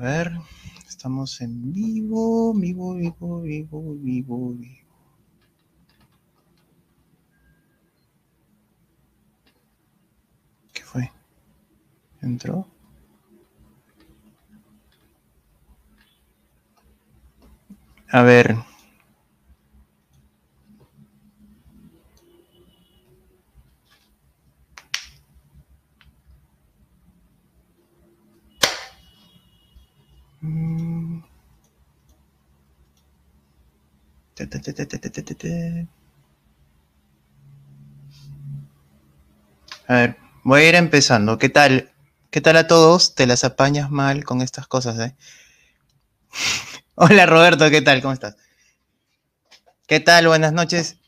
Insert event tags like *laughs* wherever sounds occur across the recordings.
ver, estamos en vivo, vivo, vivo, vivo, vivo, vivo. ¿Qué fue? ¿Entró? A ver. Mm. Te, te, te, te, te, te, te, te. A ver, voy a ir empezando. ¿Qué tal? ¿Qué tal a todos? Te las apañas mal con estas cosas, ¿eh? Hola Roberto, ¿qué tal? ¿Cómo estás? ¿Qué tal? Buenas noches.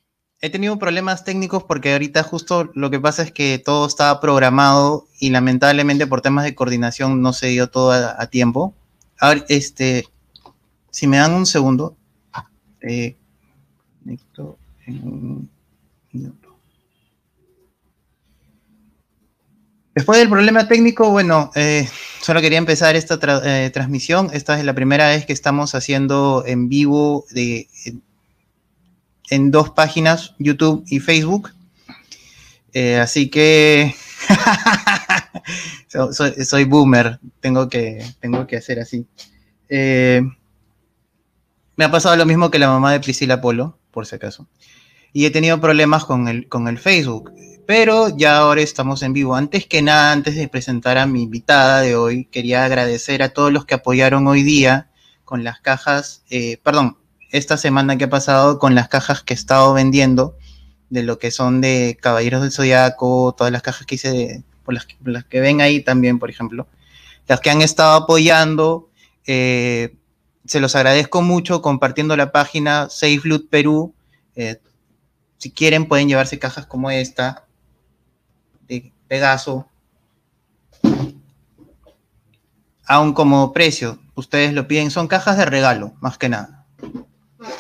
He tenido problemas técnicos porque ahorita justo lo que pasa es que todo estaba programado y lamentablemente por temas de coordinación no se dio todo a, a tiempo. Ahora, este, si me dan un segundo, eh, conecto en un minuto. Después del problema técnico, bueno, eh, solo quería empezar esta eh, transmisión. Esta es la primera vez que estamos haciendo en vivo de, en, dos páginas, YouTube y Facebook. Eh, así que *laughs* So- soy, soy boomer, tengo que, tengo que hacer así. Me ha pasado lo mismo que la mamá de Priscila Polo, por si acaso. Y he tenido problemas con el, con el Facebook. Pero ya ahora estamos en vivo. Antes que nada, antes de presentar a mi invitada de hoy, quería agradecer a todos los que apoyaron hoy día con las cajas, eh, perdón, esta semana que ha pasado con las cajas que he estado vendiendo, de lo que son de Caballeros del Zodiaco, todas las cajas que hice, de- por, las, por las que ven ahí también, por ejemplo, las que han estado apoyando, eh, se los agradezco mucho compartiendo la página Safe Loot Perú. eh, si quieren pueden llevarse cajas como esta, de Pegaso, aún como precio, ustedes lo piden, son cajas de regalo, más que nada.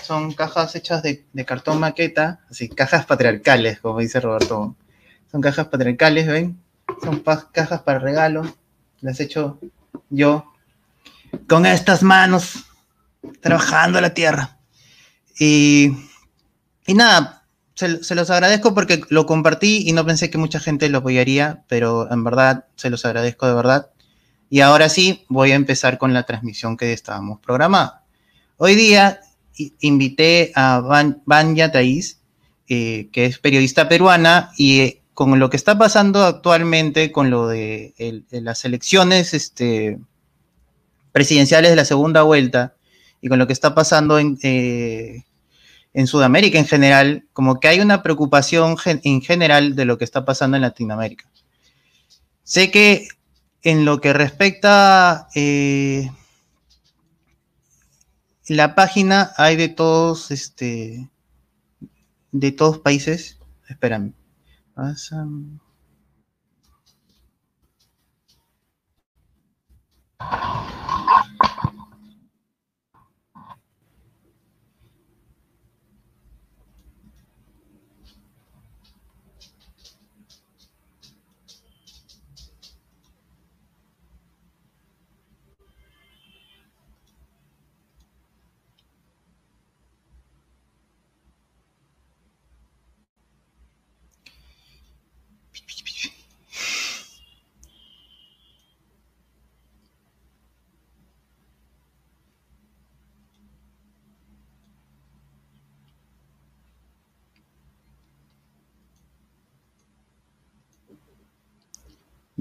Son cajas hechas de, de cartón maqueta, así, cajas patriarcales, como dice Roberto. Son cajas patriarcales, ¿ven? Son cajas para regalo, las he hecho yo con estas manos, trabajando la tierra. Y, y nada, se, se los agradezco porque lo compartí y no pensé que mucha gente lo apoyaría, pero en verdad se los agradezco de verdad. Y ahora sí, voy a empezar con la transmisión que estábamos programada. Hoy día invité a Van, Vanya Thaís, eh, que es periodista peruana, y eh, con lo que está pasando actualmente con lo de las elecciones este, presidenciales de la segunda vuelta y con lo que está pasando en, eh, en Sudamérica en general, como que hay una preocupación en general de lo que está pasando en Latinoamérica. Sé que en lo que respecta eh, la página hay de todos, este, de todos países. Espérame. Pasan-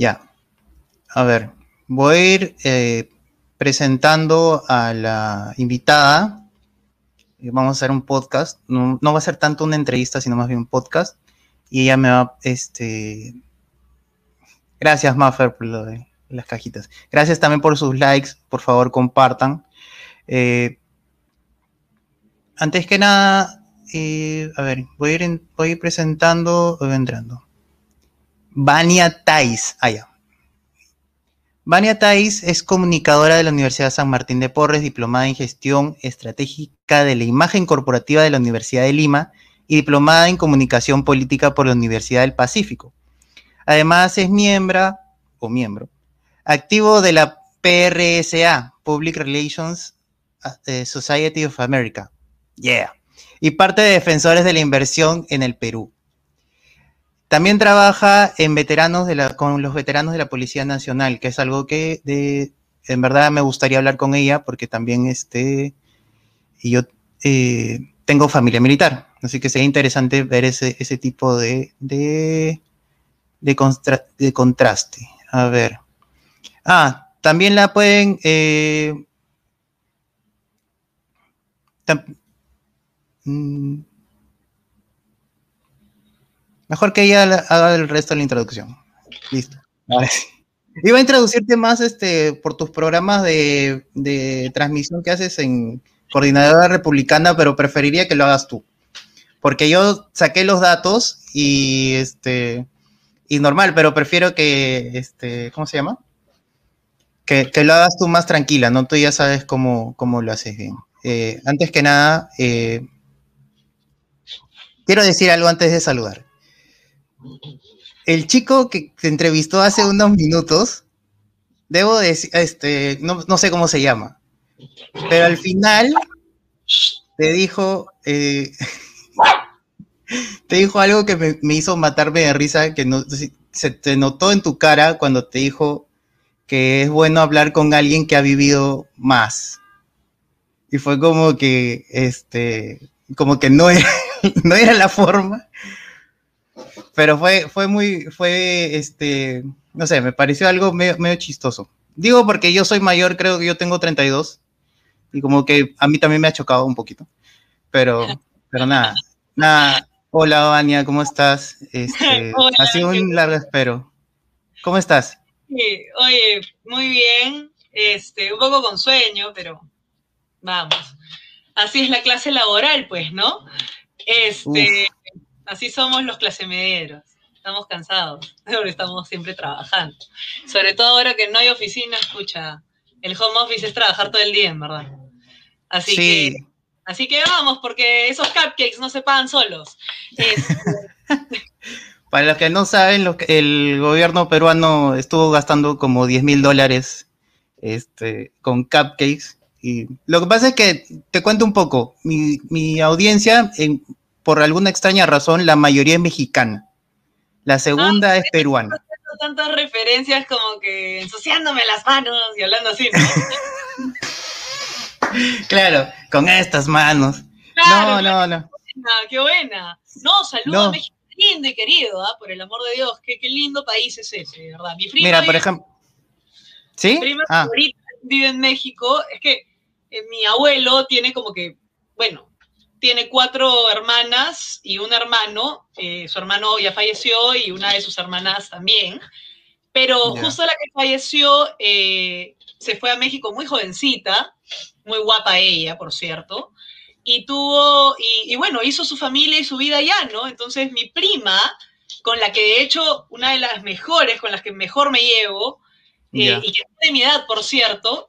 Ya. A ver, voy a ir eh, presentando a la invitada. Eh, Vamos a hacer un podcast. No, va a ser tanto una entrevista, sino más bien un podcast. Y ella me va, este... Gracias, Maffer, por las cajitas. Gracias también por sus likes. Por favor, compartan. Eh, antes que nada, a ver, voy a ir, en- voy a ir presentando, voy entrando. Vania Tais. Ah, ya. Vania Tais es comunicadora de la Universidad San Martín de Porres, diplomada en gestión estratégica de la imagen corporativa de la Universidad de Lima y diplomada en comunicación política por la Universidad del Pacífico. Además es miembro o miembro activo de la PRSA, Public Relations uh, Society of America. Yeah. Y parte de Defensores de la Inversión en el Perú. También trabaja con los veteranos de la Policía Nacional, que es algo que de, en verdad me gustaría hablar con ella porque también este, yo eh, tengo familia militar, así que sería interesante ver ese, ese tipo de, de, de, contraste. A ver. Ah, también la pueden... Eh, mm, mejor que ella haga el resto de la introducción. Listo. *laughs* Iba a introducirte más este, por tus programas de, de transmisión que haces en Coordinadora Republicana, pero preferiría que lo hagas tú. Porque yo saqué los datos y este y normal, pero prefiero que este, ¿cómo se llama? Que, lo hagas tú más tranquila, ¿no? Tú ya sabes cómo, cómo lo haces bien. Eh, antes que nada, eh, quiero decir algo antes de saludar. El chico que te entrevistó hace unos minutos, debo decir, este, no, sé cómo se llama, pero al final te dijo, eh, *laughs* te dijo algo que me, hizo matarme de risa, que no, se te notó en tu cara cuando te dijo que es bueno hablar con alguien que ha vivido más. Y fue como que, este, como que no era, *laughs* no era la forma. Pero fue, fue muy, fue, este, no sé, me pareció algo medio, medio chistoso. Digo porque yo soy mayor, creo que yo tengo 32. Y como que a mí también me ha chocado un poquito. Pero, *laughs* pero nada, nada, Hola, Vania, ¿cómo estás? Este, *laughs* ha sido un largo espero. ¿Cómo estás? Sí, oye, muy bien. Este, un poco con sueño, pero vamos. Así es la clase laboral, pues, ¿no? Este, así somos los clase medieros. Estamos cansados, *laughs* pero estamos siempre trabajando. Sobre todo ahora que no hay oficina, escucha, el home office es trabajar todo el día, en verdad. Así que Así que vamos, porque esos cupcakes no se pagan solos. *laughs* Para los que no saben, el gobierno peruano estuvo gastando como 10 mil dólares este, con cupcakes. Y lo que pasa es que, te cuento un poco, mi, audiencia, por alguna extraña razón, la mayoría es mexicana. La segunda ah, es peruana. Tantas referencias como que ensuciándome las manos y hablando así, ¿no? *laughs* claro, con estas manos. no, no, no. Qué buena. No, saludo a México lindo y querido, ¿ah? por el amor de Dios. Qué, qué, lindo país es ese, ¿verdad? Mi prima Mira, por ejemplo. ¿Sí? Mi prima ah. vive en México. Es que eh, mi abuelo tiene como que, bueno, tiene cuatro hermanas y un hermano. Eh, su hermano ya falleció y una de sus hermanas también. Pero justo la que falleció eh, se fue a México muy jovencita muy guapa ella, por cierto, y tuvo, y, bueno, hizo su familia y su vida allá, ¿no? Entonces mi prima, con la que de hecho una de las mejores, con las que mejor me llevo, eh, y que es de mi edad, por cierto,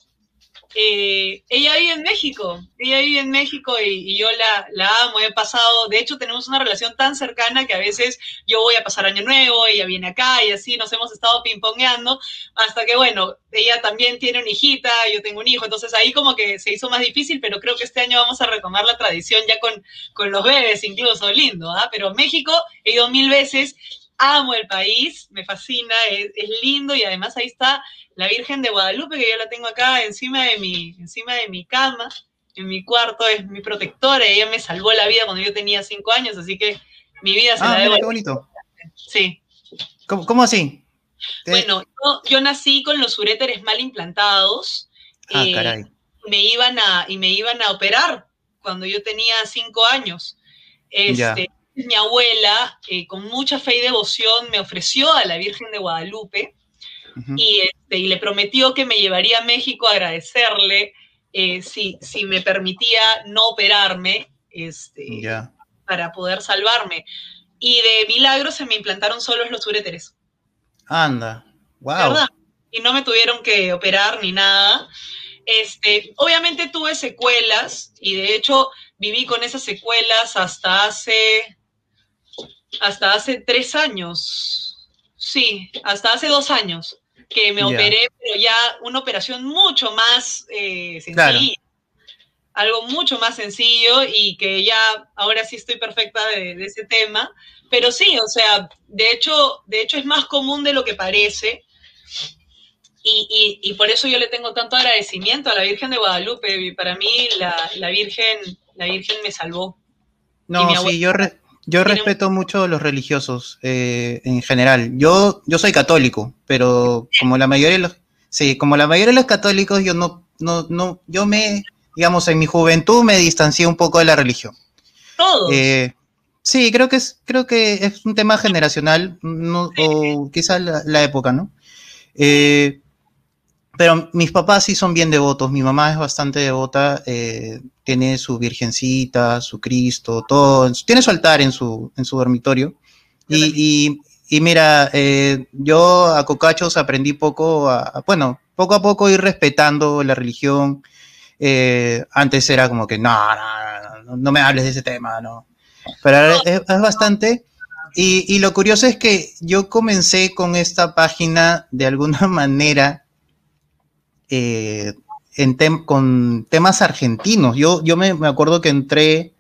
eh, ella vive en México, ella vive en México y, yo la, amo, he pasado, de hecho tenemos una relación tan cercana que a veces yo voy a pasar año nuevo, ella viene acá y así nos hemos estado pimponeando, hasta que bueno, ella también tiene una hijita, yo tengo un hijo, entonces ahí como que se hizo más difícil, pero creo que este año vamos a retomar la tradición ya con, con los bebés incluso, lindo, ¿ah? Pero México he ido mil veces amo el país, me fascina, es, lindo y además ahí está la Virgen de Guadalupe que yo la tengo acá encima de mi, encima de mi cama, en mi cuarto, es mi protectora, ella me salvó la vida cuando yo tenía cinco años, así que mi vida se ah, la debo. qué bonito. Sí. ¿Cómo, así? Bueno, yo, nací con los uréteres mal implantados. Ah, eh, caray. Me iban a, y me iban a operar cuando yo tenía cinco años. Este, mi abuela, eh, con mucha fe y devoción, me ofreció a la Virgen de Guadalupe este, y, le prometió que me llevaría a México a agradecerle eh, si, si, me permitía no operarme este, para poder salvarme. Y de milagro se me implantaron solos los uréteres. Anda, wow. Y no me tuvieron que operar ni nada. Este, obviamente tuve secuelas y de hecho viví con esas secuelas hasta hace hasta hace tres años. Sí, hasta hace dos años. que me operé, pero ya una operación mucho más eh, sencilla. Algo mucho más sencillo y que ya ahora sí estoy perfecta de, ese tema. Pero sí, o sea, de hecho, de hecho es más común de lo que parece. Y, y, por eso yo le tengo tanto agradecimiento a la Virgen de Guadalupe. Para mí la, la Virgen, la Virgen me salvó. No, sí, yo, yo respeto mucho a los religiosos eh, en general. Yo, yo soy católico, pero como la mayoría de los, sí, como la mayoría de los católicos, yo no, no, no, yo me, digamos, en mi juventud me distancié un poco de la religión. Todos. Eh, sí, creo que es, creo que es un tema generacional, no, o quizás la, época, ¿no? Eh, pero mis papás sí son bien devotos. Mi mamá es bastante devota. Eh, tiene su virgencita, su Cristo, todo. Tiene su altar en su, en su dormitorio. Y, y, mira, eh, yo a Cocachos aprendí poco, a, bueno, poco a poco ir respetando la religión. Eh, antes era como que, no, no, no, me hables de ese tema, no. Pero ahora es, es bastante. Y, y, lo curioso es que yo comencé con esta página de alguna *laughs* manera eh, en con temas argentinos. Yo, yo me, acuerdo que entré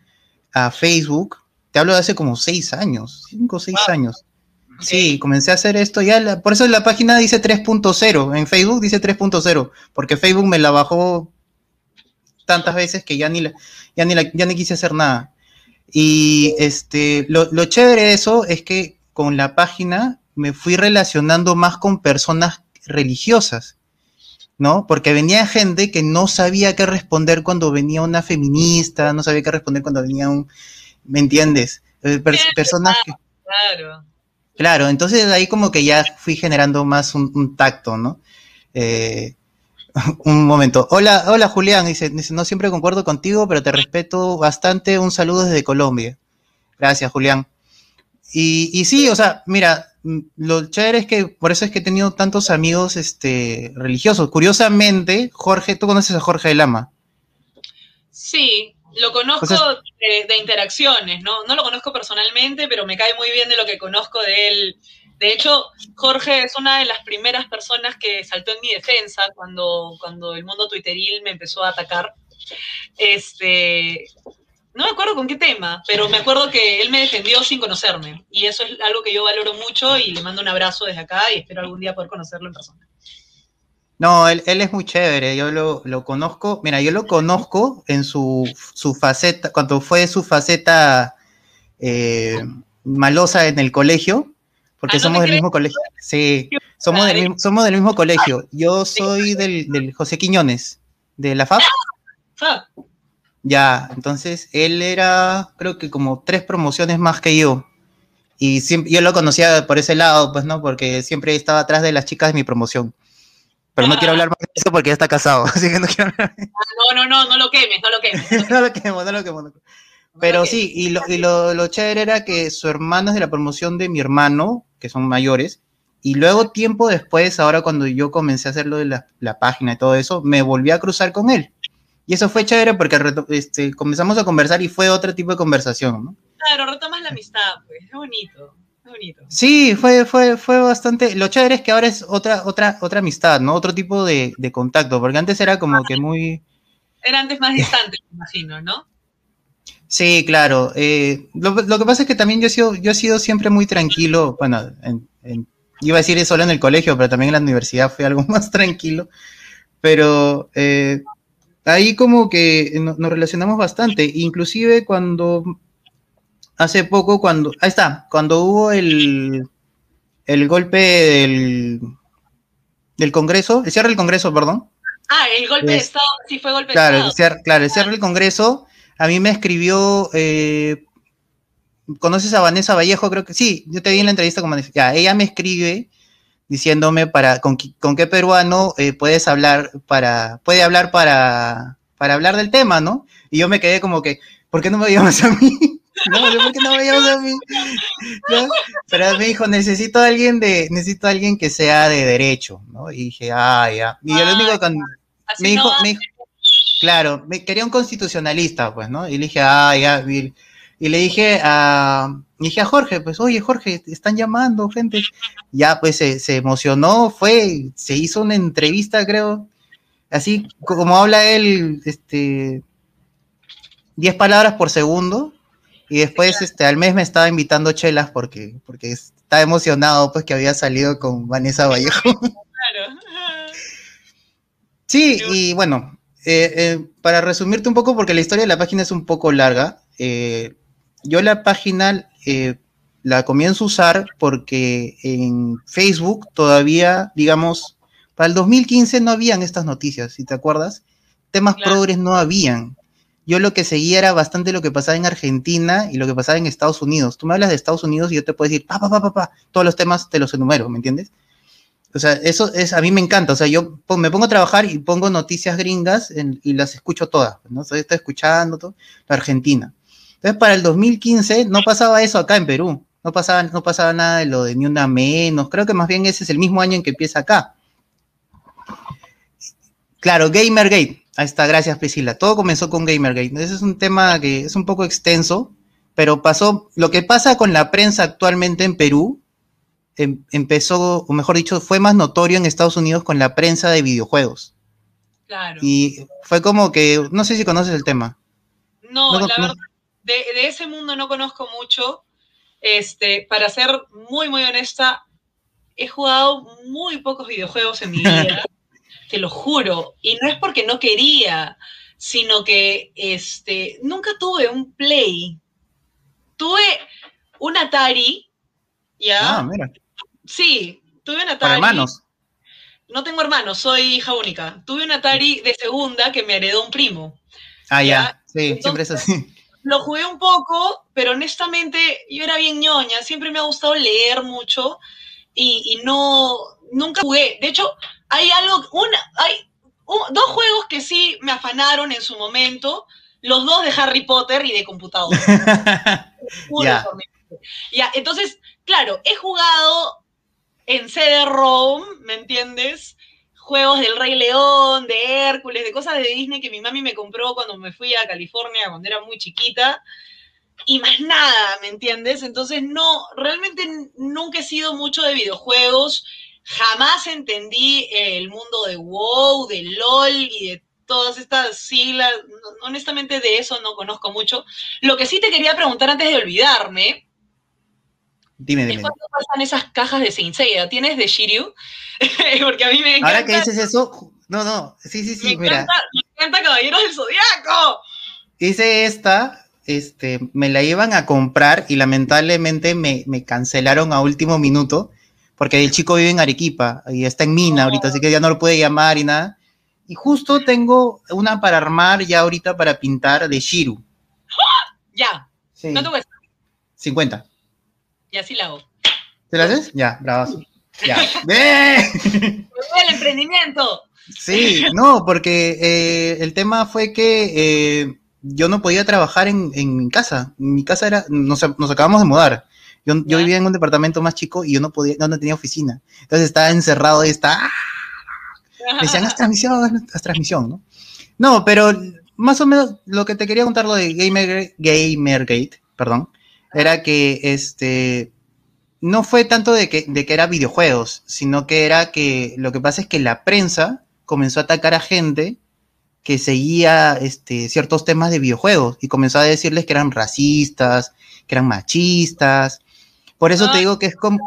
a Facebook, te hablo de hace como seis años, cinco o seis años. Sí, comencé a hacer esto ya, por eso la página dice 3.0, en Facebook dice 3.0, porque Facebook me la bajó tantas veces que ya ni, ya ni, ya ni quise hacer nada. Y este, lo, lo chévere de eso es que con la página me fui relacionando más con personas religiosas. ¿No? Porque venía gente que no sabía qué responder cuando venía una feminista, no sabía qué responder cuando venía un, ¿me entiendes? Eh, personas que... Claro. Claro, entonces ahí como que ya fui generando más un, tacto, ¿no? Eh, *laughs* un momento. Hola, hola Julián, dice, no siempre concuerdo contigo, pero te respeto bastante. Un saludo desde Colombia. Gracias, Julián. Y, y sí, o sea, mira, Mm, lo chévere es que por eso es que he tenido tantos amigos este, religiosos. Curiosamente, Jorge, ¿tú conoces a Jorge de Lama? Sí, lo conozco de, interacciones, ¿no? No lo conozco personalmente, pero me cae muy bien de lo que conozco de él. De hecho, Jorge es una de las primeras personas que saltó en mi defensa cuando, cuando el mundo twitteril me empezó a atacar. Este, no me acuerdo con qué tema, pero me acuerdo que él me defendió sin conocerme. Y eso es algo que yo valoro mucho y le mando un abrazo desde acá y espero algún día poder conocerlo en persona. No, él, es muy chévere, yo lo, conozco, mira, yo lo conozco en su, faceta, cuando fue su faceta eh, malosa en el colegio, porque ah, somos del mismo colegio. Sí, somos del, somos del mismo colegio. Yo soy del, del José Quiñones, de la FAP. Ah, ya, entonces él era, creo que como tres promociones más que yo. Y yo lo conocía por ese lado, pues, ¿no? Porque siempre estaba atrás de las chicas de mi promoción. Pero no quiero hablar más de eso porque ya está casado, *laughs* así que no quiero hablar. Ah, no, no, no, no lo quemes, no lo quemes. no lo *laughs* quemo, no lo quemo. Pero sí, y, lo, y lo, lo, chévere era que su hermano es de la promoción de mi hermano, que son mayores, y luego tiempo después, ahora cuando yo comencé a hacer lo de la, la página y todo eso, me volví a cruzar con él. Y eso fue chévere porque este, comenzamos a conversar y fue otro tipo de conversación, ¿no? Claro, retomas la amistad, pues, es bonito. Bonito. Sí, fue, fue, fue bastante. Lo chévere es que ahora es otra, otra, otra amistad, ¿no? Otro tipo de, contacto, porque antes era como que muy. Era antes más distante, me imagino, ¿no? Sí, claro. Eh, lo, que pasa es que también yo he sido, yo he sido siempre muy tranquilo. Bueno, iba a decir solo en el colegio, pero también en la universidad fui algo *laughs* más tranquilo. Pero eh, ahí como que nos relacionamos bastante, inclusive cuando hace poco, cuando, ahí está, cuando hubo el, el golpe del, del Congreso, el cierre del Congreso, perdón. Ah, el golpe de Estado, sí fue golpe claro, de Estado. claro, el cierre del Congreso, a mí me escribió, eh, ¿conoces a Vanessa Vallejo? Creo que sí, yo te vi en la entrevista con Vanessa, ya, ella me escribe diciéndome para con, qué peruano eh, puedes hablar para puede hablar para para hablar del tema, ¿no? Y yo me quedé como que, ¿por qué no me llamas a mí? *laughs* No, ¿por qué no me llamas a mí? Pero me dijo, necesito a alguien de, necesito a alguien que sea de derecho, ¿no? Y dije, ah, ya. Y yo lo único que me dijo, me dijo, claro, me quería un constitucionalista, pues, ¿no? Y le dije, ah, ya, y, Y le dije a, dije a Jorge, pues, oye, Jorge, te están llamando, gente. Ya, pues, se, se emocionó, fue, se hizo una entrevista, creo, así como habla él, este, 10 palabras por segundo, y después, este, al mes me estaba invitando chelas porque, porque estaba emocionado, pues, que había salido con Vanessa Vallejo. Claro. *laughs* Sí, y bueno, eh, eh, para resumirte un poco, porque la historia de la página es un poco larga, eh, yo la página la comienzo a usar porque en Facebook todavía, digamos, para el 2015 no habían estas noticias, si te acuerdas, temas progres no habían. Yo lo que seguía era bastante lo que pasaba en Argentina y lo que pasaba en Estados Unidos. Tú me hablas de Estados Unidos y yo te puedo decir, pa, pa, pa, pa, todos los temas te los enumero, ¿me entiendes? O sea, eso es, a mí me encanta. O sea, yo me pongo a trabajar y pongo noticias gringas y las escucho todas, ¿no? estoy escuchando todo, la Argentina. Entonces, para el 2015 no pasaba eso acá en Perú. No pasaba, no pasaba nada de lo de ni una menos. Creo que más bien ese es el mismo año en que empieza acá. Claro, Gamergate. Ahí está, gracias Priscila. Todo comenzó con Gamergate. Ese es un tema que es un poco extenso, pero pasó. Lo que pasa con la prensa actualmente en Perú Em, empezó, o mejor dicho, fue más notorio en Estados Unidos con la prensa de videojuegos. Claro. Y fue como que, no sé si conoces el tema. No, la verdad, de, ese mundo no conozco mucho. Este, para ser muy, muy honesta, he jugado muy pocos videojuegos en mi *laughs* vida, te lo juro. Y no es porque no quería, sino que este, nunca tuve un Play. Tuve un Atari, ¿ya? Ah, mira. Sí, tuve un Atari. ¿Para hermanos? No tengo hermanos, soy hija única. Tuve un Atari de segunda que me heredó un primo. Ah, ya, sí, siempre es así. Lo jugué un poco, pero honestamente yo era bien ñoña, siempre me ha gustado leer mucho y, no, nunca jugué. De hecho, hay algo, una, hay dos juegos que sí me afanaron en su momento, los dos de Harry Potter y de computador. *laughs* ya. ya, entonces, claro, he jugado en CD-ROM, ¿me entiendes? Juegos del Rey León, de Hércules, de cosas de Disney que mi mami me compró cuando me fui a California, cuando era muy chiquita. Y más nada, ¿me entiendes? Entonces, no, realmente nunca he sido mucho de videojuegos. Jamás entendí el mundo de WoW, de LOL y de todas estas siglas. Honestamente, de eso no conozco mucho. Lo que sí te quería preguntar antes de olvidarme Dime, dime. ¿Cuánto pasan esas cajas de Saint ¿Tienes de Shiryu? *laughs* Porque a mí me encanta. Ahora que dices eso, no, no, sí, sí, sí, me mira. Encanta, me encanta Caballeros del Zodiaco. Hice esta, este, me la iban a comprar y lamentablemente me, me, cancelaron a último minuto porque el chico vive en Arequipa y está en Mina ahorita, así que ya no lo puede llamar y nada. Y justo tengo una para armar ya ahorita para pintar de Shiru. Ya. Sí. ¿No te cuesta? 50. Y así la hago. ¿Te la haces? Ya, bravazo. Ya. *laughs* ¡Ve! el emprendimiento! Sí, no, porque eh, el tema fue que eh, yo no podía trabajar en, mi casa. Mi casa era, nos, acabamos de mudar. Yo, vivía en un departamento más chico y yo no podía, no, tenía oficina. Entonces estaba encerrado y estaba. Me decían, haz transmisión, haz transmisión, ¿no? No, pero más o menos lo que te quería contar lo de Gamer, Gamergate, perdón, era que este no fue tanto de que, de que era videojuegos, sino que era que lo que pasa es que la prensa comenzó a atacar a gente que seguía este, ciertos temas de videojuegos y comenzó a decirles que eran racistas, que eran machistas. Por eso te ah, digo que es como...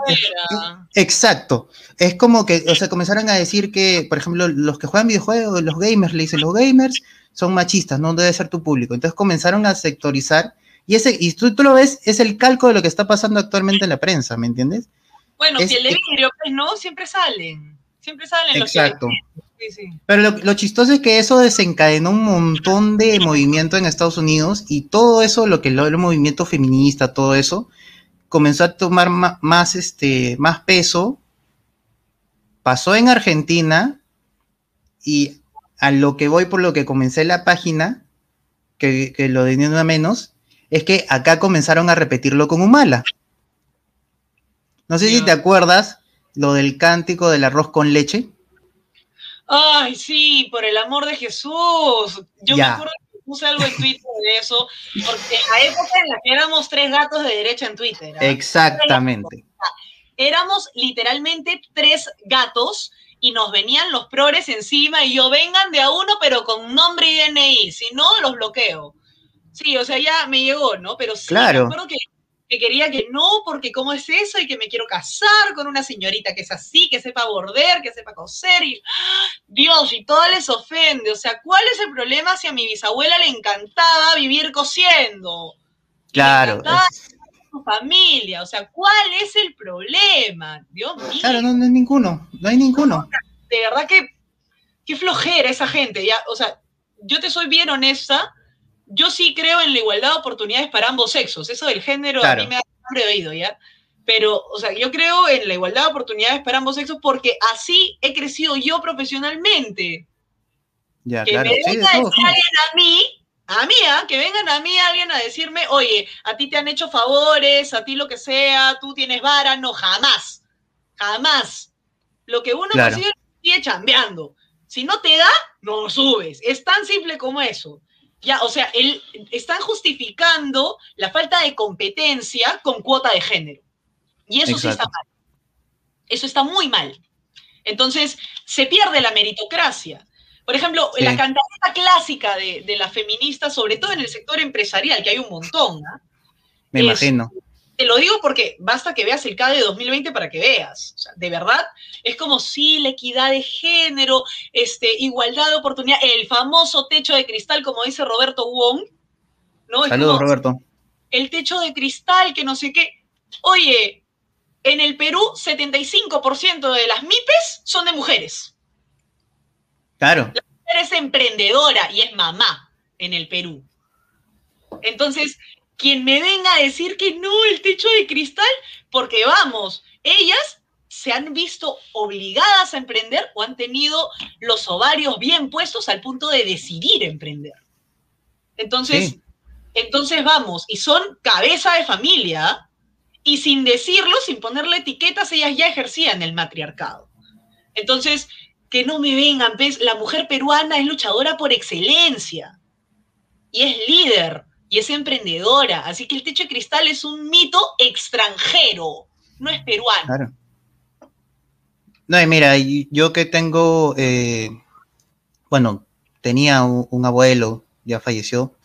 exacto. Es como que, o sea, comenzaron a decir que, por ejemplo, los que juegan videojuegos, los gamers, le dicen, los gamers son machistas, no debe ser tu público. Entonces comenzaron a sectorizar y, ese, y tú, lo ves, es el calco de lo que está pasando actualmente en la prensa, ¿me entiendes? Bueno, si el de vidrio, pues no, siempre salen. Siempre salen los Exacto. Sí, sí. Pero lo, chistoso es que eso desencadenó un montón de movimiento en Estados Unidos y todo eso, lo que lo, el movimiento feminista, todo eso, comenzó a tomar más, este, más peso, pasó en Argentina y a lo que voy por lo que comencé la página, que, que lo de nada menos, es que acá comenzaron a repetirlo con Humala. No sé si te acuerdas lo del cántico del arroz con leche. Ay, sí, por el amor de Jesús. Yo me acuerdo que puse algo en Twitter de eso, porque en la época en la que éramos tres gatos de derecha en Twitter. ¿ah? Exactamente. Éramos literalmente tres gatos y nos venían los progres encima y yo vengan de a uno, pero con nombre y DNI, si no, los bloqueo. Sí, o sea, ya me llegó, ¿no? Pero sí, Claro. me acuerdo que, que quería que no, porque cómo es eso y que me quiero casar con una señorita que es así, que sepa border, que sepa coser y ¡ah! Dios, y todo les ofende. O sea, ¿cuál es el problema si a mi bisabuela le encantaba vivir cosiendo? Claro. Es- su familia, o sea, ¿cuál es el problema? Dios mío, Claro, no, no hay ninguno. No hay ninguno. de verdad que qué flojera esa gente, ya, o sea, yo te soy bien honesta, yo sí creo en la igualdad de oportunidades para ambos sexos, eso del género Claro. a mí me da hambre oído, ¿ya? Pero, o sea, yo creo en la igualdad de oportunidades para ambos sexos porque así he crecido yo profesionalmente. Ya, Que claro. me Sí, venga a decir alguien a mí, a mí, ¿ah? que vengan a mí alguien a decirme, oye, a ti te han hecho favores, a ti lo que sea, tú tienes vara, no, jamás, jamás. Lo que uno Claro. consigue sigue chambeando. Si no te da, no subes. Es tan simple como eso. Ya, o sea, el- están justificando la falta de competencia con cuota de género. Y eso sí está mal. Eso está muy mal. Entonces, se pierde la meritocracia. Por ejemplo, Sí. la cantaleta clásica de, de las feministas, sobre todo en el sector empresarial, que hay un montón, ¿ah? Me es- imagino. Te lo digo porque basta que veas el CADE de 2020 para que veas. O sea, de verdad, es como si la equidad de género, este, igualdad de oportunidad, el famoso techo de cristal, como dice Roberto Wong. ¿no? Es Saludos, como Roberto. el techo de cristal, que no sé qué. Oye, en el Perú, 75% de las MIPES son de mujeres. Claro. Eres emprendedora y es mamá en el Perú. Entonces, quien me venga a decir que no, el techo de cristal, porque vamos, ellas se han visto obligadas a emprender o han tenido los ovarios bien puestos al punto de decidir emprender. Entonces, Sí. entonces vamos, y son cabeza de familia, y sin decirlo, sin ponerle etiquetas, ellas ya ejercían el matriarcado. Entonces, que no me vengan, ¿ves? La mujer peruana es luchadora por excelencia, y es líder, y es emprendedora, así que el techo de cristal es un mito extranjero, no es peruano. Claro. No, y mira, yo que tengo, eh, bueno, tenía un, un abuelo, ya falleció,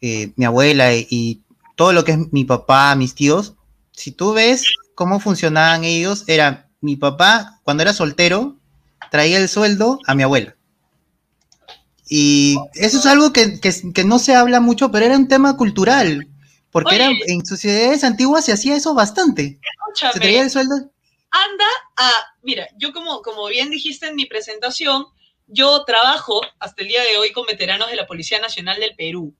eh, mi abuela y, y todo lo que es mi papá, mis tíos, si tú ves cómo funcionaban ellos, era mi papá, cuando era soltero, traía el sueldo a mi abuela. Y eso es algo que, que- que no se habla mucho, pero era un tema cultural, porque era, Oye. en sociedades antiguas se hacía eso bastante. Se Escúchame, traía el sueldo. anda a, mira, yo como, como bien dijiste en mi presentación, yo trabajo hasta el día de hoy con veteranos de la Policía Nacional del Perú.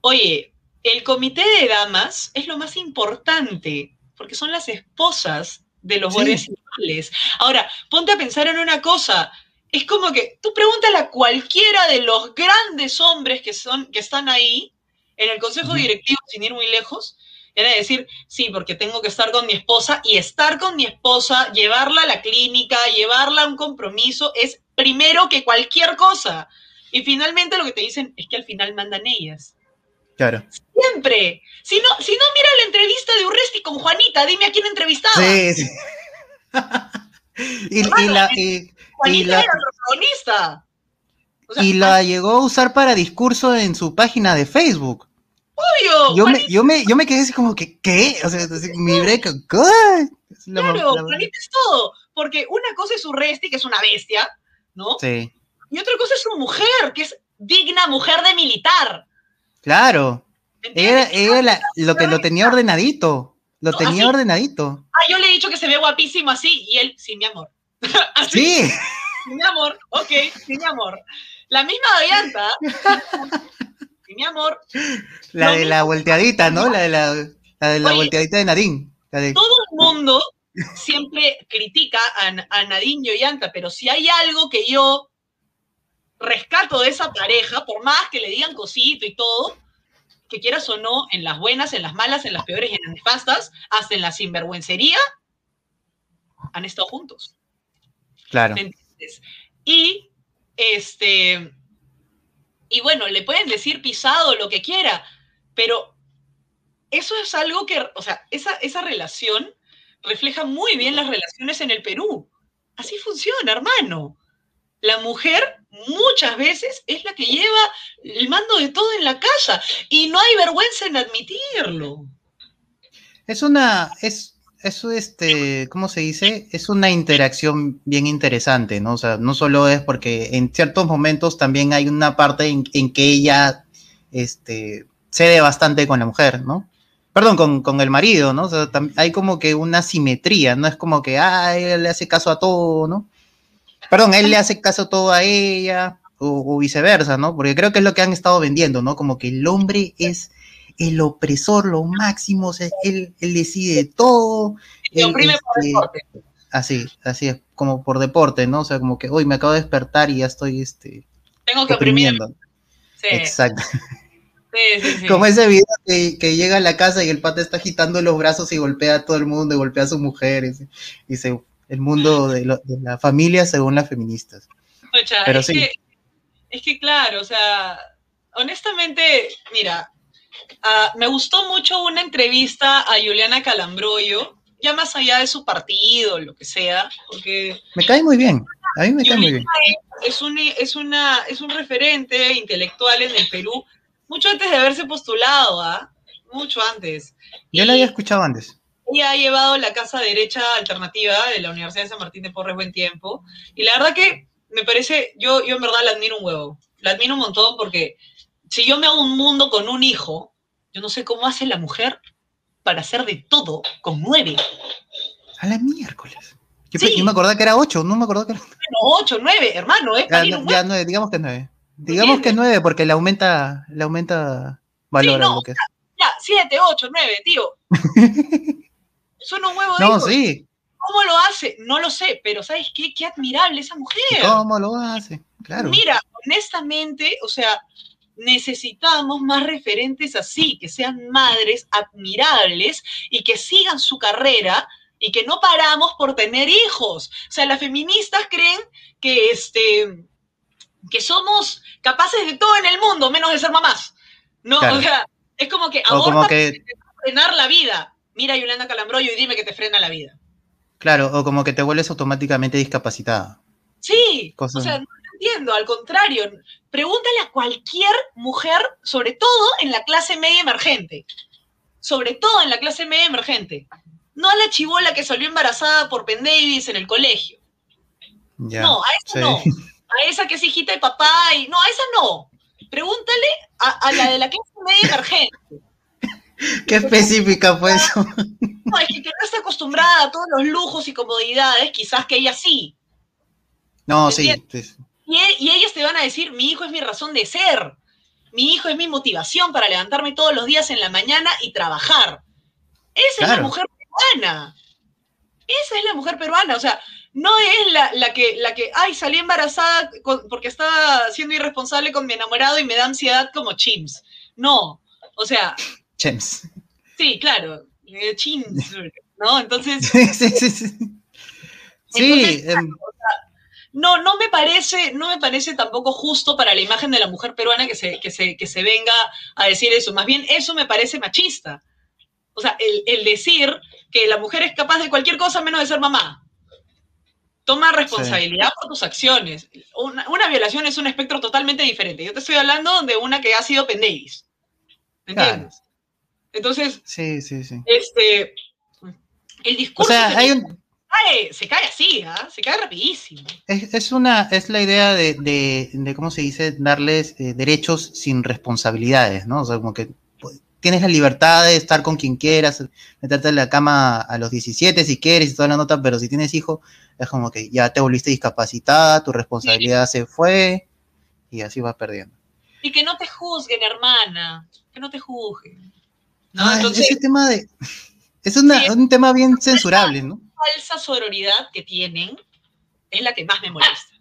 Oye, el comité de damas es lo más importante, porque son las esposas de los Sí. guardias civiles. Ahora, ponte a pensar en una cosa. Es como que tú pregúntale a cualquiera de los grandes hombres que, son, que están ahí en el consejo directivo, sin ir muy lejos, era decir, sí, porque tengo que estar con mi esposa y estar con mi esposa, llevarla a la clínica, llevarla a un compromiso, es primero que cualquier cosa. Y finalmente lo que te dicen es que al final mandan ellas. Claro. Siempre. Si no, si no mira la entrevista de Urresti con Juanita, dime a quién entrevistaba. Sí, sí. *laughs* y, y la, y, y Juanita la- era protagonista. O sea, y la llegó a usar para discurso en su página de Facebook. obvio, Yo me, yo me, yo me quedé así como que, ¿qué? O sea, así, mi la- claro, la- Juanita es todo. Porque una cosa es Urresti, que es una bestia, ¿no? Sí, Y otra cosa es su mujer, que es digna mujer de militar. claro. ¿me Ella, ella la- lo, te, lo tenía ordenadito. Lo No, tenía así. ordenadito. Ah, yo le he dicho que se ve guapísimo así, y él, sí, mi amor. *laughs* Así, Sí, mi amor, ok, mi amor. La misma varianta, mi amor. la de mismo. la volteadita, ¿no? La de la, la, de la Oye. volteadita de Nadine. La de- Todo el mundo siempre critica a, a Nadine pero si hay algo que yo rescato de esa pareja, por más que le digan cosito y todo, que quieras o no, en las buenas, en las malas, en las peores y en las nefastas, hasta en la sinvergüencería, han estado juntos. Claro. Y este y bueno, le pueden decir pisado, lo que quiera, pero eso es algo que, o sea, esa, esa relación refleja muy bien las relaciones en el Perú. Así funciona, hermano. La mujer muchas veces es la que lleva el mando de todo en la casa y no hay vergüenza en admitirlo. Es una, es, eso, este, ¿cómo se dice? Es una interacción bien interesante, ¿no? O sea, no solo es porque en ciertos momentos también hay una parte en, que ella, este, cede bastante con la mujer, ¿no? Perdón, con, el marido, ¿no? O sea, hay como que una simetría, no es como que, ah, él le hace caso a todo, ¿no? Perdón, él le hace caso todo a ella, o, viceversa, ¿no? Porque creo que es lo que han estado vendiendo, ¿no? Como que el hombre es el opresor, lo máximo, o sea, él, él decide todo. Y oprime por este, deporte. Así, así es, como por deporte, ¿no? O sea, como que hoy me acabo de despertar y ya estoy, este... Tengo que oprimiendo. Sí. Exacto. Sí, sí, sí. *laughs* Como ese video que, que, llega a la casa y el pata está agitando los brazos y golpea a todo el mundo, y golpea a sus mujeres. Se, el mundo de, la familia según las feministas. Pero es, que, es que claro, o sea, honestamente, mira, ah, me gustó mucho una entrevista a Juliana Calambroyo, ya más allá de su partido, lo que sea, porque... Me cae muy bien, a mí me cae muy bien. Es un, es, una, es un referente intelectual en el Perú, mucho antes de haberse postulado, ¿ah? Mucho antes. Yo la había escuchado antes ella ha llevado la casa derecha alternativa de la Universidad de San Martín de Porres buen tiempo. Y la verdad que me parece, yo, yo en verdad la admiro un huevo. La admiro un montón porque si yo me hago un mundo con un hijo, yo no sé cómo hace la mujer para hacer de todo con nueve. A la miércoles. Yo, me acordaba que era ocho, no me acordaba que era. Bueno, ocho, nueve, hermano, ¿eh? Ya, ya nueve, digamos que nueve. Digamos que nueve porque le aumenta, le aumenta valor a lo que es. Ya, siete, ocho, nueve, tío. *laughs* Son un huevo No, sí. ¿Cómo lo hace? No lo sé, pero ¿sabes qué? Qué admirable esa mujer. ¿Cómo lo hace? Claro. Mira, honestamente, o sea, necesitamos más referentes así, que sean madres admirables y que sigan su carrera y que no paramos por tener hijos. O sea, las feministas creen que, este, que somos capaces de todo en el mundo, menos de ser mamás. No, o sea, es como que aborta que... frenar la vida mira a Yolanda Calambroyo y dime que te frena la vida. Claro, o como que te vuelves automáticamente discapacitada. Sí, o sea, no entiendo, al contrario, pregúntale a cualquier mujer, sobre todo en la clase media emergente, sobre todo en la clase media emergente, no a la chivola que salió embarazada por Penn Davis en el colegio. no, a esa no, a esa que es hijita de papá y no, a esa no. Pregúntale a la de la clase media emergente *laughs* Qué específica fue eso. No, es que, no está acostumbrada a todos los lujos y comodidades, quizás que ella sí. No, sí, Y, y, ellos te van a decir, mi hijo es mi razón de ser, mi hijo es mi motivación para levantarme todos los días en la mañana y trabajar. Esa es la mujer peruana. Esa es la mujer peruana. O sea, no es la, la, que, la que, ay, salí embarazada porque estaba siendo irresponsable con mi enamorado y me da ansiedad como Chims. No. O sea, Chems. Sí, claro, eh, Chims, ¿no? Entonces. *laughs* sí, sí, sí. sí. Em, no, no me parece, no me parece tampoco justo para la imagen de la mujer peruana que se, que se, que se venga a decir eso. Más bien, eso me parece machista. O sea, el, decir que la mujer es capaz de cualquier cosa menos de ser mamá. Toma responsabilidad por tus acciones. Una, violación es un espectro totalmente diferente. Yo te estoy hablando de una que ha sido pendeis. ¿Me entiendes? Entonces, sí, sí, sí. Este, el discurso o sea, hay un... se, cae, así, ¿ah? se cae rapidísimo. Es, una, es la idea de, de, ¿cómo se dice? Darles eh, derechos sin responsabilidades, ¿no? O sea, como que pues, tienes la libertad de estar con quien quieras, meterte en la cama a los 17 si quieres y toda la nota, pero si tienes hijo, es como que ya te volviste discapacitada, tu responsabilidad se fue y así vas perdiendo. Y que no te juzguen, hermana, que no te juzguen. Ah, ese tema de... *laughs* Es un tema bien censurable, ¿no? Falsa sororidad que tienen es la que más me molesta.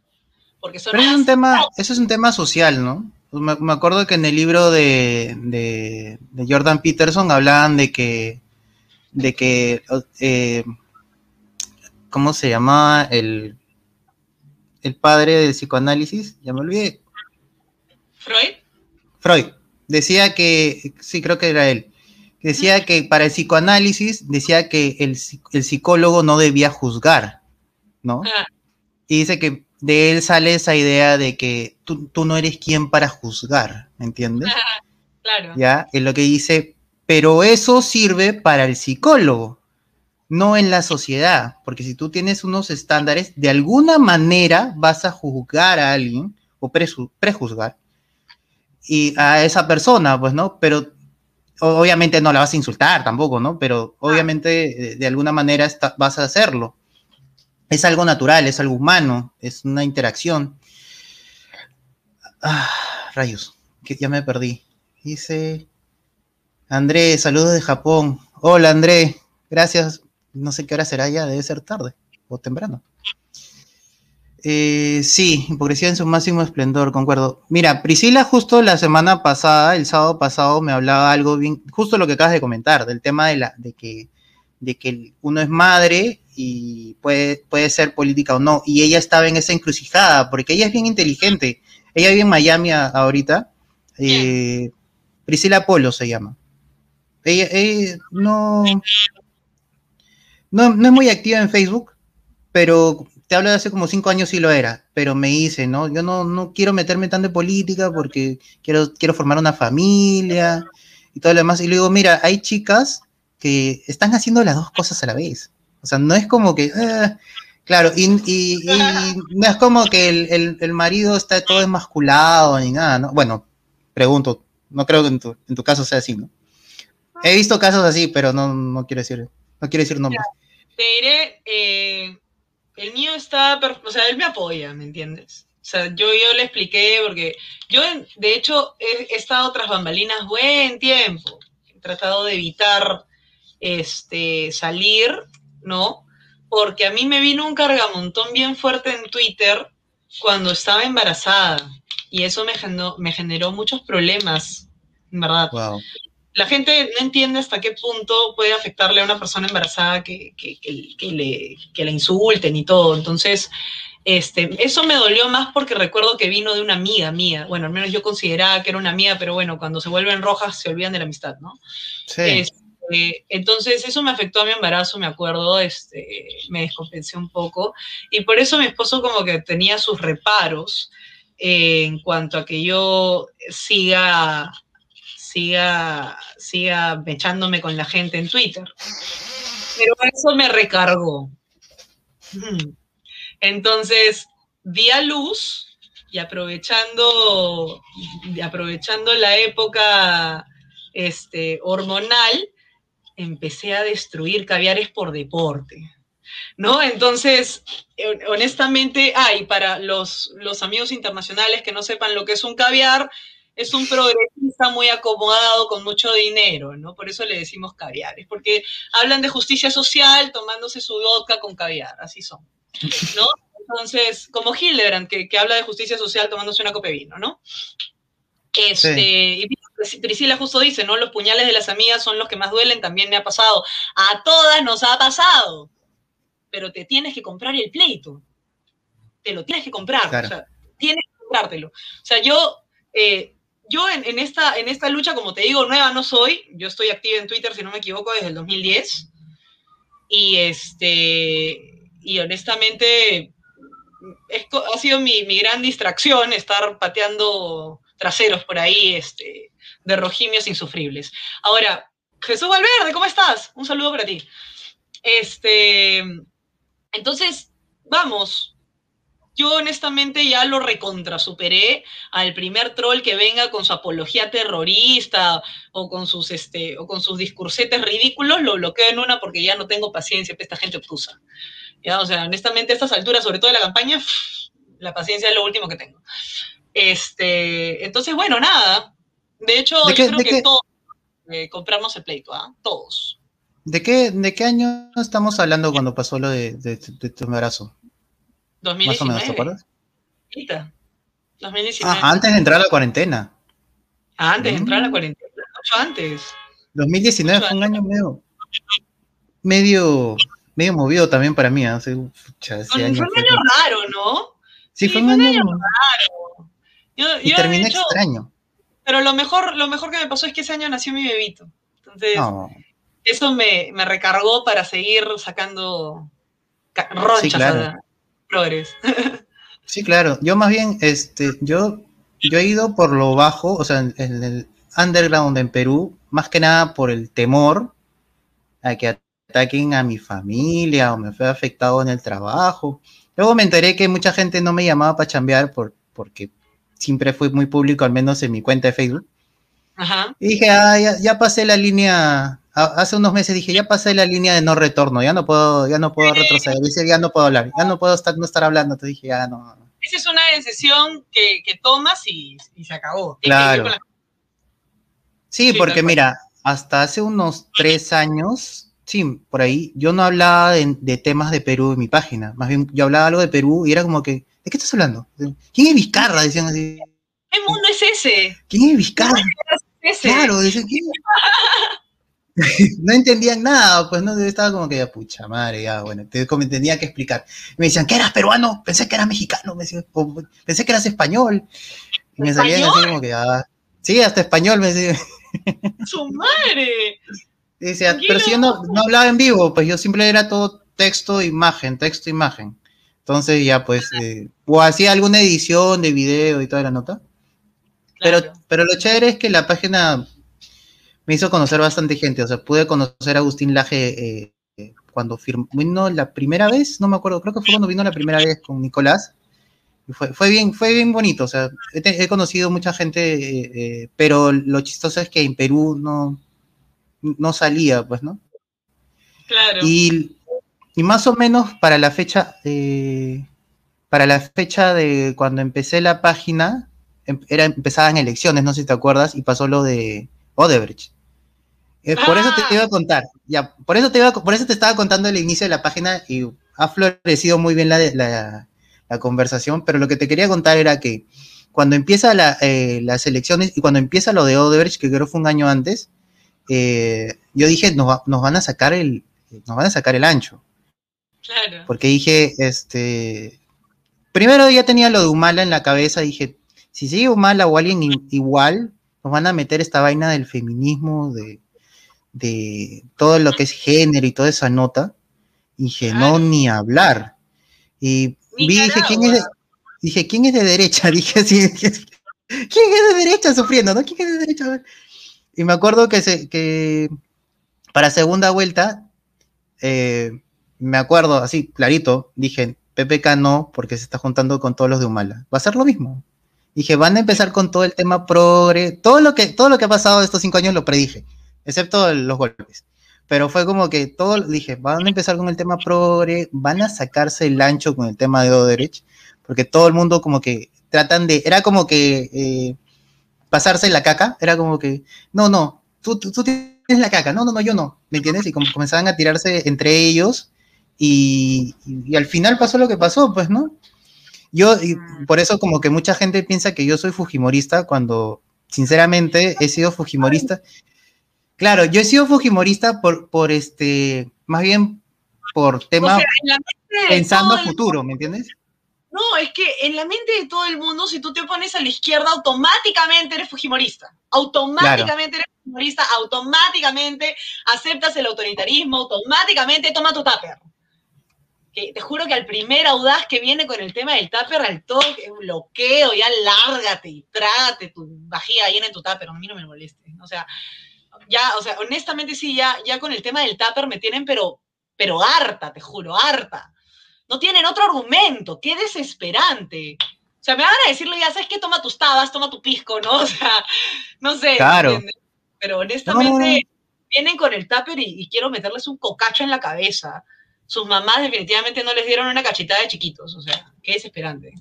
Porque Pero es un tema, eso es un tema social, ¿no? Me, acuerdo que en el libro de, Jordan Peterson hablaban de que, de que, eh, ¿cómo se llamaba el, el padre del psicoanálisis? Ya me olvidé. ¿Freud? Freud. Decía que, sí, creo que era él. Decía que para el psicoanálisis, decía que el, psicólogo no debía juzgar, ¿no? Ah. Y dice que de él sale esa idea de que tú, no eres quien para juzgar, ¿me entiendes? claro. Ya, es lo que dice, pero eso sirve para el psicólogo, no en la sociedad, porque si tú tienes unos estándares, de alguna manera vas a juzgar a alguien o prejuzgar y a esa persona, pues, ¿no? Pero obviamente no la vas a insultar tampoco, ¿no? Pero obviamente de, alguna manera vas a hacerlo. Es algo natural, es algo humano, es una interacción. Ah, rayos, que ya me perdí. Dice André, saludos de Japón. Hola André, gracias. No sé qué hora será ya, debe ser tarde o temprano. Eh, sí, hipocresía en su máximo esplendor, concuerdo. Mira, Priscila justo la semana pasada, el sábado pasado, me hablaba algo bien, justo lo que acabas de comentar, del tema de, la, de, que, de que uno es madre y puede, puede ser política o no. Y ella estaba en esa encrucijada, porque ella es bien inteligente. Ella vive en Miami ahorita. Eh, Priscila Polo se llama. Ella, no, no, no es muy activa en Facebook, pero te hablo de hace como cinco años sí lo era, pero me dice, ¿no? Yo no, no quiero meterme tanto en política porque quiero, quiero formar una familia y todo lo demás. Y le digo, mira, hay chicas que están haciendo las dos cosas a la vez. O sea, no es como que, ah", claro, y, no es como que el, marido está todo desmasculado ni nada, ¿no? Bueno, pregunto, no creo que en tu, en tu caso sea así, ¿no? He visto casos así, pero no, no quiero decir, no quiero decir nombres. Te diré, eh, el mío está, o sea, él me apoya, ¿me entiendes? O sea, yo, yo le expliqué, porque yo, de hecho, he, estado tras bambalinas buen tiempo. He tratado de evitar este, salir, ¿no? Porque a mí me vino un cargamontón bien fuerte en Twitter cuando estaba embarazada. Y eso me generó, me generó muchos problemas, verdad. Wow la gente no entiende hasta qué punto puede afectarle a una persona embarazada que, le, la insulten y todo. Entonces, este, eso me dolió más porque recuerdo que vino de una amiga mía. Bueno, al menos yo consideraba que era una amiga, pero bueno, cuando se vuelven rojas se olvidan de la amistad, ¿no? Sí. Este, entonces, eso me afectó a mi embarazo, me acuerdo, este, me descompensé un poco. Y por eso mi esposo como que tenía sus reparos en cuanto a que yo siga siga, siga echándome con la gente en Twitter. Pero eso me recargó. Mm. Entonces, di a luz y aprovechando, aprovechando la época este, hormonal, empecé a destruir caviares por deporte. ¿No? Entonces, honestamente, hay para los, los amigos internacionales que no sepan lo que es un caviar, es un progresista muy acomodado con mucho dinero, ¿no? Por eso le decimos caviares, porque hablan de justicia social tomándose su vodka con caviar, así son, ¿no? Entonces, como Hildebrand, que, habla de justicia social tomándose una copa de vino, ¿no? Este, Y Priscila justo dice, ¿no? Los puñales de las amigas son los que más duelen, también me ha pasado. A todas nos ha pasado, pero te tienes que comprar el pleito. Te lo tienes que comprar, o sea, tienes que comprártelo. O sea, yo eh, yo en, esta, en esta lucha, como te digo, nueva no soy. Yo estoy activa en Twitter, si no me equivoco, desde el 2010. Y, este, y honestamente, ha sido mi, gran distracción estar pateando traseros por ahí este, de rojimios insufribles. Ahora, Jesús Valverde, ¿cómo estás? Un saludo para ti. Este, entonces, vamos, yo honestamente ya lo recontra superé al primer troll que venga con su apología terrorista o con sus este o con sus discursetes ridículos, lo bloqueo en una porque ya no tengo paciencia para esta gente obtusa. Ya, o sea, honestamente a estas alturas, sobre todo de la campaña, la paciencia es lo último que tengo. Este, entonces bueno, nada. De hecho, yo creo que todos eh, compramos el pleito, ¿ah? Todos. ¿De qué, ¿De qué año estamos hablando cuando pasó lo de, de tu embarazo? 2019. Más o menos, ¿te 2019. Ah, antes de entrar a la cuarentena. Ah, antes de entrar a la mm. cuarentena, mucho antes. 2019 fue un año medio, medio, medio movido también para mí. Hace, fue un año raro, ¿no? Sí, fue un año, raro. y terminé extraño. Pero lo mejor, lo mejor que me pasó es que ese año nació mi bebito. Entonces, eso me, recargó para seguir sacando ronchas flores. sí, claro. Yo más bien, este, yo, yo he ido por lo bajo, o sea, en, el underground en Perú, más que nada por el temor a que ataquen a mi familia o me fue afectado en el trabajo. Luego me enteré que mucha gente no me llamaba para chambear por, porque siempre fue muy público, al menos en mi cuenta de Facebook. Ajá. Y dije, ah, ya, pasé la línea, hace unos meses dije, ya pasé la línea de no retorno, ya no puedo, ya no puedo retroceder, dice, ya no puedo hablar, ya no puedo estar, no estar hablando, te dije, ya no. Esa es una decisión que, tomas y, se acabó. Claro. Sí, porque mira, hasta hace unos tres años, sí, por ahí, yo no hablaba de, temas de Perú en mi página, más bien yo hablaba algo de Perú y era como que, ¿de qué estás hablando? ¿Quién es Vizcarra? Decían así. ¿Qué mundo es ese? ¿Quién es Vizcarra? Claro, decían, ¿quién? *laughs* *laughs* no entendían nada, pues no, estaba como que ya, pucha madre, ya, bueno, te, tenía que explicar. me decían, ¿que eras peruano? Pensé que eras mexicano, me decían, pensé que eras español. Y me salían así como que, ah, sí, hasta español me decían. *laughs* ¡Su madre! Dice, pero si yo no, hablaba en vivo, pues yo siempre era todo texto, imagen, texto, imagen. Entonces ya pues, eh, o hacía alguna edición de video y toda la nota. Pero, pero lo chévere es que la página me hizo conocer bastante gente. O sea, pude conocer a Agustín Laje eh, cuando vino la primera vez, no me acuerdo, creo que fue cuando vino la primera vez con Nicolás. Y fue, fue, bien, fue bien bonito. O sea, he, conocido mucha gente, eh, pero lo chistoso es que en Perú no, no salía, pues, ¿no? Claro. Y, más o menos para la fecha, para la fecha de cuando empecé la página, em, era, empezaban elecciones, no sé si te acuerdas, y pasó lo de Odebrecht. Eh, por eso te iba a contar, ya, por eso te iba, por eso te estaba contando el inicio de la página y ha florecido muy bien la, la, la conversación, pero lo que te quería contar era que cuando empieza eh, las elecciones y cuando empieza lo de Odebrecht, que creo fue un año antes, eh, yo dije, nos, nos, van a sacar el, nos van a sacar el ancho. Claro. Porque dije, este, primero ya tenía lo de Humala en la cabeza, dije, si sigue Humala o alguien igual, nos van a meter esta vaina del feminismo, de, de todo lo que es género y toda esa nota. Y dije, no, ni hablar. Y vi, dije, ¿quién es de, dije, ¿quién es de derecha? *laughs* Dije así, ¿quién es de derecha sufriendo? ¿no? ¿Quién es de derecha? Y me acuerdo que, se, que para segunda vuelta, eh, me acuerdo así, clarito, dije, PPK no, porque se está juntando con todos los de Humala. Va a ser lo mismo. Dije, van a empezar con todo el tema progre, todo lo que, todo lo que ha pasado estos cinco años lo predije, excepto los golpes. Pero fue como que todo, dije, van a empezar con el tema progre, van a sacarse el ancho con el tema de Oderich, porque todo el mundo como que tratan de, era como que eh, pasarse la caca, era como que, no, no, tú, tú, tienes la caca, no, no, no, yo no, ¿me entiendes? Y como comenzaban a tirarse entre ellos y, al final pasó lo que pasó, pues, ¿no? Yo, por eso como que mucha gente piensa que yo soy fujimorista cuando, sinceramente, he sido fujimorista. Claro, yo he sido fujimorista por, por este, más bien por tema pensando a futuro, ¿me entiendes? No, es que en la mente de todo el mundo, si tú te pones a la izquierda, automáticamente eres fujimorista. Automáticamente eres fujimorista, automáticamente aceptas el autoritarismo, automáticamente toma tu tupper. Que te juro que al primer audaz que viene con el tema del tupper, al toque, bloqueo, ya lárgate y trágate tu vajilla ahí en tu tupper, a mí no me moleste. O sea, ya, o sea, honestamente sí, ya, ya con el tema del tupper me tienen, pero, pero harta, te juro, harta no tienen otro argumento, qué desesperante. O sea, me van a decirle, ya sabes que toma tus tabas, toma tu pisco, ¿no? *laughs* O sea, no sé. Claro. Pero honestamente, vienen con el tupper y, quiero meterles un cocacho en la cabeza. Sus mamás definitivamente no les dieron una cachetada de chiquitos, o sea, qué desesperante.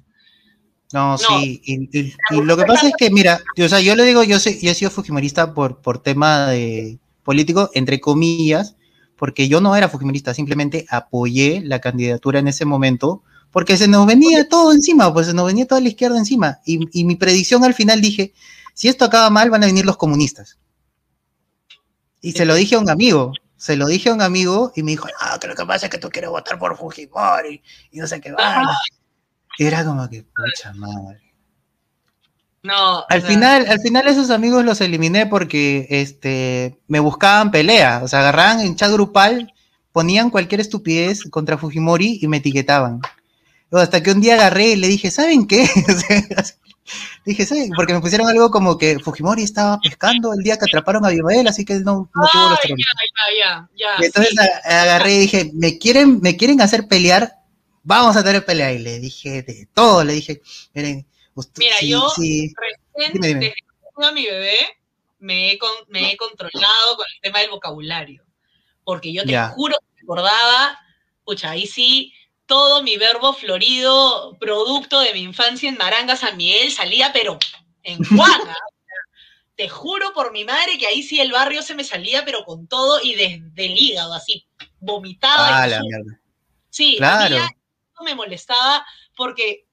No, sí, y, lo que pasa es que, mira, o sea, yo le digo, yo, sé, yo he sido fujimorista por, por tema de político, entre comillas, porque yo no era fujimorista, simplemente apoyé la candidatura en ese momento, porque se nos venía todo encima, pues se nos venía toda la izquierda encima. Y, mi predicción al final dije, si esto acaba mal, van a venir los comunistas. Y se lo dije a un amigo, se lo dije a un amigo y me dijo, ah, que lo que pasa es que tú quieres votar por Fujimori y no sé qué va. Era como que, pucha madre. No. Al final, al final esos amigos los eliminé porque este me buscaban pelea, o sea, agarraban en chat grupal, ponían cualquier estupidez contra Fujimori y me etiquetaban. O hasta que un día agarré y le dije, ¿saben qué? *laughs* Dije, ¿saben? Porque me pusieron algo como que Fujimori estaba pescando el día que atraparon a Abimael, así que no, no tuvo los terroristas. ya, ya, ya, entonces sí. agarré y dije, ¿me quieren, ¿me quieren hacer pelear? Vamos a tener pelea. Y le dije de todo, le dije, miren, usted, Mira, sí, yo- sí. Recién, Dime, dime. desde a mi bebé, me he, con- me he controlado con el tema del vocabulario. Porque yo te Ya. juro que recordaba, pucha, ahí sí, todo mi verbo florido, producto de mi infancia en Maranga San Miguel, salía, pero en *laughs* Juana. te juro por mi madre que ahí sí el barrio se me salía, pero con todo y desde el hígado, así, vomitaba. Ah, y la mierda. Sí, Claro. a mí ya eso me molestaba porque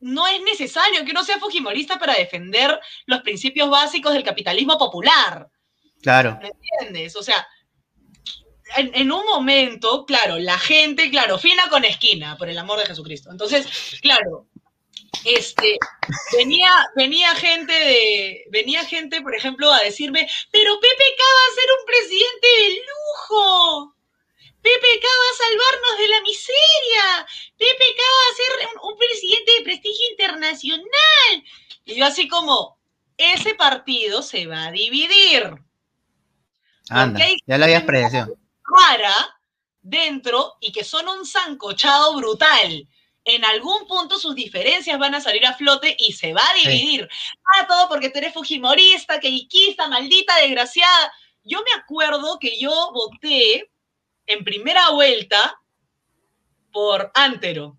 no es necesario que uno sea fujimorista para defender los principios básicos del capitalismo popular, Claro. ¿entiendes? O sea, en, en un momento, claro, la gente, claro, fina con esquina, por el amor de Jesucristo. Entonces, claro, este, venía, venía gente de, venía gente, por ejemplo, a decirme, pero PPK va a ser un presidente de lujo. PPK va a salvarnos de la miseria. PPK va a ser un, un presidente de prestigio internacional. Y yo así como, ese partido se va a dividir. Anda, ya la habías predecido. rara dentro y que son un zancochado brutal. En algún punto sus diferencias van a salir a flote y se va a dividir. Ah, todo porque tú eres fujimorista, que iquista, maldita, desgraciada. Yo me acuerdo que yo voté en primera vuelta por Antero.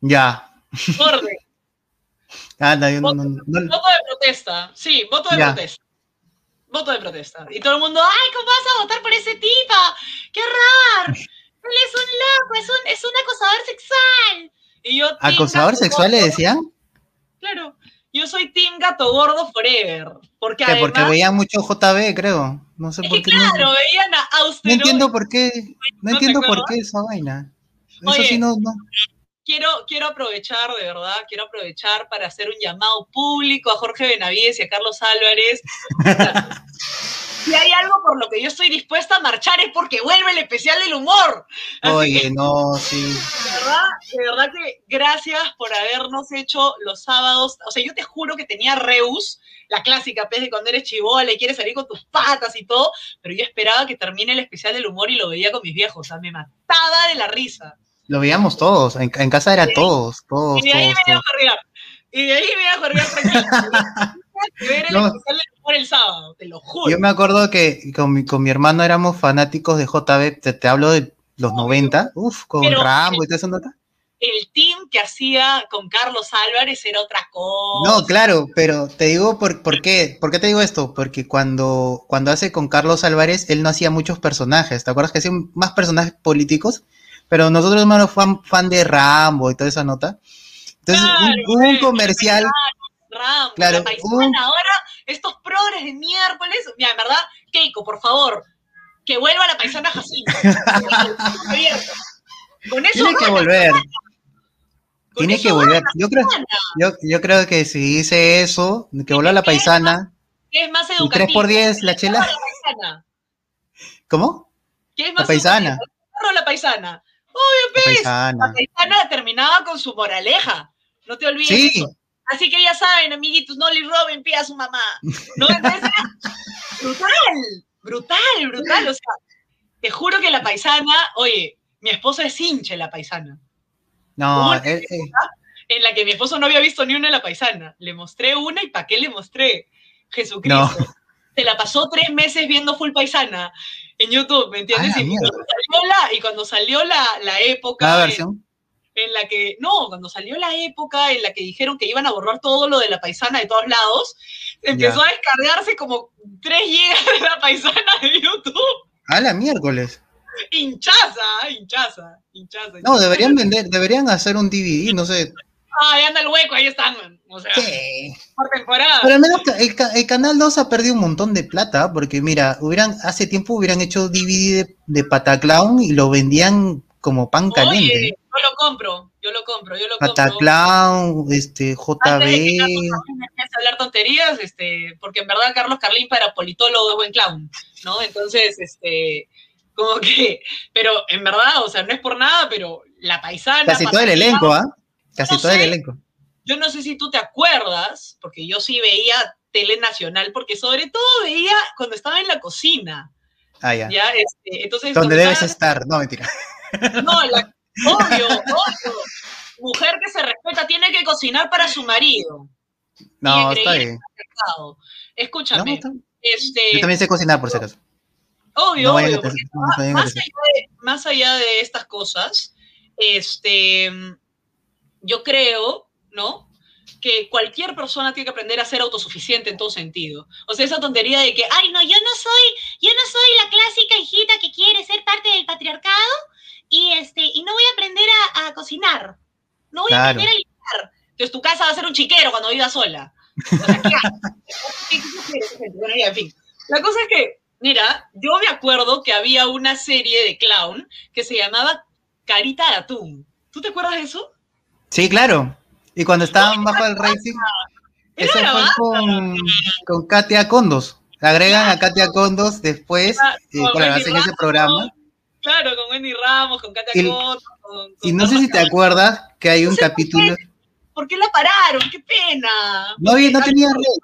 Ya. Orden. *laughs* Anda, yo no, no, no- Voto de protesta. Sí, voto de Ya. protesta. Voto de protesta. Y todo el mundo, ay, ¿cómo vas a votar por ese tipo? ¡Qué raro! Él es un loco, es un, es un acosador sexual. Y yo, team ¿Acosador sexual le decían? Claro. Yo soy Team Gato Gordo Forever. Porque Que porque además, veían mucho JB, creo. No sé es por qué. no- claro, veían a No, entiendo por qué. No, ¿No entiendo por qué esa vaina. Eso Oye. sí no, no. quiero, quiero aprovechar, de verdad, quiero aprovechar para hacer un llamado público a Jorge Benavides y a Carlos Álvarez. *laughs* si hay algo por lo que yo estoy dispuesta a marchar es porque vuelve el especial del humor. Así Oye, no, sí. De verdad, de verdad que gracias por habernos hecho los sábados. O sea, yo te juro que tenía Reus, la clásica pez de cuando eres chivola y quieres salir con tus patas y todo, pero yo esperaba que termine el especial del humor y lo veía con mis viejos. O sea, me mataba de la risa. Lo veíamos todos. En, en casa era todos, todos, Y de ahí todos. me iba a jorrear. Y de ahí me iba a. *laughs* Que ver el No. especial del humor el sábado, te lo juro. Yo me acuerdo que con mi, con mi hermano éramos fanáticos de JB. Te, te hablo de los 90. Uf, con Rambo y toda esa nota. El team que hacía con Carlos Álvarez era otra cosa. No, claro, pero te digo por, por qué. ¿Por qué te digo esto? Porque cuando, cuando hace con Carlos Álvarez, él no hacía muchos personajes. ¿Te acuerdas que hacía más personajes políticos? Pero nosotros, hermano, fan, fan de Rambo y toda esa nota. Entonces, un- Claro, comercial. Rambo, Claro, la paisana, un- ahora estos progres de miércoles, mira, en verdad, Keiko, por favor, que vuelva la paisana Jacinta. *laughs* Abierto. Con eso Tiene que volver. Tiene que volver. Yo creo, yo, yo creo que si dice eso, que vuelva la paisana. ¿Qué es más educativo? 3 por 10 la chela. La paisana. ¿Cómo? ¿Qué es La más paisana. educativo? ¿El perro o la paisana? Obvio, La pues. paisana. La paisana terminaba con su moraleja. No te olvides Sí. eso. Así que ya saben, amiguitos, no le roben pie a su mamá. No, entonces *laughs* brutal, brutal, brutal. O sea, te juro que la paisana, oye, mi esposo es hincha de la paisana. No, él- él- En la que mi esposo no había visto ni una de la paisana. Le mostré una y ¿para qué le mostré? Jesucristo. *laughs* Se la pasó tres meses viendo Full Paisana en YouTube, ¿me entiendes? Ah, la y, cuando salió la, y cuando salió la, la época en- la que, no, cuando salió la época en la que dijeron que iban a borrar todo lo de la paisana de todos lados, empezó Ya. a descargarse como 3 gigas de la paisana de YouTube. A la miércoles. *laughs* Hinchaza, hinchaza, hinchaza. No, deberían vender, deberían hacer un DVD, no sé. Ay, anda el hueco, ahí están, man. O sea, por temporada. Pero al menos el, ca- el Canal 2 ha perdido un montón de plata, porque mira, hubieran, hace tiempo hubieran hecho DVD de, de Pataclown y lo vendían como pan caliente. Yo lo compro, yo lo compro, yo lo compro. Pataclown, este, Antes de que JB. Carlos hablar tonterías, este, porque en verdad Carlos Carlín para politólogo es buen clown, ¿no? Entonces, este, como que, pero en verdad, o sea, no es por nada, pero la paisana. Casi todo el elenco, ¿ah? Casi todo el elenco. Yo no sé si tú te acuerdas, porque yo sí veía tele nacional, porque sobre todo veía cuando estaba en la cocina. Ah, ya. ¿ya? Este, entonces, Donde debes estar, no, mentira. No, la, obvio, *laughs* obvio. Mujer que se respeta tiene que cocinar para su marido. No, está bien. Escúchame. No, este, yo también sé cocinar, por si acaso. Obvio, obvio. más, allá de, más allá de estas cosas, este, yo creo, ¿no? que cualquier persona tiene que aprender a ser autosuficiente en todo sentido. O sea, esa tontería de que, ay, no, yo no soy, yo no soy la clásica hijita que quiere ser parte del patriarcado y este, y no voy a aprender a, cocinar. No voy a aprender a limpiar. Entonces tu casa va a ser un chiquero cuando viva sola. O sea, ¿qué Bueno, ya, en fin. La cosa es que, mira, yo me acuerdo que había una serie de clown que se llamaba Carita de Atún. ¿Tú te acuerdas de eso? Sí, claro. Y cuando estaban bajo el rating, eso fue con, con, Katia Condos. Agregan a Katia Condos después, y bueno, hacen ese programa. Claro, con Wendy Ramos, con Katia Condos. y no sé si te acuerdas que hay un capítulo. Por qué, la pararon? ¡Qué pena! No, no tenía rating.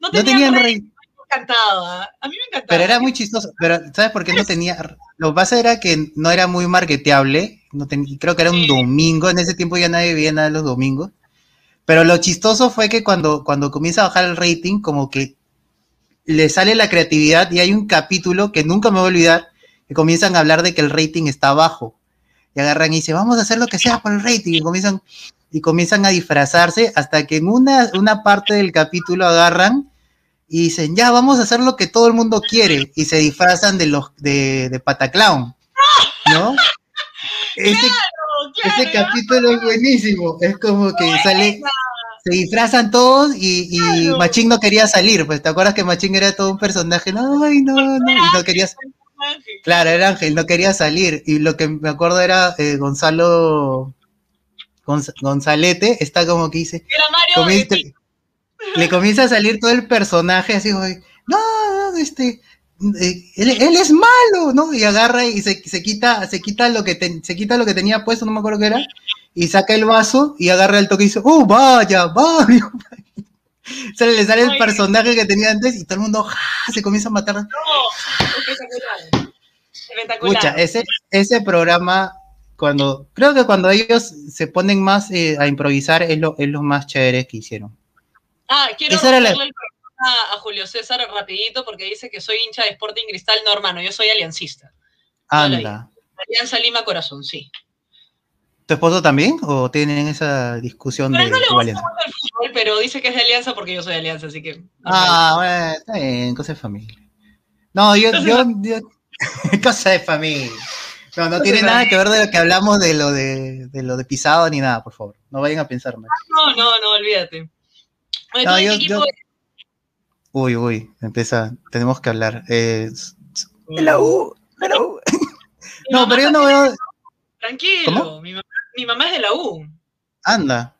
No, tenía rating encantaba. A mí me encantaba. Pero era muy chistoso. Pero, ¿sabes por qué no tenía? Lo que pasa era que no era muy marketeable. No creo que era un domingo. En ese tiempo ya nadie veía nada los domingos. Pero lo chistoso fue que cuando, cuando comienza a bajar el rating, como que le sale la creatividad y hay un capítulo que nunca me voy a olvidar, que comienzan a hablar de que el rating está bajo. Y agarran y dicen, vamos a hacer lo que sea por el rating. Y comienzan, y comienzan a disfrazarse hasta que en una, una parte del capítulo agarran y dicen, ya, vamos a hacer lo que todo el mundo quiere, y se disfrazan de los de, de Pataclown, ¿no? Ese, ese capítulo es buenísimo, es como que sale, se disfrazan todos y, y Machín no quería salir, pues te acuerdas que Machín era todo un personaje, no, ay, no, no, y no quería Claro, era Ángel, no quería salir, y lo que me acuerdo era eh, Gonzalo Gonzalete, está como que dice, le comienza a salir todo el personaje así, no, este, eh, él, es malo, ¿no? Y agarra y se, quita, se quita lo que se quita lo que tenía puesto, no me acuerdo qué era, y saca el vaso y agarra el toque y dice, oh, vaya, vaya. *laughs* Se le sale el personaje que tenía antes y todo el mundo se comienza a matar. No, espectacular. Espectacular. ese, ese programa, cuando, creo que cuando ellos se ponen más eh, a improvisar, es lo, es lo más chévere que hicieron. Ah, quiero darle el a, Julio César rapidito porque dice que soy hincha de Sporting Cristal. No, hermano, yo soy aliancista. Anda. Alianza Lima Corazón, sí. ¿Tu esposo también? ¿O tienen esa discusión pero de no le gusta mucho el fútbol, pero dice que es de alianza porque yo soy de alianza, así que. ah, bueno, está bien, cosa de familia. No, yo, yo, *laughs* cosa de familia. No, no tiene nada que ver de lo que hablamos de lo de, de lo de pisado ni nada, por favor. No vayan a pensar mal. No, no, no, olvídate. Uy, uy, empieza, tenemos que hablar. Eh, de la U, de la U. no, pero yo no veo. Tranquilo, mi mamá, es de la U. Anda.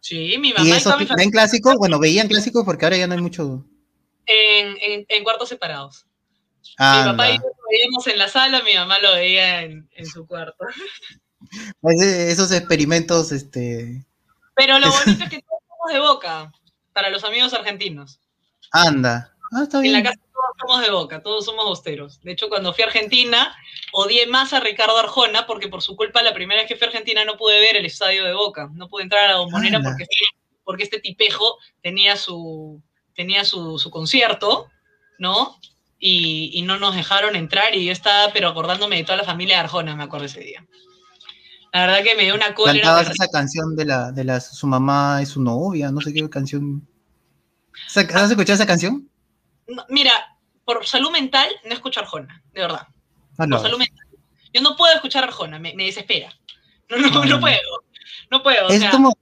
Sí, mi mamá. ¿Y eso ven clásico? Bueno, veían clásico porque ahora ya no hay mucho. En, en, cuartos separados. Mi papá y yo lo veíamos en la sala, mi mamá lo veía en, en su cuarto. Esos experimentos, este. Pero lo bonito es que todos somos de boca para los amigos argentinos. Anda. Ah, está bien. En la casa todos somos de boca, todos somos austeros. De hecho, cuando fui a Argentina, odié más a Ricardo Arjona porque por su culpa la primera vez que fui a Argentina no pude ver el estadio de Boca. No pude entrar a la bombonera porque, porque este tipejo tenía su, tenía su, concierto, ¿no? Y, no nos dejaron entrar y yo estaba pero acordándome de toda la familia de Arjona, me acuerdo ese día. La verdad que me dio una cólera. Cantabas esa canción de la, de la su mamá y su novia, no sé qué canción. ¿Has escuchado esa canción? mira, por salud mental no escucho Arjona, de verdad. Ah, por salud mental. Yo no puedo escuchar Arjona, me, desespera. No, no, no, puedo. No puedo. Es como.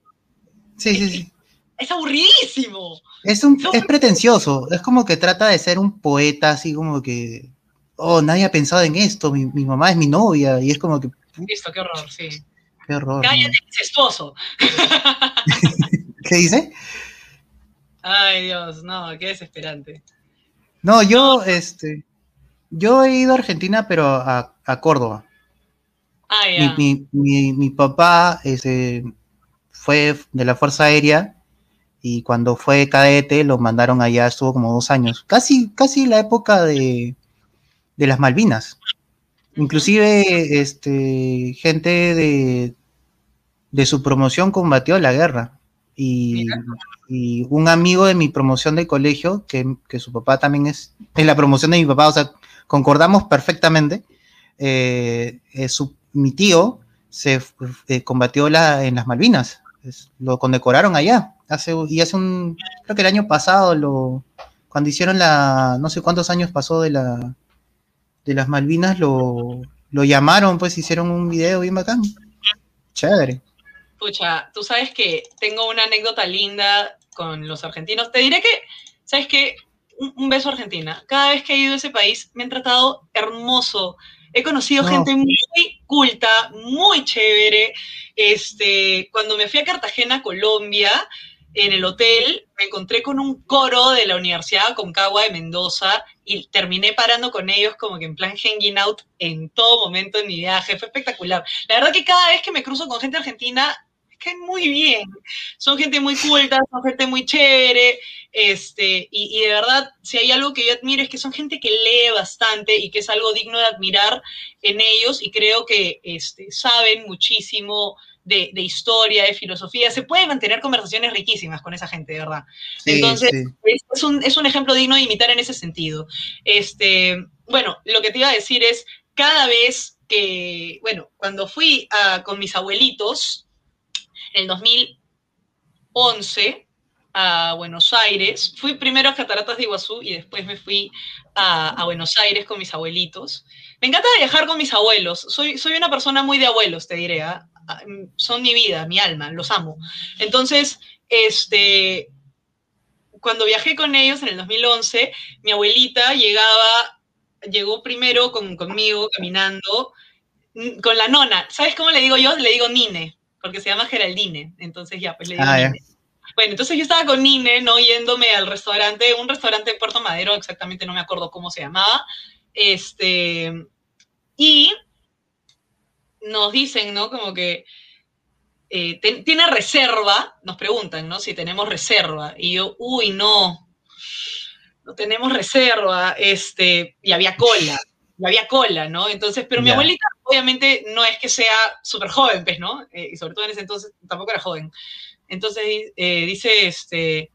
Sí, sí, sí. Es aburridísimo. Es, un, es pretencioso. Es como que trata de ser un poeta, así como que. Oh, nadie ha pensado en esto. Mi, mi mamá es mi novia. Y es como que Listo, qué horror, sí. Qué horror. Cállate, esposo. *laughs* ¿Qué dice? Ay, Dios, no, qué desesperante. No, yo, este, yo he ido a Argentina, pero a, Córdoba. Ah, ya. Mi, papá este, fue de la Fuerza Aérea y cuando fue cadete lo mandaron allá, estuvo como dos años, casi, casi la época de, de las Malvinas. Inclusive, este, gente de, de su promoción combatió la guerra. Y, un amigo de mi promoción de colegio, que, su papá también es, es la promoción de mi papá, o sea, concordamos perfectamente. Eh, mi tío se eh, combatió la, en las Malvinas, lo condecoraron allá. Hace, y hace un, creo que el año pasado, lo, cuando hicieron la, no sé cuántos años pasó de la, de las Malvinas, lo, lo llamaron, pues hicieron un video bien bacán. Chévere. Pucha, tú sabes que tengo una anécdota linda con los argentinos. Te diré que, ¿sabes qué? Un, beso a Argentina. Cada vez que he ido a ese país me han tratado hermoso. He conocido gente muy culta, muy chévere. Este, cuando me fui a Cartagena, Colombia, en el hotel me encontré con un coro de la Universidad Concagua de Mendoza y terminé parando con ellos como que en plan hanging out en todo momento de mi viaje. Fue espectacular. La verdad que cada vez que me cruzo con gente argentina caen muy bien. Son gente muy culta, son gente muy chévere. Este, y, de verdad, si hay algo que yo admiro es que son gente que lee bastante y que es algo digno de admirar en ellos y creo que este, saben muchísimo de, historia, de filosofía. Se pueden mantener conversaciones riquísimas con esa gente, de verdad. Entonces, Es, un, es, un, ejemplo digno de imitar en ese sentido. Este, bueno, lo que te iba a decir es, cada vez que, bueno, cuando fui con mis abuelitos, en el 2011 a Buenos Aires. Fui primero a Cataratas de Iguazú y después me fui a, Buenos Aires con mis abuelitos. Me encanta viajar con mis abuelos. Soy, soy una persona muy de abuelos, te diré. ¿ah? Ah, son mi vida, mi alma, los amo. Entonces, este, cuando viajé con ellos en el 2011, mi abuelita llegaba, llegó primero conmigo caminando mm, con la nona. ¿Sabes cómo le digo yo? Le digo Nine porque se llama Geraldine, entonces ya, pues le digo ah, Nine. Bueno, entonces yo estaba con Nine, ¿no? Yéndome al restaurante, un restaurante en Puerto Madero, exactamente no me acuerdo cómo se llamaba, este, y nos dicen, ¿no? Como que eh, tiene reserva, nos preguntan, ¿no? Si tenemos reserva, y yo, uy, no, no tenemos reserva, este, y había cola y había cola, ¿no? Entonces, pero mi abuelita obviamente no es que sea súper joven, pues, ¿no? Eh, y sobre todo en ese entonces tampoco era joven. Entonces eh, dice, este,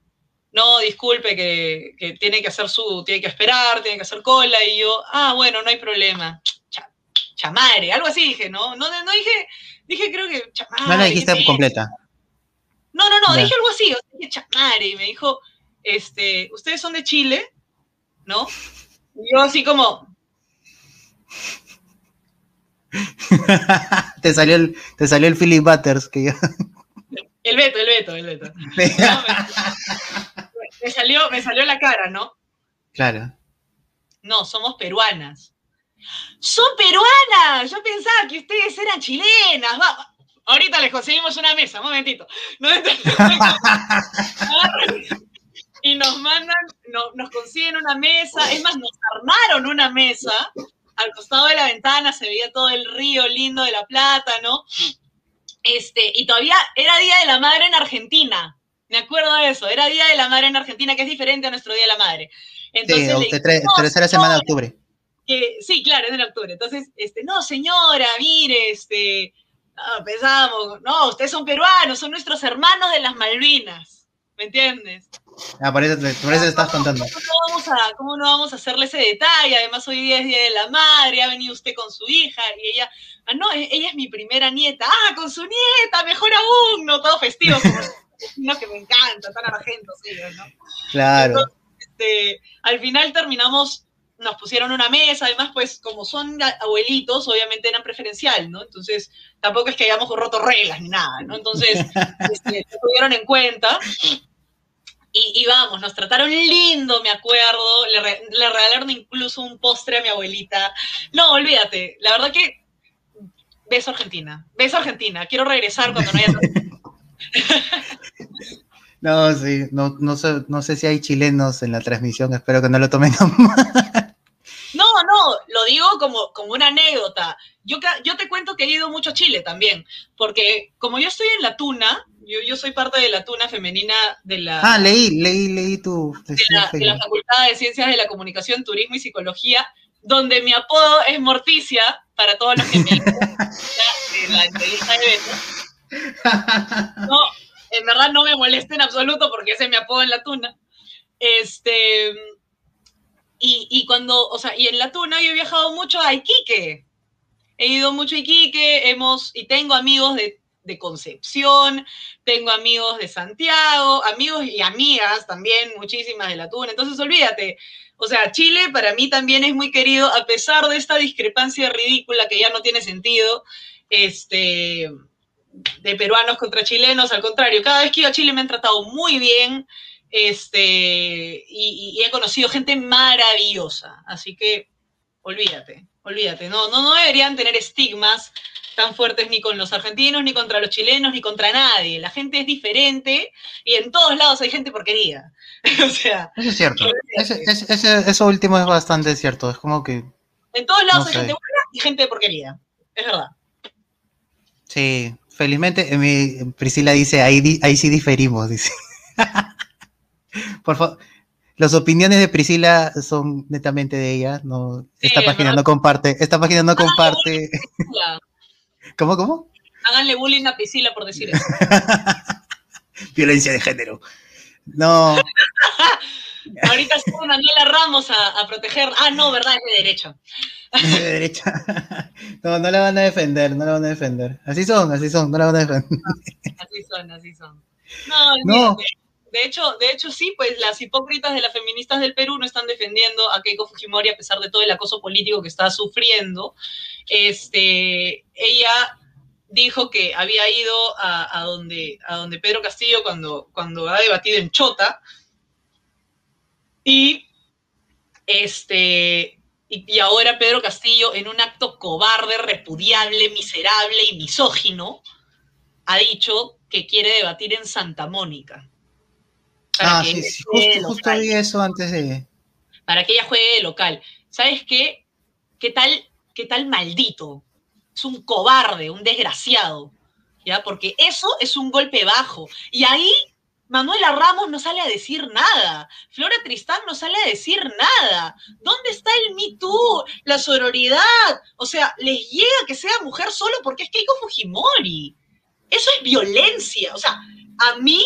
no, disculpe, que, tiene que hacer su, tiene que esperar, tiene que hacer cola, y yo, ah, bueno, no hay problema. Chamare, algo así dije, ¿no? No, no dije, dije creo que chamare. No la dijiste completa. No, no, no, dije algo así, dije chamare, y me dijo, este, ¿ustedes son de Chile? ¿No? Y yo así como, *laughs* te salió el, te salió el Philip Butters que yo... El Beto, el Beto, el Beto. *laughs* me, salió, me salió la cara, ¿no? Claro. No, somos peruanas. ¡Son peruanas! Yo pensaba que ustedes eran chilenas. Ahorita les conseguimos una mesa, un momentito. y nos mandan, nos consiguen una mesa. Es más, nos armaron una mesa al costado de la ventana se veía todo el río lindo de La Plata, ¿no? Este, y todavía era Día de la Madre en Argentina. Me acuerdo de eso, era Día de la Madre en Argentina, que es diferente a nuestro Día de la Madre. Entonces, sí, tercera semana de octubre. Que, sí, claro, es de octubre. Entonces, este, no, señora, mire, este, no, pensamos, no, ustedes son peruanos, son nuestros hermanos de las Malvinas, ¿me entiendes? Ah, por eso, por eso estás contando. ¿cómo no, vamos a, ¿Cómo no vamos a hacerle ese detalle? Además, hoy día es Día de la Madre, ha venido usted con su hija y ella, ah, no, e, ella es mi primera nieta. Ah, con su nieta, mejor aún, no, todo festivo, como no, que me encanta, tan argento, sí, ¿no? Claro. este, al final terminamos, nos pusieron una mesa, además, pues, como son abuelitos, obviamente eran preferencial, ¿no? Entonces, tampoco es que hayamos roto reglas ni nada, ¿no? Entonces, *laughs* este, se tuvieron en cuenta y, vamos, nos trataron lindo, me acuerdo. Le, regalaron incluso un postre a mi abuelita. No, olvídate. La verdad que. Beso Argentina. Beso Argentina. Quiero regresar cuando no haya. *laughs* *laughs* No, sí, no, no, sé, no sé si hay chilenos en la transmisión, espero que no lo tomen no, lo digo como, como una anécdota. Yo, yo te cuento que he ido mucho a Chile también, porque como yo estoy en la tuna, yo, yo soy parte de la tuna femenina de la... Ah, leí, leí, leí tu... De la, de la Facultad de Ciencias de la Comunicación, Turismo y Psicología, donde mi apodo es Morticia, para todos los que me *laughs* la entrevista de Beto. No, en verdad no me molesta en absoluto porque ese me apodo en la tuna. Este, y, y, cuando, o sea, y en la tuna yo he viajado mucho a Iquique. He ido mucho a Iquique, hemos, y tengo amigos de, Concepción, tengo amigos de Santiago, amigos y amigas también, muchísimas de la tuna. Entonces, olvídate, o sea, Chile para mí también es muy querido, a pesar de esta discrepancia ridícula que ya no tiene sentido, este, de peruanos contra chilenos, al contrario, cada vez que iba a Chile me han tratado muy bien, este, y, he conocido gente maravillosa, así que olvídate, olvídate, no, no, no deberían tener estigmas tan fuertes ni con los argentinos, ni contra los chilenos, ni contra nadie. La gente es diferente y en todos lados hay gente porquería. *laughs* o sea. Eso es cierto. eso último es bastante cierto. Es como que. En todos lados hay gente buena y gente de porquería. Es verdad. Sí, felizmente mi, Priscila dice, ahí, ahí sí diferimos, dice. *laughs* Por favor, las opiniones de Priscila son netamente de ella, no, esta página no comparte, esta página no comparte. *laughs* ¿Cómo, cómo? Háganle bullying a Priscila por decir eso. *laughs* Violencia de género. No. *laughs* Ahorita está Daniela Ramos a, proteger. Ah, no, ¿verdad? Es de derecha. de derecha. No, no la van a defender, no la van a defender. Así son, así son, no la van a defender. Así son, así son. No, no. De hecho, de hecho, sí, pues las hipócritas de las feministas del Perú no están defendiendo a Keiko Fujimori a pesar de todo el acoso político que está sufriendo. Este, ella dijo que había ido a, donde, a donde Pedro Castillo cuando, cuando ha debatido en Chota. Y este, y, ahora Pedro Castillo, en un acto cobarde, repudiable, miserable y misógino, ha dicho que quiere debatir en Santa Mónica. Ah, sí, sí, justo, vi eso antes de. Para que ella juegue de local. ¿Sabes qué? ¿Qué tal, qué tal maldito? Es un cobarde, un desgraciado. ¿Ya? Porque eso es un golpe bajo. Y ahí Manuela Ramos no sale a decir nada. Flora Tristán no sale a decir nada. ¿Dónde está el Me Too? La sororidad. O sea, les llega que sea mujer solo porque es Keiko Fujimori. Eso es violencia. O sea, a mí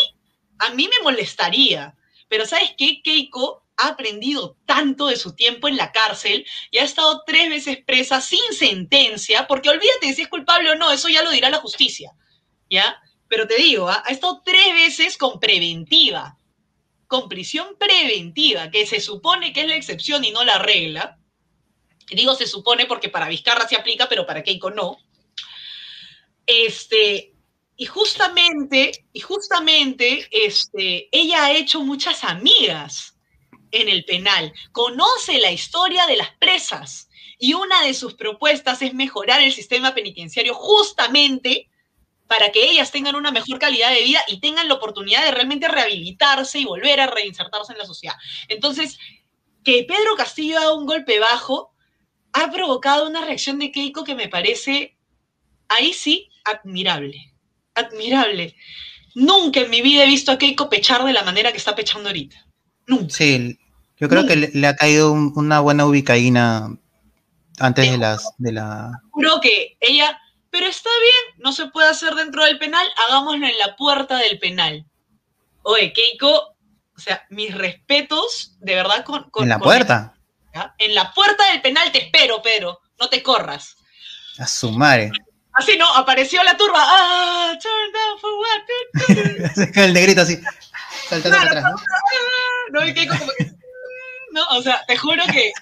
a mí me molestaría, pero ¿sabes qué? Keiko ha aprendido tanto de su tiempo en la cárcel y ha estado tres veces presa sin sentencia, porque olvídate si es culpable o no, eso ya lo dirá la justicia, ¿ya? Pero te digo, ¿ah? ha estado tres veces con preventiva, con prisión preventiva, que se supone que es la excepción y no la regla. Digo se supone porque para Vizcarra se aplica, pero para Keiko no. Este, y justamente, y justamente, este, ella ha hecho muchas amigas en el penal, conoce la historia de las presas y una de sus propuestas es mejorar el sistema penitenciario justamente para que ellas tengan una mejor calidad de vida y tengan la oportunidad de realmente rehabilitarse y volver a reinsertarse en la sociedad. Entonces, que Pedro Castillo haga un golpe bajo ha provocado una reacción de Keiko que me parece, ahí sí, admirable admirable. Nunca en mi vida he visto a Keiko pechar de la manera que está pechando ahorita. Nunca. Sí, yo creo que le, ha caído una buena ubicaína antes de las de la. Juro que ella, pero está bien, no se puede hacer dentro del penal, hagámoslo en la puerta del penal. Oye, Keiko, o sea, mis respetos, de verdad, con. ¿En la puerta? En la puerta del penal te espero, Pedro, no te corras. A su madre. Así no, apareció la turba. Ah, turn down for what? *laughs* el negrito así, saltando atrás, ¿no? No, y que como que. No, o sea, te juro que.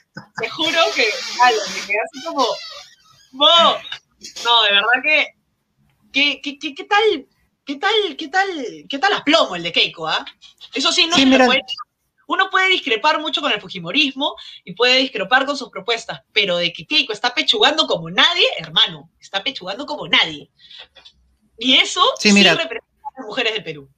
Te juro que. Me quedé así como. No, no, de verdad que. ¿Qué, qué, qué, qué tal? ¿Qué tal? ¿Qué tal? ¿Qué tal aplomo el de Keiko, ah? Eso sí, no sí, se puede uno puede discrepar mucho con el Fujimorismo y puede discrepar con sus propuestas, pero de que Keiko está pechugando como nadie, hermano, está pechugando como nadie. Y eso sí, representa a las mujeres del Perú.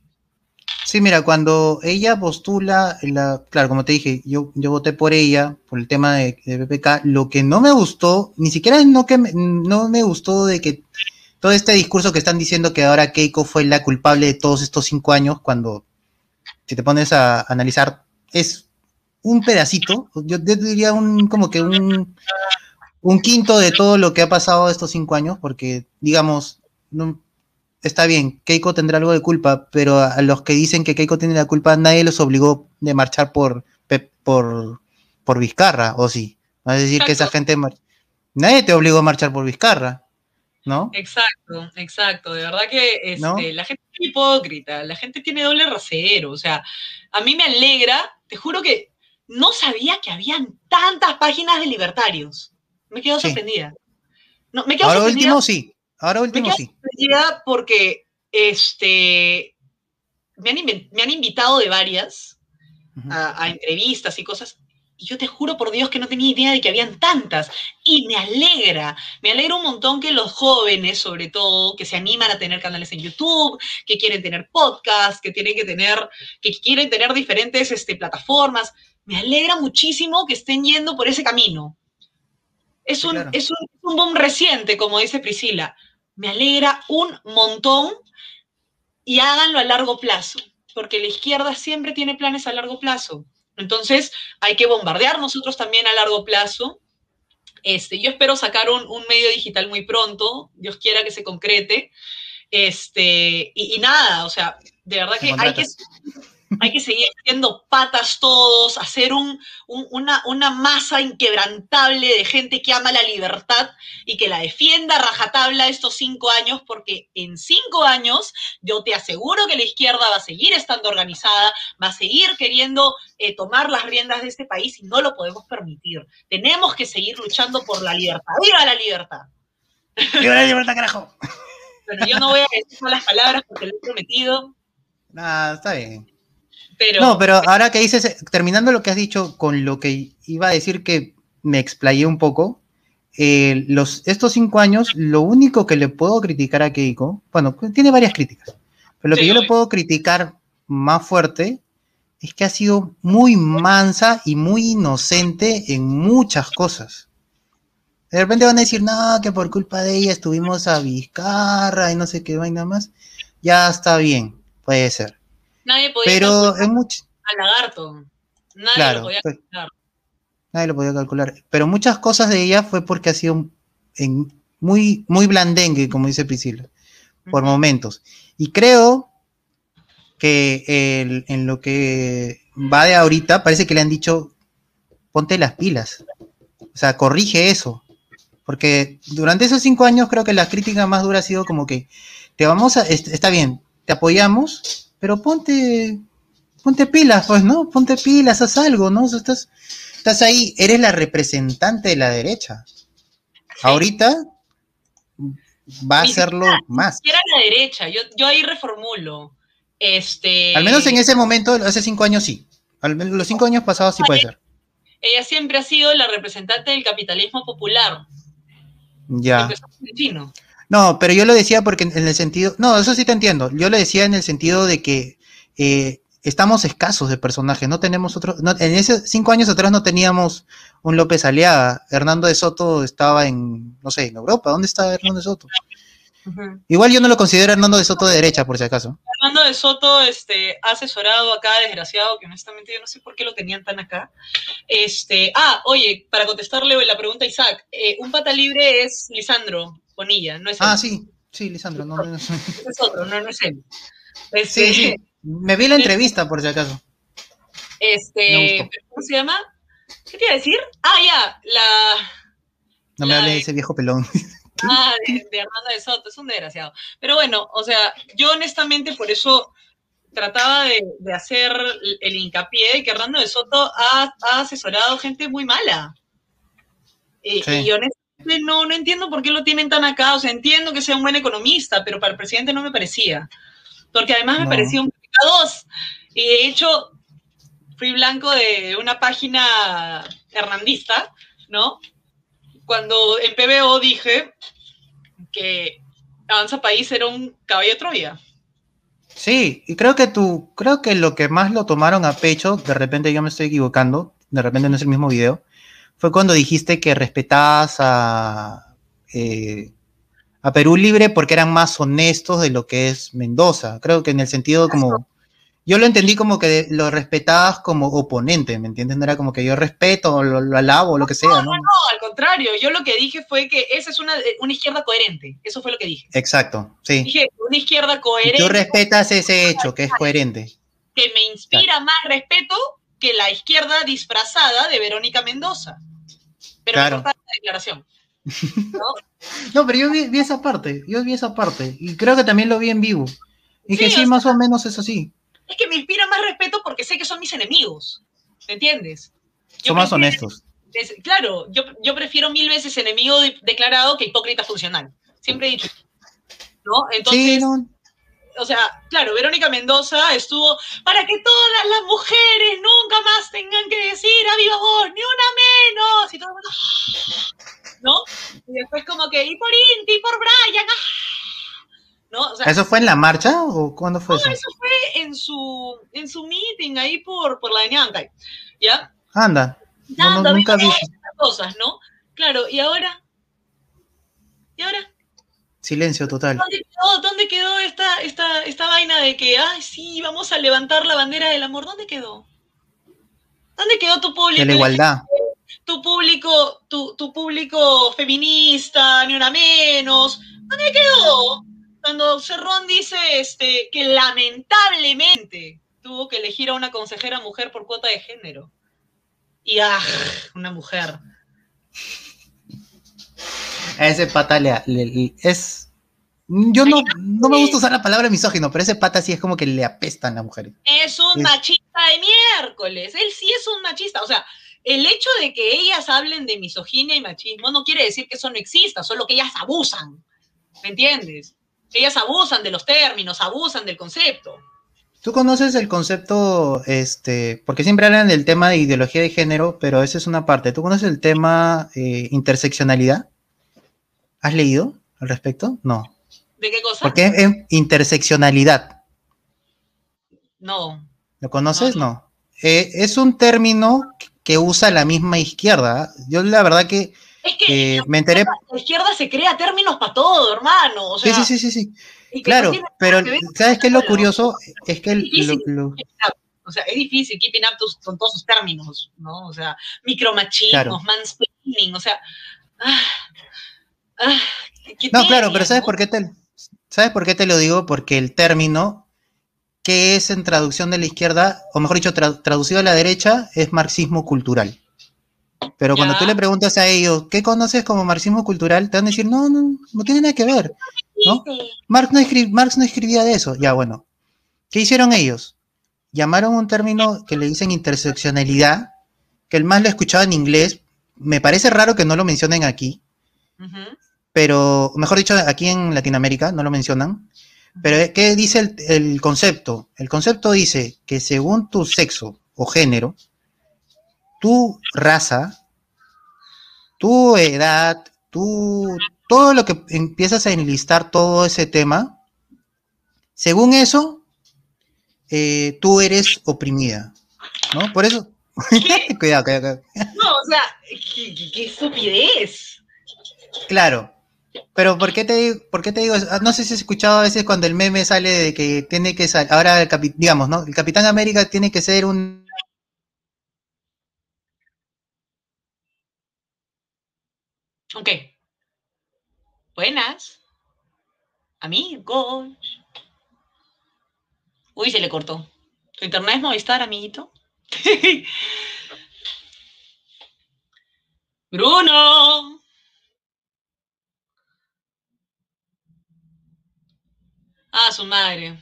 Sí, mira, cuando ella postula, la, claro, como te dije, yo, yo voté por ella, por el tema de, de PPK, lo que no me gustó, ni siquiera no, que me, no me gustó de que todo este discurso que están diciendo que ahora Keiko fue la culpable de todos estos cinco años, cuando si te pones a analizar, es un pedacito, yo, diría un, como que un, un quinto de todo lo que ha pasado estos cinco años, porque, digamos, no, está bien, Keiko tendrá algo de culpa, pero a los que dicen que Keiko tiene la culpa, nadie los obligó de marchar por, por, por Vizcarra, ¿o sí? A decir que esa gente... Nadie te obligó a marchar por Vizcarra, ¿no? Exacto, exacto. De verdad que este, la gente es hipócrita, la gente tiene doble rasero. O sea, a mí me alegra, te juro que no sabía que habían tantas páginas de libertarios. Me quedo sorprendida. No, me quedo Ahora sorprendida. último sí. Ahora último me sí. porque este, me, han, me han invitado de varias uh -huh. a, a, entrevistas y cosas. Y yo te juro por Dios que no tenía idea de que habían tantas. Y me alegra, me alegra un montón que los jóvenes, sobre todo, que se animan a tener canales en YouTube, que quieren tener podcasts, que tienen que tener, que quieren tener diferentes este, plataformas. Me alegra muchísimo que estén yendo por ese camino. Es un, claro. es, un, un boom reciente, como dice Priscila. Me alegra un montón y háganlo a largo plazo, porque la izquierda siempre tiene planes a largo plazo. Entonces, hay que bombardear nosotros también a largo plazo. Este, yo espero sacar un, un medio digital muy pronto, Dios quiera que se concrete. Este, y, y nada, o sea, de verdad que hay que, hay que seguir haciendo patas todos, hacer un, un, una, una, masa inquebrantable de gente que ama la libertad y que la defienda rajatabla estos cinco años, porque en cinco años yo te aseguro que la izquierda va a seguir estando organizada, va a seguir queriendo eh, tomar las riendas de este país y no lo podemos permitir. Tenemos que seguir luchando por la libertad. ¡Viva la libertad! ¡Viva la libertad, carajo! Bueno, yo no voy a decir malas palabras porque lo he prometido. Nada, está bien. Pero, no, pero ahora que dices, terminando lo que has dicho con lo que iba a decir que me explayé un poco, eh, los, estos cinco años, lo único que le puedo criticar a Keiko, bueno, tiene varias críticas, pero lo sí, que yo le puedo criticar más fuerte es que ha sido muy mansa y muy inocente en muchas cosas. De repente van a decir, no, que por culpa de ella estuvimos a Vizcarra y no sé qué vaina más. Ya está bien, puede ser. Nadie podía pero es mucho al lagarto. Nadie claro, lo podía pues, calcular. Nadie lo podía calcular. Pero muchas cosas de ella fue porque ha sido en, muy, muy blandengue, como dice Priscila, por uh -huh. momentos. Y creo que el, en lo que va de ahorita, parece que le han dicho, ponte las pilas. O sea, corrige eso. Porque durante esos cinco años creo que la crítica más dura ha sido como que te vamos a, está bien, te apoyamos, pero ponte, ponte pilas, pues, ¿no? Ponte pilas, haz algo, ¿no? O sea, estás, estás ahí, eres la representante de la derecha. Ahorita va a hacerlo más. Era la derecha, yo, yo ahí reformulo. Este... Al menos en ese momento, hace cinco años sí. Al menos los cinco años pasados sí puede ser. Ella siempre ha sido la representante del capitalismo popular. Ya. No, pero yo lo decía porque en el sentido, no, eso sí te entiendo. Yo lo decía en el sentido de que eh, estamos escasos de personajes, no tenemos otro, no, en esos cinco años atrás no teníamos un López Aliaga. Hernando de Soto estaba en, no sé, en Europa. ¿Dónde está Hernando de Soto? Uh -huh. Igual yo no lo considero Hernando de Soto de derecha, por si acaso. Hernando de Soto, este, ha asesorado acá, desgraciado, que honestamente yo no sé por qué lo tenían tan acá. Este, ah, oye, para contestarle la pregunta a Isaac, eh, un pata libre es Lisandro Bonilla, no es él. Ah, sí, sí, Lisandro, no, no, es, es otro, no, no es él. *laughs* Este, sí, sí, me vi la entrevista, por si acaso. Este, ¿cómo se llama? ¿Qué te iba a decir? Ah, ya, la... No me hables de ese viejo pelón. *laughs* Ah, de, de de Soto, es un desgraciado. Pero bueno, o sea, yo honestamente por eso trataba de, de hacer el hincapié de que Hernando de Soto ha, ha asesorado gente muy mala. Y, sí. y, no, no entiendo por qué lo tienen tan acá. O sea, entiendo que sea un buen economista, pero para el presidente no me parecía. Porque además me parecía un dos. Y de hecho, fui blanco de una página hernandista, ¿no? cuando en PBO dije que Avanza País era un caballo de Troya. Sí, y creo que tú, creo que lo que más lo tomaron a pecho, de repente yo me estoy equivocando, de repente no es el mismo video, fue cuando dijiste que respetabas a, eh, a Perú Libre porque eran más honestos de lo que es Mendoza. Creo que en el sentido como yo lo entendí como que lo respetabas como oponente, ¿me entiendes? No era como que yo respeto, lo, lo alabo, lo que sea, ¿no? No, no, al contrario, yo lo que dije fue que esa es una, una izquierda coherente, eso fue lo que dije. Exacto, sí. Dije, una izquierda coherente. Tú respetas ese hecho, que es coherente. Que me inspira más respeto que la izquierda disfrazada de Verónica Mendoza. Pero Claro. me la declaración. ¿no? *laughs* No, pero yo vi, vi esa parte, yo vi esa parte, y creo que también lo vi en vivo. Y que Sí, o más o menos es así. Es que me inspira más respeto porque sé que son mis enemigos. ¿Me entiendes? Yo Son más honestos. es- claro, yo, yo prefiero mil veces enemigo de- declarado que hipócrita funcional. Siempre he dicho. ¿No? Entonces, Sí, no, o sea, claro, Verónica Mendoza estuvo para que todas las mujeres nunca más tengan que decir a viva voz, ni una menos. Y todo el mundo, *gasps* ¿no? Y después como que, y por Inti, y por Brian, ¡ah! ¿no? O sea, ¿Eso fue en la marcha o cuándo fue eso? eso fue en su, en su meeting ahí por, por la de Ñancay, ¿ya? Anda, no, no, nunca vi. Esas cosas, ¿no? Claro, y ahora, ¿y ahora? Silencio total. ¿Dónde quedó, dónde quedó esta, esta, esta vaina de que, ay, sí, vamos a levantar la bandera del amor? ¿Dónde quedó? ¿Dónde quedó tu público? De la igualdad. Tu público, tu, tu público feminista, ni una menos. ¿Dónde quedó? Cuando Cerrón dice este, que lamentablemente tuvo que elegir a una consejera mujer por cuota de género. Y ah, una mujer. A ese pata le, le- le- es. Yo no, no me gusta usar la palabra misógino, pero ese pata sí es como que le apestan a las mujeres. Es un Es- machista de miércoles. Él sí es un machista. O sea, el hecho de que ellas hablen de misoginia y machismo no quiere decir que eso no exista, solo que ellas abusan. ¿Me entiendes? Ellas abusan de los términos, abusan del concepto. ¿Tú conoces el concepto, este, porque siempre hablan del tema de ideología de género, pero esa es una parte. ¿Tú conoces el tema eh, interseccionalidad? ¿Has leído al respecto? No. ¿De qué cosa? Porque es, es interseccionalidad. No. ¿Lo conoces? No. No. Eh, es un término que usa la misma izquierda. Yo la verdad que Es que eh, me enteré. la izquierda se crea términos para todo, hermano. O Sí, sea, sí, sí, sí, Claro, no pero que ¿sabes qué es lo curioso? Es que el- Difícil. lo- lo- O sea, es difícil keeping up tus- con todos sus términos, ¿no? O sea, micromachismos, Claro. mansplaining, o sea. ah, ah, ¿qué No, claro, pero ¿sabes por qué te, ¿sabes por qué te lo digo? Porque el término que es en traducción de la izquierda, o mejor dicho, tra- traducido a la derecha, es marxismo cultural. Pero cuando tú le preguntas a ellos, ¿qué conoces como marxismo cultural? Te van a decir, no, no, no tiene nada que ver. ¿no? Marx no, Marx no escribía de eso. Ya, bueno. ¿Qué hicieron ellos? Llamaron un término que le dicen interseccionalidad, que el más lo escuchaba en inglés. Me parece raro que no lo mencionen aquí, Ujú. Pero, mejor dicho, aquí en Latinoamérica no lo mencionan. Pero, ¿qué dice el, el concepto? El concepto dice que según tu sexo o género, tu raza, tu edad, tu, todo lo que empiezas a enlistar todo ese tema, según eso, eh, tú eres oprimida, ¿no? Por eso, *laughs* cuidado, cuidado, cuidado. No, o sea, qué, qué- qué estupidez. Claro. Pero ¿por qué te digo, por qué te digo? Ah, No sé si has escuchado a veces cuando el meme sale de que tiene que salir, ahora digamos, ¿no? El Capitán América tiene que ser un Ok. Buenas. Amigos. Uy, se le cortó. ¿Tu internet es Movistar, amiguito? *laughs* Bruno. Ah, su madre.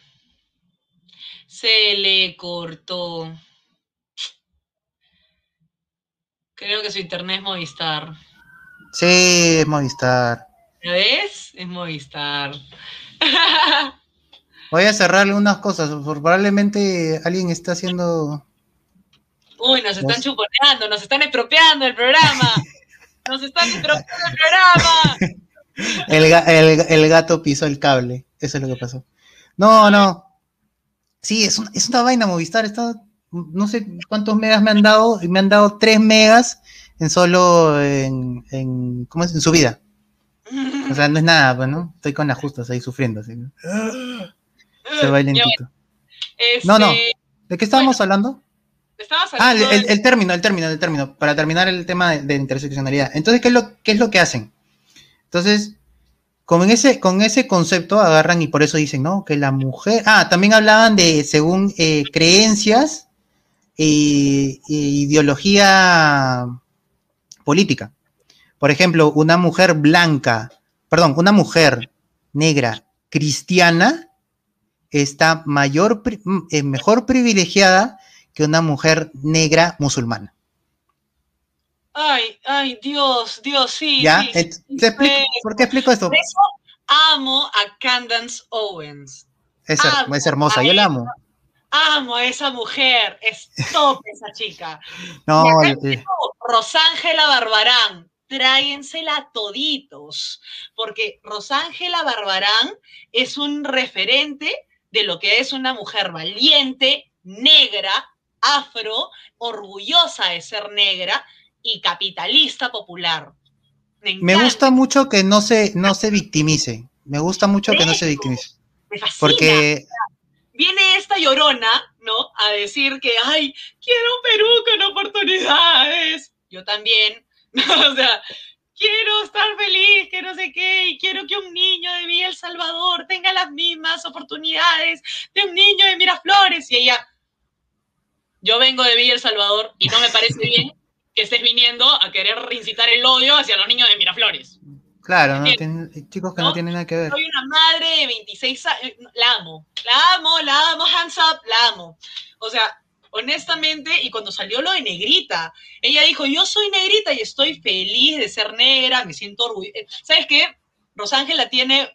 Se le cortó. Creo que su internet es Movistar. Sí, es Movistar. ¿Ya ves? Es Movistar. *laughs* Voy a cerrarle unas cosas, probablemente alguien está haciendo Uy, nos están chuponeando, nos están expropiando el programa. *laughs* Nos están expropiando el programa. *laughs* el, ga- el- el gato pisó el cable, eso es lo que pasó. No, no. Sí, es, es una vaina Movistar, está, no sé cuántos megas me han dado, me han dado 3 megas en solo en, en ¿cómo es? En su vida. O sea, no es nada, pues, ¿no? Estoy con ajustes ahí sufriendo, así. Se va lentito. No, no. Este, ¿De qué estábamos hablando? ah, el, término, el término, el término, para terminar el tema de, interseccionalidad. Entonces, ¿qué es, lo, ¿qué es lo que hacen? Entonces, con ese, con ese concepto agarran y por eso dicen, ¿no? Que la mujer. Ah, también hablaban de según eh, creencias e, ideología política. Por ejemplo, una mujer blanca, perdón, una mujer negra cristiana está mayor, eh, mejor privilegiada que una mujer negra musulmana. Ay, ay, Dios, Dios, sí. ¿Ya? ¿Por qué explico esto? Por eso amo a Candance Owens. Es, hermosa, yo la amo. Amo a esa mujer, es top esa chica. *laughs* No, Rosángela Barbarán, tráiensela toditos, porque Rosángela Barbarán es un referente de lo que es una mujer valiente, negra, afro, orgullosa de ser negra y capitalista popular. Me, gusta mucho que no se, no se victimice. Me gusta mucho que no se victimice. Me fascina. Porque viene esta llorona, ¿no? A decir que, ay, quiero un Perú con oportunidades. Yo también. *laughs* o sea, quiero estar feliz, que no sé qué, y quiero que un niño de Villa El Salvador tenga las mismas oportunidades de un niño de Miraflores. Y ella, yo vengo de Villa El Salvador y no me parece *laughs* bien que estés viniendo a querer reincitar el odio hacia los niños de Miraflores. Claro, chicos que ¿no? tienen nada que ver. Soy una madre de 26 años, la amo, la amo, la amo, hands up, la amo. O sea, honestamente, y cuando salió lo de negrita, ella dijo, yo soy negrita y estoy feliz de ser negra, me siento orgullosa. ¿Sabes qué? Rosángela tiene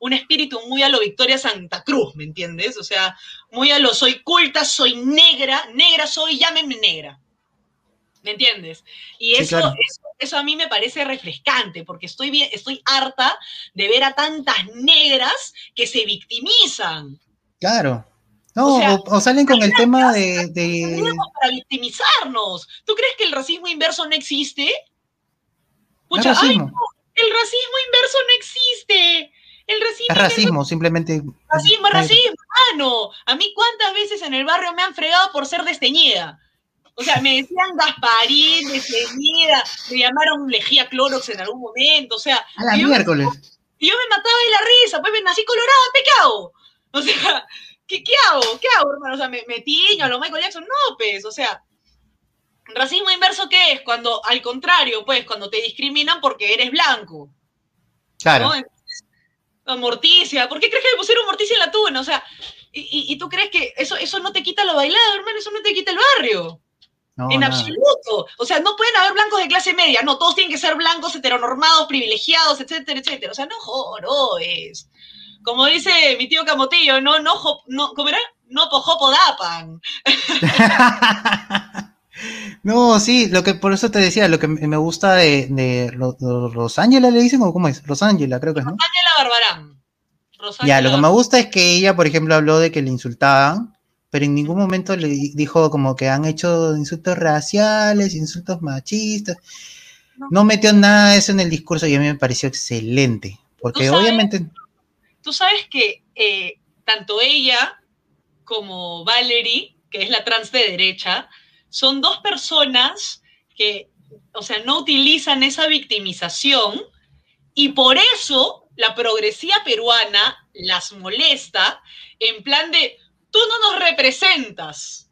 un espíritu muy a lo Victoria Santa Cruz, ¿me entiendes? O sea, muy a lo soy culta, soy negra, negra soy, llámenme negra. ¿Me entiendes? Y eso, eso, a mí me parece refrescante, porque estoy, bien, estoy harta de ver a tantas negras que se victimizan. Claro. No, o, salen con el tema de, Para victimizarnos. ¿Tú crees que el racismo inverso no existe? Pucha, racismo. el racismo inverso no existe. El racismo. Es racismo, simplemente. Racismo, racismo, mano. A mí, ¿cuántas veces en el barrio me han fregado por ser desteñida? O sea, me decían Gasparín, desteñida, me llamaron lejía Clorox en algún momento, o sea. A la miércoles. y yo me mataba de la risa, pues me nací colorada, pecado. O sea, ¿qué, qué hago? ¿Qué hago, hermano? O sea, me, me tiño a lo Michael Jackson. No, pues, o sea, racismo inverso, ¿qué es? Cuando, al contrario, pues, cuando te discriminan porque eres blanco. Claro. ¿no? Morticia, ¿por qué crees que me pusieron morticia en la tuna? O sea, y, y, tú crees que eso, eso no te quita lo bailado, hermano, eso no te quita el barrio en absoluto. O sea, no pueden haber blancos de clase media, no, todos tienen que ser blancos, heteronormados, privilegiados, etcétera, etcétera. O sea, no es Como dice mi tío Camotillo, no, no, no ¿cómo era? No pojopo dapan. *laughs* no, sí, lo que por eso te decía, lo que me gusta de, de Rosángela le dicen o cómo es, Rosángela creo que es, ¿no? Rosángela Barbarán. Ya, lo que me gusta es que ella, por ejemplo, habló de que le insultaban pero en ningún momento le dijo como que han hecho insultos raciales, insultos machistas. No, metió nada de eso en el discurso y a mí me pareció excelente, porque obviamente... Tú sabes que eh, tanto ella como Valerie, que es la trans de derecha, son dos personas que, o sea, no utilizan esa victimización y por eso la progresía peruana las molesta en plan de, Tú no nos representas.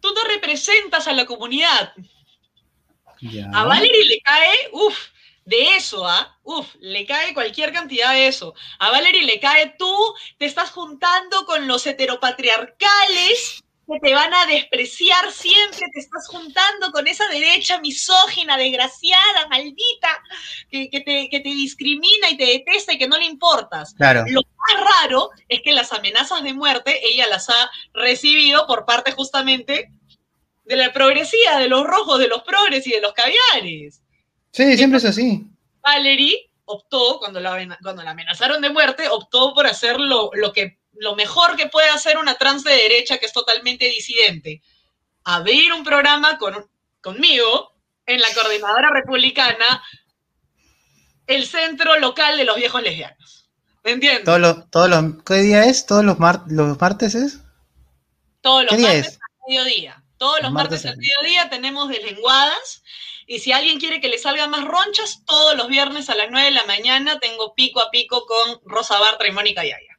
Tú no representas a la comunidad. A Valerie le cae, uff, de eso, ¿ah? Uf, le cae cualquier cantidad de eso. A Valerie le cae tú, te estás juntando con los heteropatriarcales que te van a despreciar siempre, te estás juntando con esa derecha misógina, desgraciada, maldita, que, te, que, te, discrimina y te detesta y que no le importas. Claro. Lo más raro es que las amenazas de muerte ella las ha recibido por parte justamente de la progresía, de los rojos, de los progres y de los caviares. Sí, siempre es así. Valerie optó, cuando la, cuando la amenazaron de muerte, optó por hacer lo, lo que lo mejor que puede hacer una trans de derecha que es totalmente disidente, abrir un programa con, conmigo en la coordinadora republicana, el centro local de los viejos lesbianos. ¿Me entiendes? Todo lo, ¿Qué día es? ¿Todos los, los martes es? Todos los martes a mediodía. Todos los martes, martes al mediodía tenemos deslenguadas. Y si alguien quiere que le salga más ronchas, todos los viernes a las 9 de la mañana tengo pico a pico con Rosa Bartra y Mónica Yaya.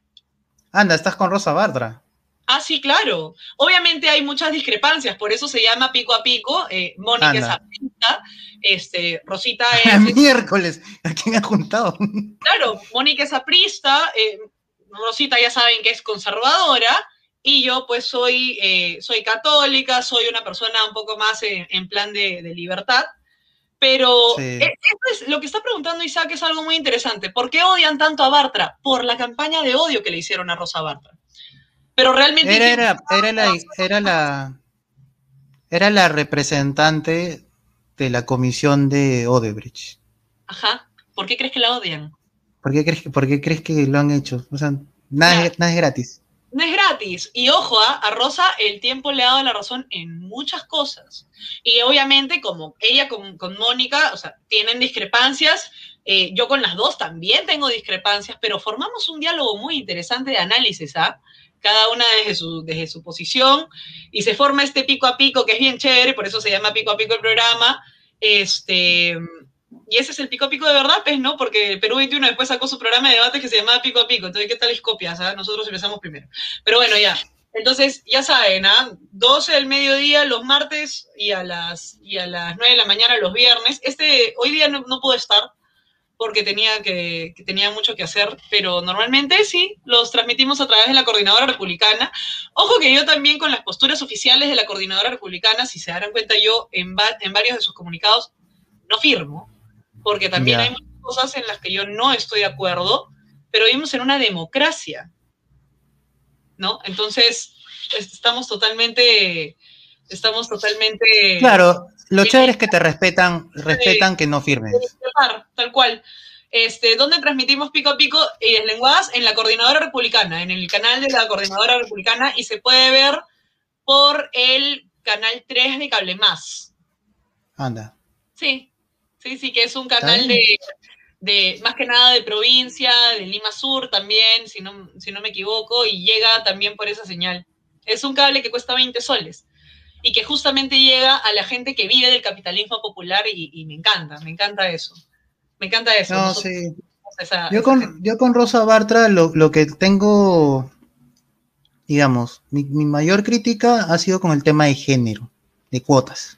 Anda, estás con Rosa Bartra. Ah, sí, claro. Obviamente hay muchas discrepancias, por eso se llama pico a pico. Eh, Mónica es este, Rosita *laughs* es... Miércoles, ¿a quién ha juntado? *laughs* Claro, Mónica es aprista, eh, Rosita ya saben que es conservadora, y yo pues soy, eh, soy católica, soy una persona un poco más en, plan de, libertad. Pero e, es, lo que está preguntando Isaac es algo muy interesante. ¿Por qué odian tanto a Bartra? Por la campaña de odio que le hicieron a Rosa Bartra. Pero realmente... Era, era, era, la, era, la, era la representante de la comisión de Odebrecht. Ajá. ¿Por qué crees que la odian? ¿Por qué crees, por qué crees que lo han hecho? O sea, nada, nada es gratis Y ojo, ¿ah? a Rosa el tiempo le ha dado la razón en muchas cosas. Y obviamente, como ella con, Mónica, o sea, tienen discrepancias, eh, yo con las dos también tengo discrepancias, pero formamos un diálogo muy interesante de análisis, ¿ah? Cada una desde su, desde su posición, y se forma este pico a pico que es bien chévere, por eso se llama pico a pico el programa. Este, y ese es el pico a pico de verdad, pues, ¿no? Porque Perú 21 después sacó su programa de debate que se llamaba Pico a Pico. Entonces, ¿qué tal es copias? Nosotros empezamos primero. Pero bueno, ya. Entonces, ya saben, ¿ah? 12 del mediodía los martes y a las, y a las 9 de la mañana los viernes. Este, hoy día no, no puedo estar porque tenía, que, tenía mucho que hacer, pero normalmente sí, los transmitimos a través de la Coordinadora Republicana. Ojo que yo también con las posturas oficiales de la Coordinadora Republicana, si se darán cuenta, yo en, en varios de sus comunicados no firmo porque también hay muchas cosas en las que yo no estoy de acuerdo, pero vivimos en una democracia, ¿no? Entonces, estamos totalmente, estamos totalmente... Claro, lo chévere es que te respetan, respetan que no firmes. Tal cual. Este, ¿Dónde transmitimos pico a pico y lenguadas? En la Coordinadora Republicana, en el canal de la Coordinadora Republicana, y se puede ver por el canal 3 de Cable Más. Anda. Sí, Sí, sí, que es un canal de, más que nada de provincia, de Lima Sur también, si no, si no me equivoco, y llega también por esa señal. Es un cable que cuesta 20 soles y que justamente llega a la gente que vive del capitalismo popular y, me encanta, me encanta eso. Me encanta eso. No, sí. yo, con, yo con Rosa Bartra lo, que tengo, digamos, mi, mayor crítica ha sido con el tema de género, de cuotas.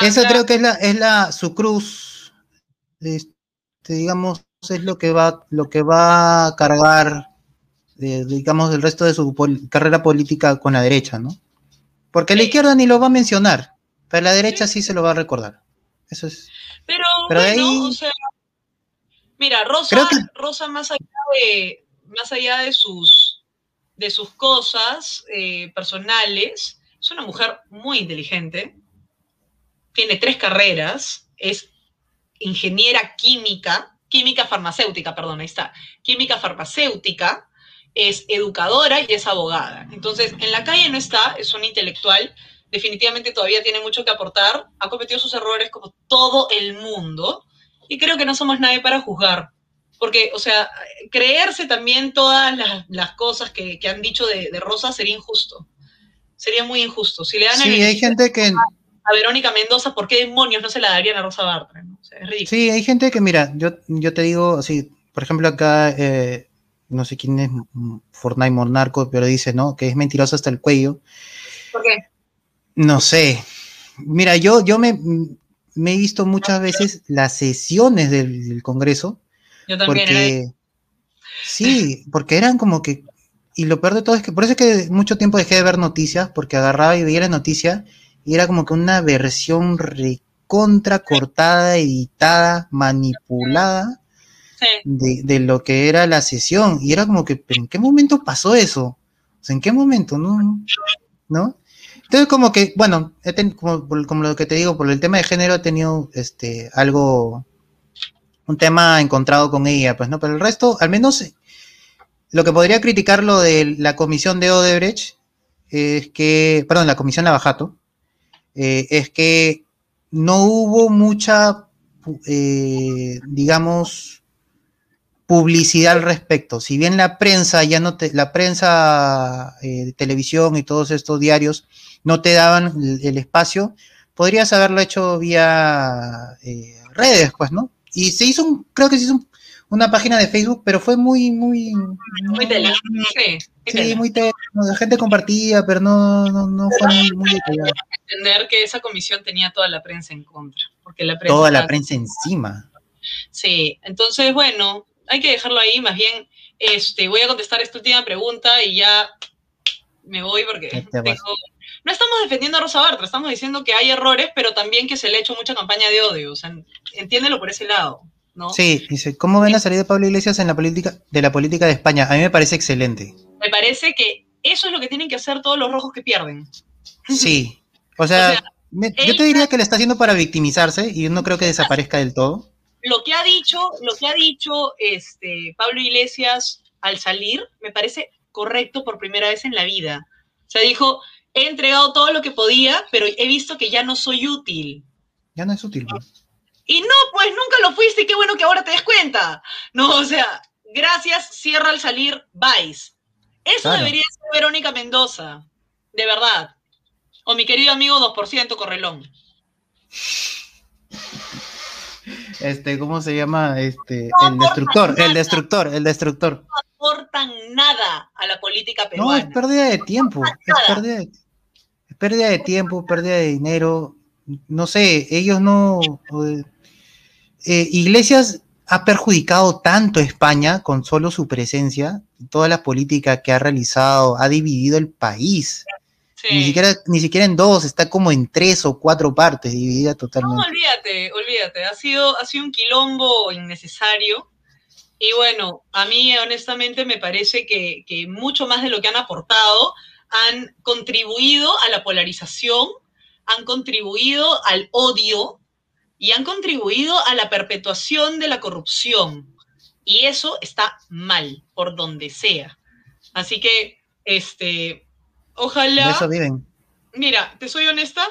Esa creo que es la, es la su cruz, este, digamos, es lo que va, lo que va a cargar, eh, digamos, el resto de su carrera política con la derecha, ¿no? Porque la izquierda ni lo va a mencionar, pero la derecha sí, se lo va a recordar. Eso es. Pero, bueno, o sea, mira, Rosa, Rosa más allá de, más allá de sus, de sus cosas eh, personales, es una mujer muy inteligente tiene tres carreras, es ingeniera química, química farmacéutica, perdón, ahí está, química farmacéutica, es educadora y es abogada. Entonces, en la calle no está, es un intelectual, definitivamente todavía tiene mucho que aportar, ha cometido sus errores como todo el mundo, y creo que no somos nadie para juzgar. Porque, o sea, creerse también todas las, cosas que, han dicho de, Rosa sería injusto. Sería muy injusto. Si le dan sí, hay gente que, a Verónica Mendoza, ¿por qué demonios no se la darían a Rosa Bartra? Sí, hay gente que, mira, yo, yo te digo, así, por ejemplo, acá, eh, no sé quién es Fortnite Monarco, pero dice, ¿no? Que es mentiroso hasta el cuello. ¿Por qué? No sé. Mira, yo, yo me, me he visto muchas veces las sesiones del, Congreso. Yo también. Porque, sí, porque eran como que. Y lo peor de todo es que por eso es que mucho tiempo dejé de ver noticias, porque agarraba y veía la noticia y era como que una versión recontra cortada, editada, manipulada de, lo que era la sesión. Y era como que, ¿en qué momento pasó eso? O sea, ¿en qué momento? ¿No? ¿No? Entonces, como que, bueno, como, como, lo que te digo, por el tema de género he tenido este, algo, un tema encontrado con ella, pues, ¿no? Pero el resto, al menos lo que podría criticar lo de la comisión de Odebrecht es que, perdón, la comisión Lavajato, eh, es que no hubo mucha, eh, digamos, publicidad al respecto. Si bien la prensa ya no te, la prensa eh, de televisión y todos estos diarios no te daban el, espacio, podrías haberlo hecho vía redes, pues, ¿no? Y se hizo un, creo que se hizo una página de Facebook, pero fue muy, muy... Muy. Sí, muy tela, la gente compartía, pero no, no, no fue muy, muy Entender que esa comisión tenía toda la prensa en contra. Porque la prensa toda la prensa encima. Sí, entonces, bueno, hay que dejarlo ahí, más bien, este, voy a contestar esta última pregunta y ya me voy porque tengo... No estamos defendiendo a Rosa Bartra, estamos diciendo que hay errores, pero también que se le ha hecho mucha campaña de odio, o sea, entiéndelo por ese lado. ¿no? Sí, dice, ¿cómo ven la salida de Pablo Iglesias en la política de la política de España? A mí me parece excelente. Me parece que eso es lo que tienen que hacer todos los rojos que pierden. Sí. *laughs* O sea, yo te diría que le está haciendo para victimizarse y no creo que desaparezca del todo. Lo que ha dicho, lo que ha dicho este Pablo Iglesias al salir, me parece correcto por primera vez en la vida. O sea, dijo, he entregado todo lo que podía, pero he visto que ya no soy útil. Ya no es útil. ¿no? Y no, pues nunca lo fuiste y qué bueno que ahora te des cuenta. No, o sea, gracias, cierra al salir, vais. Eso debería ser Verónica Mendoza, de verdad. O mi querido amigo 2% Correlón. Este, ¿cómo se llama? Este, el destructor, el destructor, el destructor. No aportan nada a la política peruana. No, es pérdida de tiempo, es pérdida de, es pérdida de tiempo, pérdida de dinero. No sé, ellos no, eh, Iglesias ha perjudicado tanto a España con solo su presencia, toda la política que ha realizado, ha dividido el país. Ni, siquiera, ni siquiera en dos, está como en tres o cuatro partes, dividida totalmente. No, olvídate, olvídate, ha sido, ha sido un quilombo innecesario. Y bueno, a mí honestamente me parece que, que mucho más de lo que han aportado han contribuido a la polarización, han contribuido al odio, y han contribuido a la perpetuación de la corrupción. Y eso está mal, por donde sea. Así que, este, ojalá... eso viven. Mira, te soy honesta,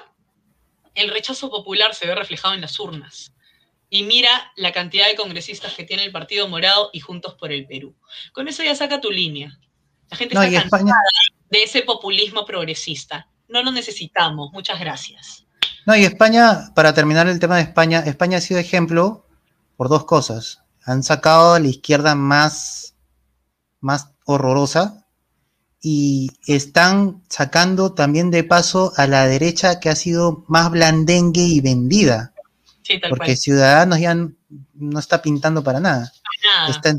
el rechazo popular se ve reflejado en las urnas. Y mira la cantidad de congresistas que tiene el Partido Morado y Juntos por el Perú. Con eso ya saca tu línea. La gente está cansada de ese populismo progresista. No lo necesitamos. Muchas gracias. No, y España, para terminar el tema de España, España ha sido ejemplo por dos cosas. Han sacado a la izquierda más, más horrorosa y están sacando también de paso a la derecha que ha sido más blandengue y vendida. porque Ciudadanos ya no está pintando para nada. Está,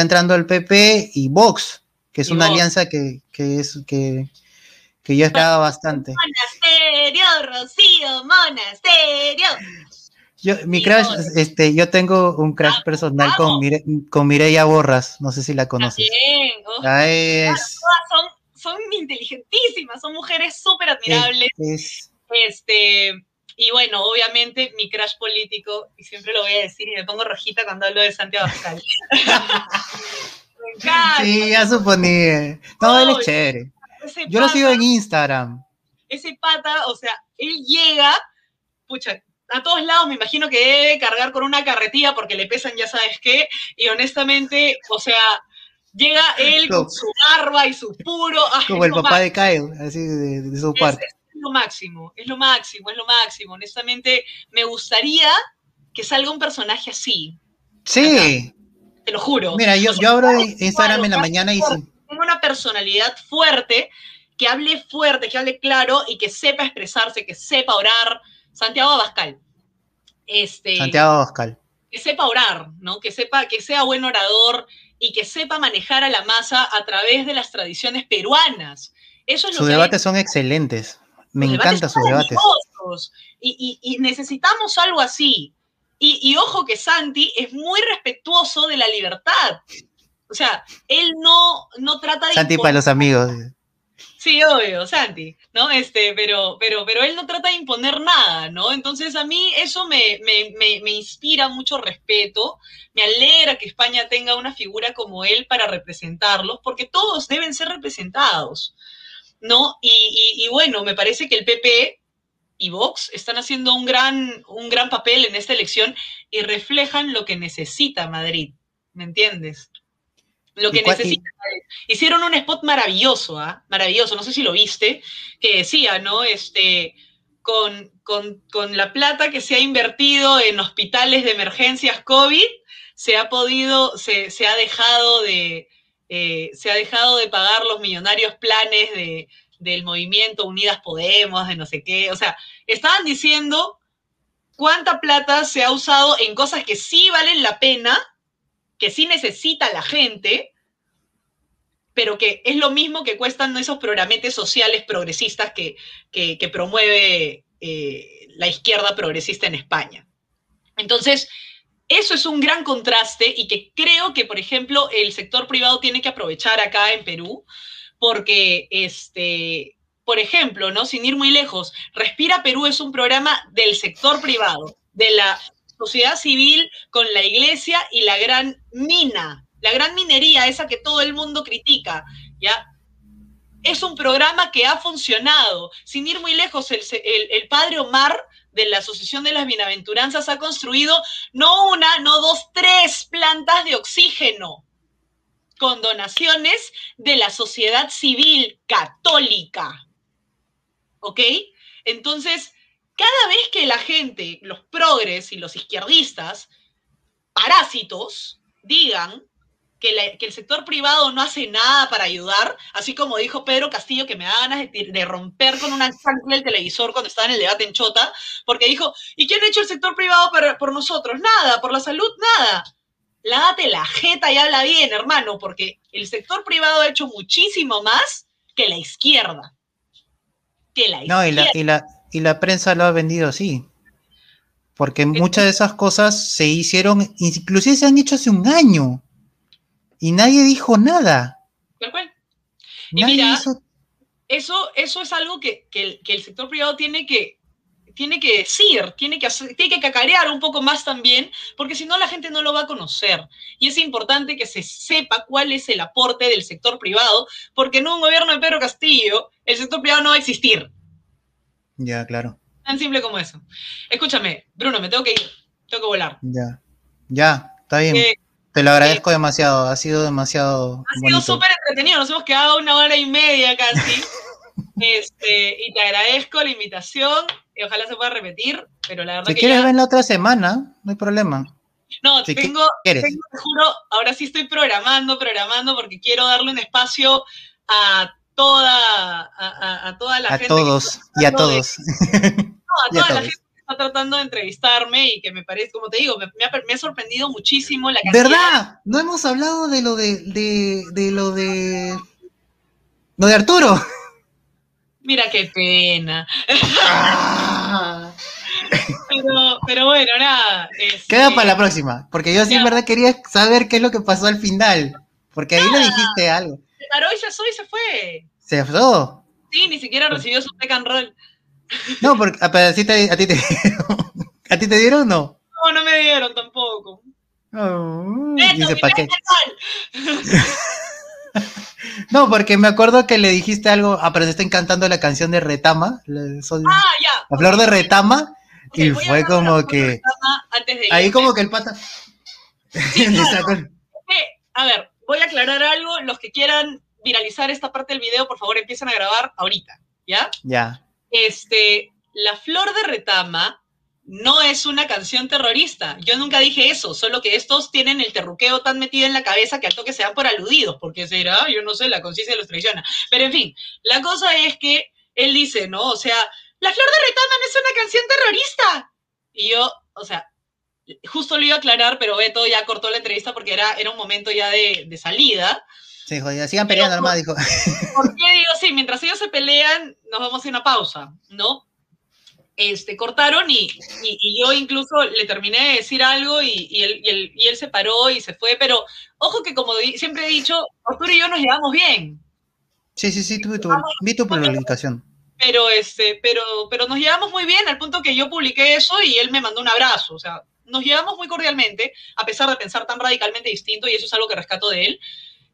entrando el PP y Vox, que es una alianza que, que es que, que yo esperaba bastante. Monasterio, Rocío, monasterio. Yo, mi crush, este, yo tengo un crush ah, personal con, con Mireia Borras, no sé si la conoces. También. son, son inteligentísimas, son mujeres súper admirables. Este, y bueno, obviamente mi crush político, y siempre lo voy a decir y me pongo rojita cuando hablo de Santiago Abascal. *laughs* me encanta. Sí, ya suponía. No, él es chévere. Yo lo sigo en Instagram. Ese pata, o sea, él llega, pucha, a todos lados me imagino que debe cargar con una carretilla porque le pesan ya sabes qué, y honestamente, o sea, llega él con su barba y su puro... Ah, como el papá de Kyle, así de, su parte. Es, lo máximo, es lo máximo, es lo máximo. Honestamente, me gustaría que salga un personaje así. Sí. te lo juro. Mira, yo, yo abro Instagram en la mañana y tenga una personalidad fuerte, que hable fuerte, que hable claro y que sepa expresarse, que sepa orar. Santiago Abascal. Este, Santiago Abascal. Que sepa orar, ¿no? Que sepa, que sea buen orador y que sepa manejar a la masa a través de las tradiciones peruanas. Eso Sus debates son excelentes. Me encantan sus debates. Y, necesitamos algo así. Y, y, ojo que Santi es muy respetuoso de la libertad. O sea, él no, no trata de... Santi para los amigos. Sí, obvio, Santi, ¿no? Este, pero, pero, pero él no trata de imponer nada, ¿no? Entonces a mí eso me, me, me, me, inspira mucho respeto, me alegra que España tenga una figura como él para representarlos, porque todos deben ser representados, ¿no? Y, y, y bueno, me parece que el PP y Vox están haciendo un gran, un gran papel en esta elección y reflejan lo que necesita Madrid, ¿me entiendes? Lo que necesita. Hicieron un spot maravilloso, ¿ah? Maravilloso, no sé si lo viste, que decía, ¿no? Este, con, con, con, la plata que se ha invertido en hospitales de emergencias COVID, se ha podido, se, se ha dejado de, eh, se ha dejado de pagar los millonarios planes de, del movimiento Unidas Podemos, de no sé qué. O sea, estaban diciendo cuánta plata se ha usado en cosas que sí valen la pena que sí necesita la gente, pero que es lo mismo que cuestan esos programetes sociales progresistas que, que, promueve eh, la izquierda progresista en España. Entonces, eso es un gran contraste y que creo que, por ejemplo, el sector privado tiene que aprovechar acá en Perú, porque, este, por ejemplo, ¿no? sin ir muy lejos, Respira Perú es un programa del sector privado, de la sociedad civil con la iglesia y la gran mina, la gran minería, esa que todo el mundo critica, ¿ya? Es un programa que ha funcionado. Sin ir muy lejos, el, el, padre Omar de la Asociación de las Bienaventuranzas ha construido no una, no dos, tres plantas de oxígeno con donaciones de la sociedad civil católica. ¿Ok? Entonces, cada vez que la gente, los progres y los izquierdistas, parásitos, digan que, que, el sector privado no hace nada para ayudar, así como dijo Pedro Castillo, que me da ganas de, romper con una chancla el televisor cuando estaba en el debate en Chota, porque dijo, ¿y quién ha hecho el sector privado por, nosotros? Nada, por la salud, nada. Lávate la jeta y habla bien, hermano, porque el sector privado ha hecho muchísimo más que la izquierda. Que la izquierda. No, y la, y la prensa lo ha vendido así. Porque muchas de esas cosas se hicieron, inclusive se han hecho hace un año. Y nadie dijo nada. Tal cual. Y nadie mira, hizo... eso, eso es algo que, que, el, que, el, sector privado tiene que, tiene que decir, tiene que, hacer, tiene que cacarear un poco más también, porque si no la gente no lo va a conocer. Y es importante que se sepa cuál es el aporte del sector privado, porque en un gobierno de Pedro Castillo el sector privado no va a existir. Ya, claro. Tan simple como eso. Escúchame, Bruno, me tengo que ir. Tengo que volar. Ya. Ya, está bien. Eh, te lo agradezco eh, demasiado. Ha sido demasiado. Ha sido súper entretenido. Nos hemos quedado una hora y media casi. *laughs* este, y te agradezco la invitación. Y ojalá se pueda repetir. Pero la verdad si que. quieres, ya... ven la otra semana. No hay problema. No, si tengo, tengo, te juro, ahora sí estoy programando, programando, porque quiero darle un espacio a toda, a, toda la a gente. Todos, y a todos. De, *laughs* no, *laughs* a toda la gente que está tratando de entrevistarme y que me parece, como te digo, me, me, ha, me ha, sorprendido muchísimo la cantidad. ¿Verdad? No hemos hablado de lo de, de, de lo de. Lo de Arturo. Mira qué pena. Ah. *laughs* pero, pero bueno, nada. Este... Queda para la próxima, porque yo sí en verdad quería saber qué es lo que pasó al final. Porque ahí nada. le dijiste algo paró y ya soy, se fue. ¿Se fue? Sí, ni siquiera recibió su pick and roll. No, porque a, a, ti te, a ti te dieron. *laughs* ¿A ti te dieron o no? No, no me dieron tampoco. Oh, dice, ¿para qué? *laughs* no, porque me acuerdo que le dijiste algo, ah, pero se está encantando la canción de Retama. Ah, ya. La flor de Retama. Okay, y fue como que. ahí como que el pata. Sí, *laughs* claro. a ver, voy a aclarar algo. Los que quieran viralizar esta parte del video, por favor, empiecen a grabar ahorita, ¿ya? Ya. Este, La Flor de Retama no es una canción terrorista. Yo nunca dije eso, solo que estos tienen el terruqueo tan metido en la cabeza que al toque se dan por aludidos, porque será, yo no sé, la conciencia los traiciona. Pero en fin, la cosa es que él dice, ¿no? O sea, La Flor de Retama no es una canción terrorista. Y yo, o sea, justo lo iba a aclarar, pero Beto ya cortó la entrevista porque era, era un momento ya de, de salida. Sí, joder, sigan peleando pero, nomás, dijo. ¿Por qué digo sí? Mientras ellos se pelean, nos vamos a una pausa, ¿no? Este, cortaron y, y, y yo incluso le terminé de decir algo y, y, él, y, él, y él se paró y se fue, pero ojo que como siempre he dicho, Arturo y yo nos llevamos bien. Sí, sí, sí, tuve tu, vi tu publicación. Pero, este, pero, pero nos llevamos muy bien al punto que yo publiqué eso y él me mandó un abrazo. O sea, nos llevamos muy cordialmente, a pesar de pensar tan radicalmente distinto, y eso es algo que rescato de él,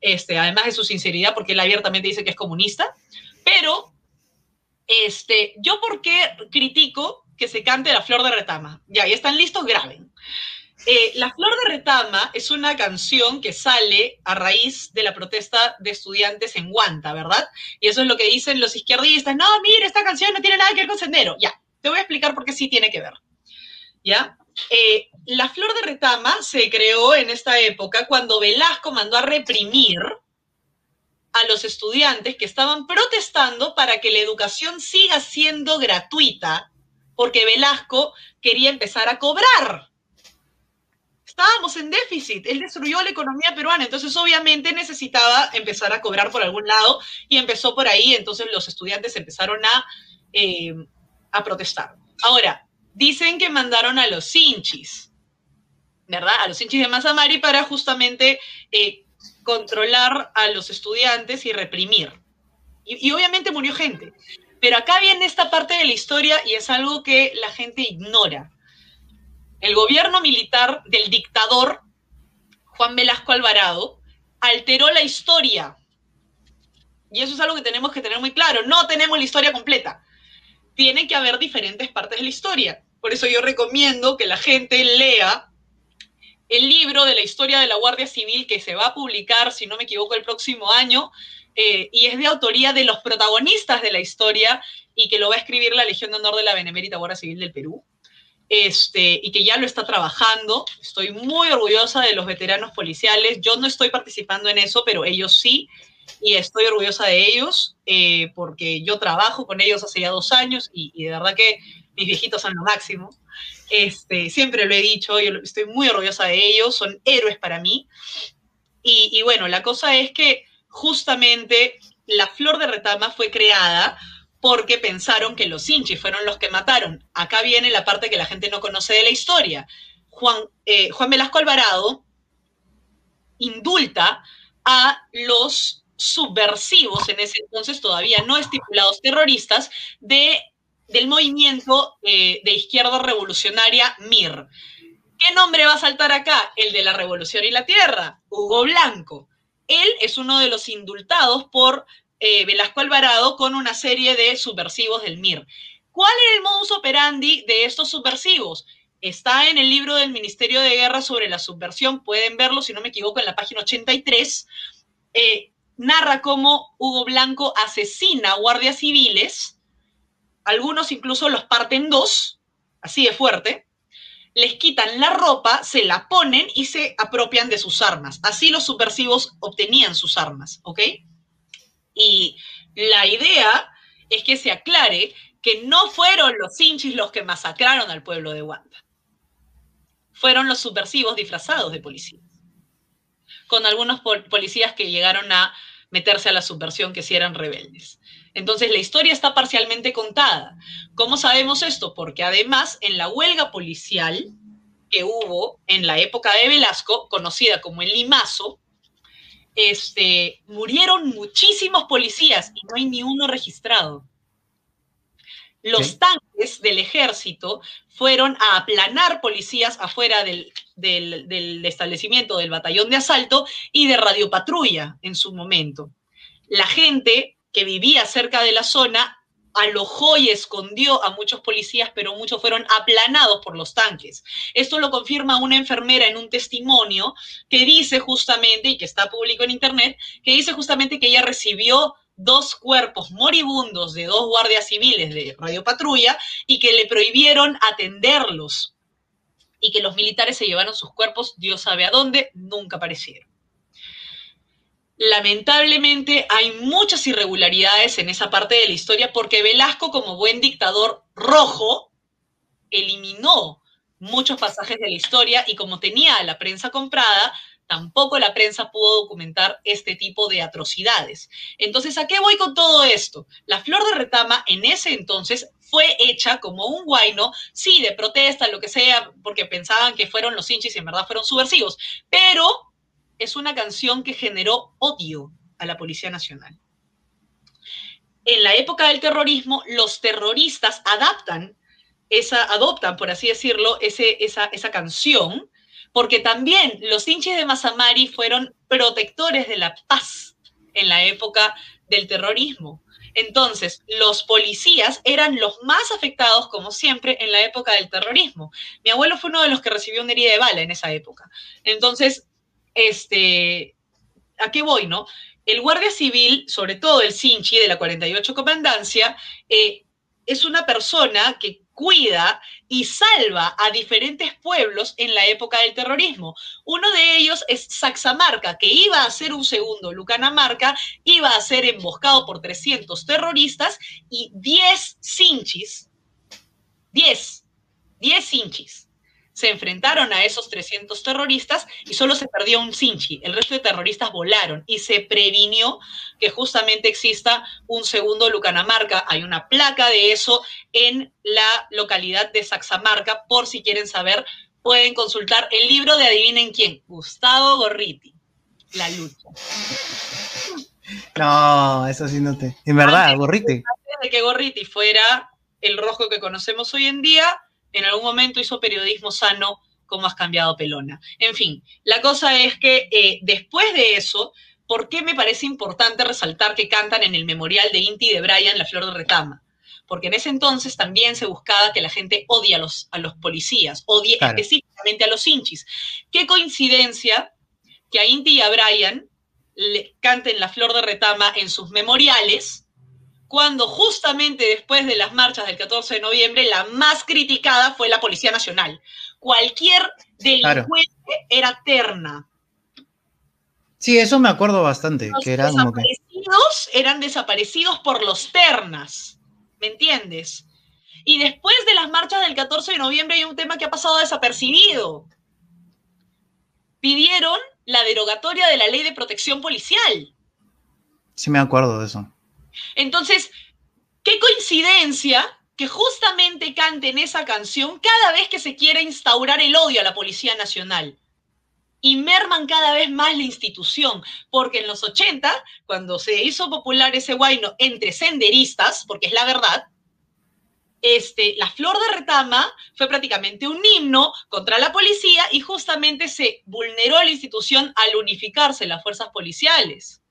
este, además de su sinceridad, porque él abiertamente dice que es comunista. Pero, este, ¿yo por qué critico que se cante la flor de retama? Ya, ya están listos, graben. Eh, la Flor de Retama es una canción que sale a raíz de la protesta de estudiantes en Guanta, ¿verdad? Y eso es lo que dicen los izquierdistas. No, mire, esta canción no tiene nada que ver con Sendero. Ya, te voy a explicar por qué sí tiene que ver. ¿Ya? Eh, la Flor de Retama se creó en esta época cuando Velasco mandó a reprimir a los estudiantes que estaban protestando para que la educación siga siendo gratuita, porque Velasco quería empezar a cobrar estábamos en déficit, él destruyó la economía peruana, entonces obviamente necesitaba empezar a cobrar por algún lado y empezó por ahí, entonces los estudiantes empezaron a, eh, a protestar. Ahora, dicen que mandaron a los hinchis, ¿verdad? A los hinchis de Mazamari para justamente eh, controlar a los estudiantes y reprimir. y obviamente murió gente. Pero acá viene esta parte de la historia y es algo que la gente ignora el gobierno militar del dictador Juan Velasco Alvarado alteró la historia. Y eso es algo que tenemos que tener muy claro. No tenemos la historia completa. Tiene que haber diferentes partes de la historia. Por eso yo recomiendo que la gente lea el libro de la historia de la Guardia Civil que se va a publicar, si no me equivoco, el próximo año. Eh, y es de autoría de los protagonistas de la historia y que lo va a escribir la Legión de Honor de la Benemérita Guardia Civil del Perú este, y que ya lo está trabajando. Estoy muy orgullosa de los veteranos policiales. Yo no estoy participando en eso, pero ellos sí, y estoy orgullosa de ellos eh, porque yo trabajo con ellos hace ya dos años y, de verdad que mis viejitos son lo máximo. Este, siempre lo he dicho, yo estoy muy orgullosa de ellos, son héroes para mí. Y, bueno, la cosa es que justamente la flor de retama fue creada porque pensaron que los hinchis fueron los que mataron. Acá viene la parte que la gente no conoce de la historia. Juan, eh, Juan Velasco Alvarado indulta a los subversivos, en ese entonces todavía no estipulados terroristas, de, del movimiento eh, de izquierda revolucionaria MIR. ¿Qué nombre va a saltar acá? El de la Revolución y la Tierra, Hugo Blanco. Él es uno de los indultados por eh, Velasco Alvarado con una serie de subversivos del MIR. ¿Cuál era el modus operandi de estos subversivos? Está en el libro del Ministerio de Guerra sobre la subversión, pueden verlo, si no me equivoco, en la página 83. Eh, narra cómo Hugo Blanco asesina guardias civiles, algunos incluso los parten dos, así de fuerte, les quitan la ropa, se la ponen y se apropian de sus armas. Así los subversivos obtenían sus armas, ¿ok? Y la idea es que se aclare que no fueron los hinchis los que masacraron al pueblo de Wanda. Fueron los subversivos disfrazados de policías. Con algunos policías que llegaron a meterse a la subversión que sí eran rebeldes. Entonces la historia está parcialmente contada. ¿Cómo sabemos esto? Porque además en la huelga policial que hubo en la época de Velasco, conocida como el Limazo, este, murieron muchísimos policías y no hay ni uno registrado. Los tanques del ejército fueron a aplanar policías afuera del, del, establecimiento del batallón de asalto y de radiopatrulla en su momento. La gente que vivía cerca de la zona alojó y escondió a muchos policías, pero muchos fueron aplanados por los tanques. Esto lo confirma una enfermera en un testimonio que dice justamente, y que está público en internet, que dice justamente que ella recibió dos cuerpos moribundos de dos guardias civiles de Radio Patrulla y que le prohibieron atenderlos y que los militares se llevaron sus cuerpos, Dios sabe a dónde, nunca aparecieron. Lamentablemente hay muchas irregularidades en esa parte de la historia porque Velasco, como buen dictador rojo, eliminó muchos pasajes de la historia y como tenía a la prensa comprada, tampoco la prensa pudo documentar este tipo de atrocidades. Entonces, ¿a qué voy con todo esto? La flor de retama en ese entonces fue hecha como un guayno, sí, de protesta, lo que sea, porque pensaban que fueron los hinchis y en verdad fueron subversivos, pero es una canción que generó odio a la Policía Nacional. en la época del terrorismo, los terroristas adaptan esa, adoptan, por así decirlo, ese, esa, esa canción, porque también los hinchas de Mazamari fueron protectores de la paz en la época del terrorismo. Entonces, los policías eran los más afectados, como siempre, en la época del terrorismo. Mi abuelo fue uno de los que recibió una herida de bala en esa época. Entonces, este, ¿a qué voy, no? El guardia civil, sobre todo el Sinchi de la 48 Comandancia, eh, es una persona que cuida y salva a diferentes pueblos en la época del terrorismo. Uno de ellos es Saxamarca, que iba a ser un segundo Lucanamarca, iba a ser emboscado por 300 terroristas y 10 cinchis, 10, 10 cinchis se enfrentaron a esos 300 terroristas y solo se perdió un Sinchi. El resto de terroristas volaron y se previnió que justamente exista un segundo Lucanamarca. Hay una placa de eso en la localidad de Saxamarca. Por si quieren saber, pueden consultar el libro de Adivinen quién, Gustavo Gorriti, La lucha. No, eso sí no te. En verdad, Gorriti. Antes de que Gorriti fuera el rojo que conocemos hoy en día, en algún momento hizo periodismo sano, como has cambiado pelona. En fin, la cosa es que eh, después de eso, ¿por qué me parece importante resaltar que cantan en el memorial de Inti de Brian La Flor de Retama? Porque en ese entonces también se buscaba que la gente odie a los, a los policías, odie específicamente a los hinchis. Qué coincidencia que a Inti y a Brian le canten La Flor de Retama en sus memoriales, cuando justamente después de las marchas del 14 de noviembre, la más criticada fue la Policía Nacional. Cualquier delincuente era terna. Sí, eso me acuerdo bastante. Los que desaparecidos eran desaparecidos por los ternas, ¿me entiendes? Y después de las marchas del 14 de noviembre hay un tema que ha pasado desapercibido. Pidieron la derogatoria de la ley de protección policial. Sí, me acuerdo de eso. Entonces, qué coincidencia que justamente canten esa canción cada vez que se quiere instaurar el odio a la Policía Nacional. Y merman cada vez más la institución, porque en los 80, cuando se hizo popular ese guayno entre senderistas, porque es la verdad, este, la flor de retama fue prácticamente un himno contra la policía y justamente se vulneró la institución al unificarse las fuerzas policiales.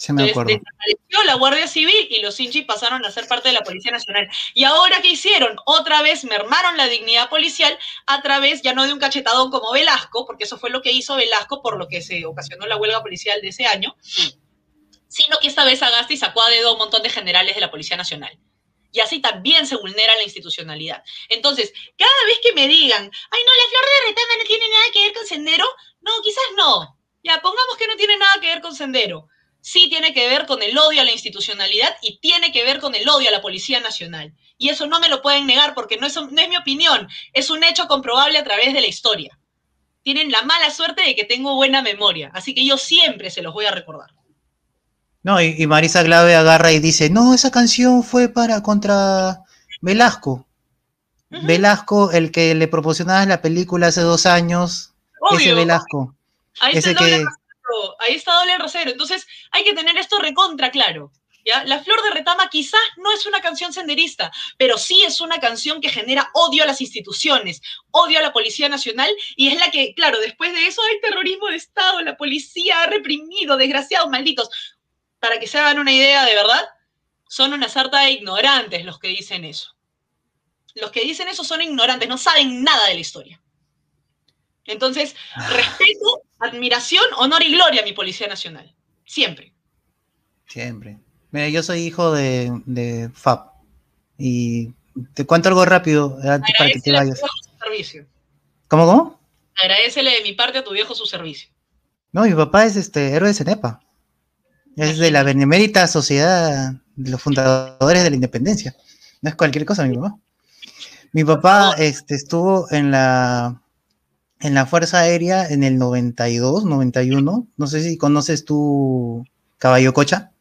Se me acuerdo. desapareció la Guardia Civil y los hinchis pasaron a ser parte de la Policía Nacional. Y ahora, ¿qué hicieron? Otra vez mermaron la dignidad policial a través ya no de un cachetadón como Velasco, porque eso fue lo que hizo Velasco por lo que se ocasionó la huelga policial de ese año, sino que esta vez Agasti sacó a dedo a un montón de generales de la Policía Nacional. Y así también se vulnera la institucionalidad. Entonces, cada vez que me digan, ay, no, la flor de retama no tiene nada que ver con Sendero, no, quizás no. Ya, pongamos que no tiene nada que ver con Sendero sí tiene que ver con el odio a la institucionalidad y tiene que ver con el odio a la Policía Nacional. Y eso no me lo pueden negar porque no es, no es mi opinión, es un hecho comprobable a través de la historia. Tienen la mala suerte de que tengo buena memoria, así que yo siempre se los voy a recordar. No, y, Marisa Glave agarra y dice, no, esa canción fue para contra Velasco. Velasco, el que le proporcionaba la película hace dos años, ese Velasco. ese que ahí está doble rasero. Entonces hay que tener esto recontra claro. ¿ya? La Flor de Retama quizás no es una canción senderista, pero sí es una canción que genera odio a las instituciones, odio a la Policía Nacional y es la que, claro, después de eso hay terrorismo de Estado, la policía ha reprimido, desgraciados, malditos. Para que se hagan una idea de verdad, son una sarta de ignorantes los que dicen eso. Los que dicen eso son ignorantes, no saben nada de la historia. Entonces, *laughs* respeto, admiración, honor y gloria a mi Policía Nacional. Siempre. Siempre. Mira, yo soy hijo de, de FAP. Y te cuento algo rápido antes para que te vayas. Servicio. ¿Cómo, cómo? Agradecele de mi parte a tu viejo su servicio. No, mi papá es este héroe de Cenepa. Es de la Benemérita Sociedad de los Fundadores de la Independencia. No es cualquier cosa, mi papá. Mi papá este, estuvo en la en la Fuerza Aérea en el 92, 91. No sé si conoces tú Caballo Cocha.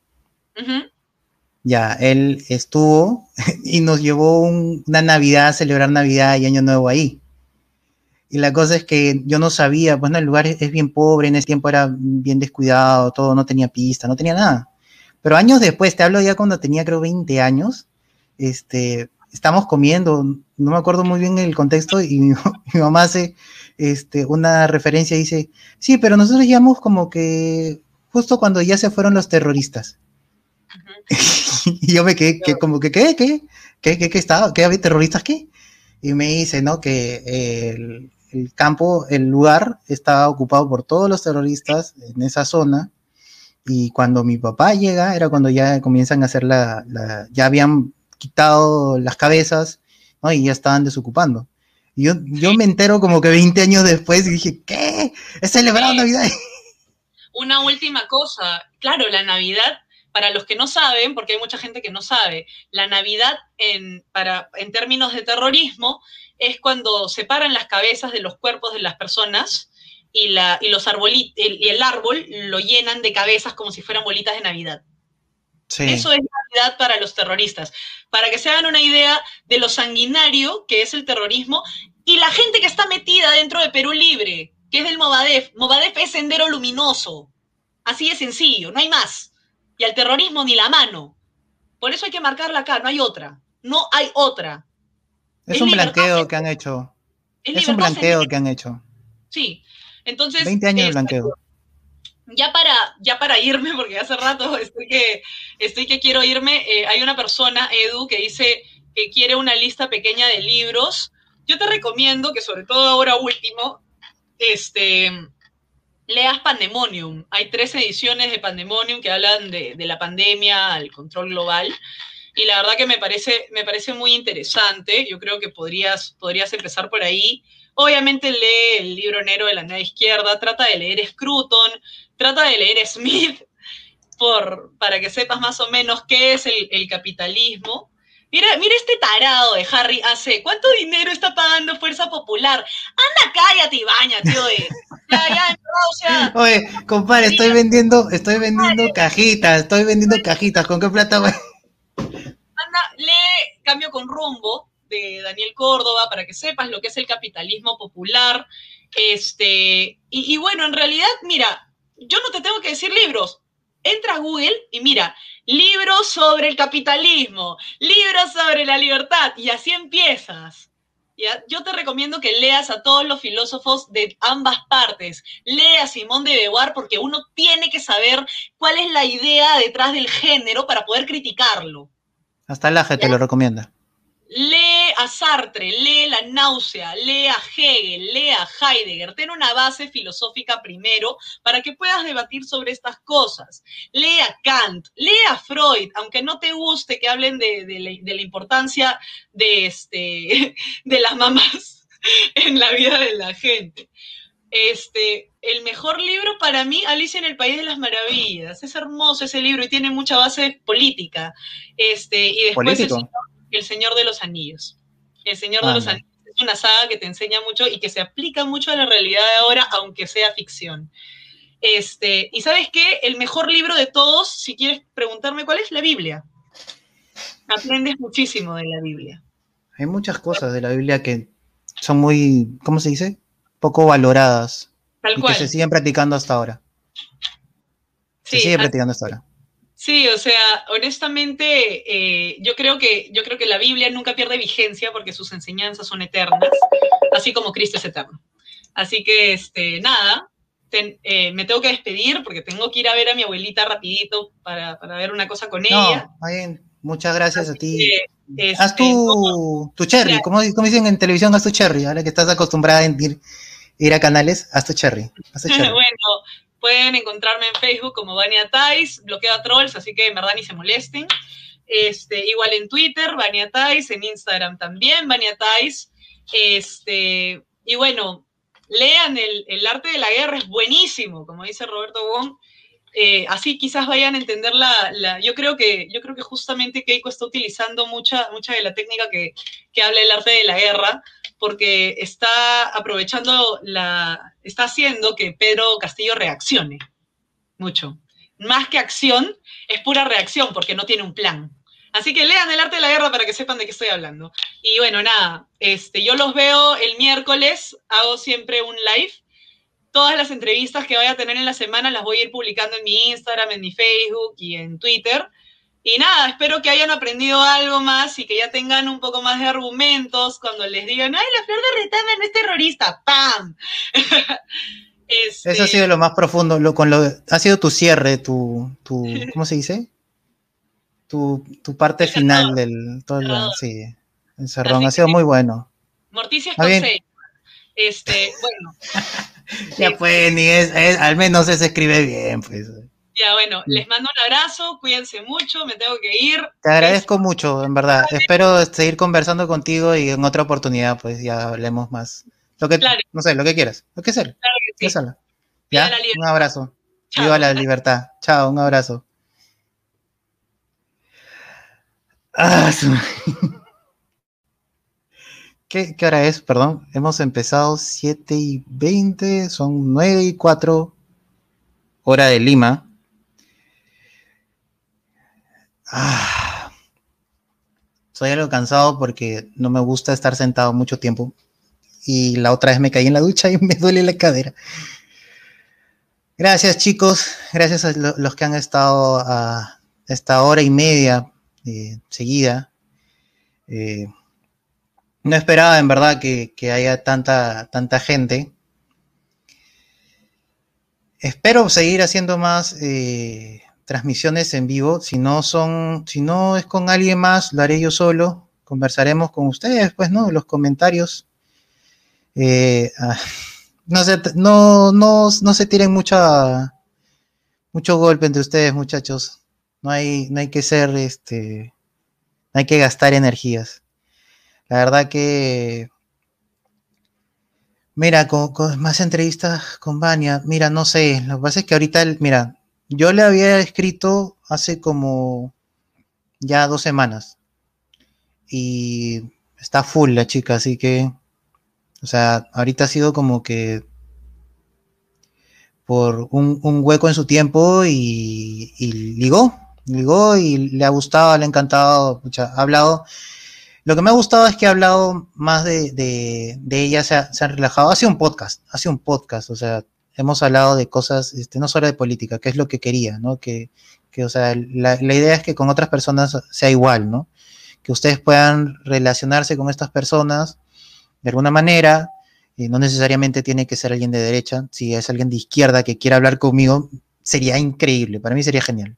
Ya, él estuvo *laughs* y nos llevó una Navidad, a celebrar Navidad y Año Nuevo ahí. Y la cosa es que yo no sabía, pues el lugar es, bien pobre, en ese tiempo era bien descuidado, todo, no tenía pista, no tenía nada. Pero años después, te hablo ya cuando tenía creo 20 años, este, estamos comiendo, no me acuerdo muy bien el contexto, y *laughs* mi, mamá hace este, una referencia y dice, sí, pero nosotros llamamos como que justo cuando ya se fueron los terroristas. *laughs* y yo me quedé, que, como que, ¿qué? ¿Qué? ¿Qué, qué, qué estaba? ¿Qué había terroristas qué? Y me dice, ¿no? Que el, el campo, el lugar estaba ocupado por todos los terroristas en esa zona. Y cuando mi papá llega, era cuando ya comienzan a hacer la, la ya habían quitado las cabezas, ¿no? Y ya estaban desocupando. Y yo, yo me entero como que 20 años después y dije, ¿qué? ¿Es celebrado Navidad? Una última cosa, claro, la Navidad, para los que no saben, porque hay mucha gente que no sabe, la Navidad en, para, en términos de terrorismo es cuando separan las cabezas de los cuerpos de las personas y, la, y los arbolitos, y el árbol lo llenan de cabezas como si fueran bolitas de Navidad. Eso es Navidad para los terroristas. Para que se hagan una idea de lo sanguinario que es el terrorismo y la gente que está metida dentro de Perú Libre, que es del Movadef. Movadef es sendero luminoso. Así de sencillo, no hay más. Y al terrorismo ni la mano. Por eso hay que marcarla acá, no hay otra. No hay otra. Es, un blanqueo que han hecho. Es, un blanqueo que han hecho. Sí. Entonces. 20 años de blanqueo ya para, ya para irme, porque hace rato estoy que, estoy que quiero irme, eh, hay una persona, Edu, que dice que quiere una lista pequeña de libros. Yo te recomiendo que sobre todo ahora último, este, leas Pandemonium. Hay tres ediciones de Pandemonium que hablan de, la pandemia, al control global. Y la verdad que me parece, me parece muy interesante. Yo creo que podrías, podrías empezar por ahí. Obviamente lee el libro negro de la nada izquierda, trata de leer Scruton, trata de leer Smith por, para que sepas más o menos qué es el, capitalismo. Mira, mira este tarado de Harry hace, ¿cuánto dinero está pagando Fuerza Popular? Anda, cállate y baña, tío. Ya, ya, o sea, Oye, compadre, estoy vendiendo, estoy vendiendo cajitas, estoy vendiendo cajitas, ¿con qué plata voy? Anda, lee Cambio con Rumbo de Daniel Córdoba para que sepas lo que es el capitalismo popular. Este, y, y bueno, en realidad, mira, yo no te tengo que decir libros. Entra a Google y mira, libros sobre el capitalismo, libros sobre la libertad, y así empiezas. ¿Ya? Yo te recomiendo que leas a todos los filósofos de ambas partes. Lea a Simón de Beauvoir porque uno tiene que saber cuál es la idea detrás del género para poder criticarlo. Hasta el te lo recomienda lee a Sartre, lee la náusea, lee a Hegel, lee a Heidegger, ten una base filosófica primero para que puedas debatir sobre estas cosas. Lee a Kant, lee a Freud, aunque no te guste que hablen de, la, importancia de, este, *laughs* de las mamás *laughs* en la vida de la gente. Este, el mejor libro para mí, Alicia en el País de las Maravillas. Es hermoso ese libro y tiene mucha base política. Este, y después el Señor de los Anillos. El Señor de los Anillos es una saga que te enseña mucho y que se aplica mucho a la realidad de ahora, aunque sea ficción. Este, y sabes qué, el mejor libro de todos, si quieres preguntarme cuál es, la Biblia. Aprendes muchísimo de la Biblia. Hay muchas cosas de la Biblia que son muy, ¿cómo se dice? Poco valoradas. Tal y que se siguen practicando hasta ahora. Se sigue practicando hasta ahora. Sí, o sea, honestamente, eh, yo creo que yo creo que la Biblia nunca pierde vigencia porque sus enseñanzas son eternas, así como Cristo es eterno. Así que, este, nada, eh, me tengo que despedir porque tengo que ir a ver a mi abuelita rapidito para, ver una cosa con ella. bien. Muchas gracias a ti. haz este, tu, tu cherry, como, dicen en televisión, haz tu cherry, ahora que estás acostumbrada a ir, ir a canales, haz tu cherry. Haz tu *laughs* cherry. bueno, Pueden encontrarme en Facebook como Vania Tais, bloqueo a trolls, así que en verdad ni se molesten. Este, igual en Twitter, Vania Tais, en Instagram también, Vania Tais. Este, y bueno, lean el, arte de la guerra, es buenísimo, como dice Roberto Wong. Eh, así quizás vayan a entender la, yo creo que yo creo que justamente Keiko está utilizando mucha mucha de la técnica que, que habla el arte de la guerra porque está aprovechando la, está haciendo que Pedro Castillo reaccione mucho. Más que acción, es pura reacción porque no tiene un plan. Así que lean el arte de la guerra para que sepan de qué estoy hablando. Y bueno, nada, este, yo los veo el miércoles, hago siempre un live todas las entrevistas que vaya a tener en la semana las voy a ir publicando en mi Instagram, en mi Facebook y en Twitter. Y nada, espero que hayan aprendido algo más y que ya tengan un poco más de argumentos cuando les digan, ay, la flor de retama no es terrorista, ¡pam! *laughs* Este Eso ha sido lo más profundo, lo, con lo, ha sido tu cierre, tu, tu *laughs* ¿cómo se dice? Tu, tu parte final del, todo sí, el cerrón, ha sido muy bueno. Morticia con Este, bueno. *laughs* ya pues, ni es, al menos se escribe bien, pues. Ya, bueno, les mando un abrazo, cuídense mucho, me tengo que ir. Te agradezco mucho, en verdad. Espero seguir conversando contigo y en otra oportunidad, pues ya hablemos más. Lo que, no sé, lo que quieras, lo que sea. Claro que sí. ¿Ya? Un abrazo. Viva la libertad. Chao, un abrazo. Ah, *laughs* ¿Qué, hora es? Perdón, hemos empezado 7 y 20, son 9 y 4 hora de Lima. Ah, soy algo cansado porque no me gusta estar sentado mucho tiempo. Y la otra vez me caí en la ducha y *laughs* me duele la cadera. Gracias chicos, gracias a los que han estado a esta hora y media eh, seguida. Eh, no esperaba en verdad que, haya tanta, tanta gente. Espero seguir haciendo más eh, transmisiones en vivo. Si no son, si no es con alguien más, lo haré yo solo. Conversaremos con ustedes, pues, ¿no? Los comentarios. Eh, ah, *laughs* no, se, no, no, no se tiren mucha, mucho golpe entre ustedes, muchachos. No hay, no hay que ser, este, no hay que gastar energías. La verdad que, mira, con, más entrevistas con Vania, mira, no sé, lo que pasa es que ahorita, mira, yo le había escrito hace como ya dos semanas y está full la chica, así que, o sea, ahorita ha sido como que por un, hueco en su tiempo y, ligó, ligó y le ha gustado, le ha encantado, ha hablado lo que me ha gustado es que ha hablado más de, ella, se ha, relajado. Hace un podcast, hace un podcast, o sea, hemos hablado de cosas, este, no solo de política, que es lo que quería, ¿no? Que, que o sea, la, idea es que con otras personas sea igual, ¿no? Que ustedes puedan relacionarse con estas personas de alguna manera, no necesariamente tiene que ser alguien de derecha, si es alguien de izquierda que quiera hablar conmigo, sería increíble, para mí sería genial.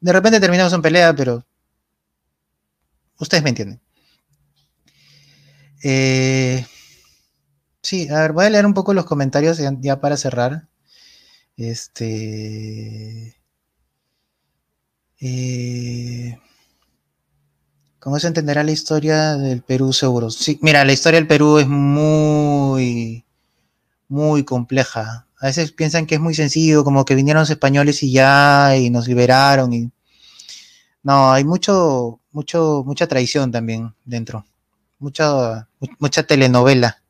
De repente terminamos en pelea, pero Ustedes me entienden. Eh, sí, a ver, voy a leer un poco los comentarios ya, para cerrar. Este. Eh, ¿Cómo se entenderá la historia del Perú seguro? Sí, mira, la historia del Perú es muy, muy compleja. A veces piensan que es muy sencillo, como que vinieron los españoles y ya, y nos liberaron. Y... No, hay mucho, mucho, mucha traición también dentro. Mucha, mucha telenovela.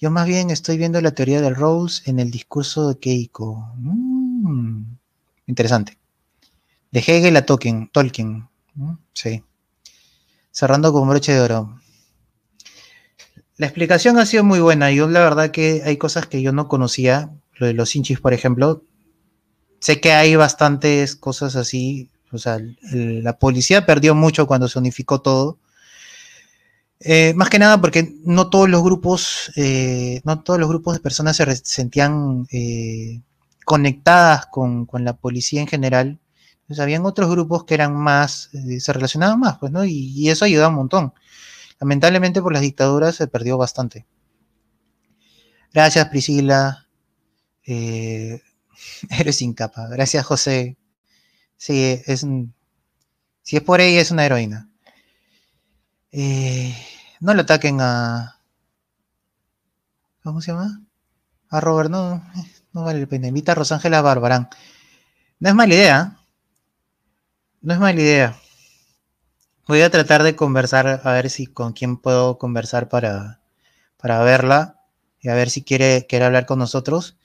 Yo más bien estoy viendo la teoría de Rose en el discurso de Keiko. Mm, interesante. De Hegel a Tolkien. Tolkien. Sí. Cerrando con broche de oro. La explicación ha sido muy buena. Yo la verdad que hay cosas que yo no conocía. Lo de los hinchis, por ejemplo. Sé que hay bastantes cosas así o sea, la policía perdió mucho cuando se unificó todo. Eh, más que nada porque no todos los grupos, eh, no todos los grupos de personas se sentían eh, conectadas con, la policía en general. Entonces, habían otros grupos que eran más, se relacionaban más, pues, ¿no? Y, eso ayudaba un montón. Lamentablemente por las dictaduras se perdió bastante. Gracias, Priscila. *laughs* eres incapaz. Gracias, José. Sí, es si es por ella, es una heroína. Eh, no le ataquen a. ¿Cómo se llama? A Robert, no, no vale la pena. Invita a Rosángela Barbarán. No es mala idea. No es mala idea. Voy a tratar de conversar, a ver si con quién puedo conversar para, para verla y a ver si quiere, quiere hablar con nosotros.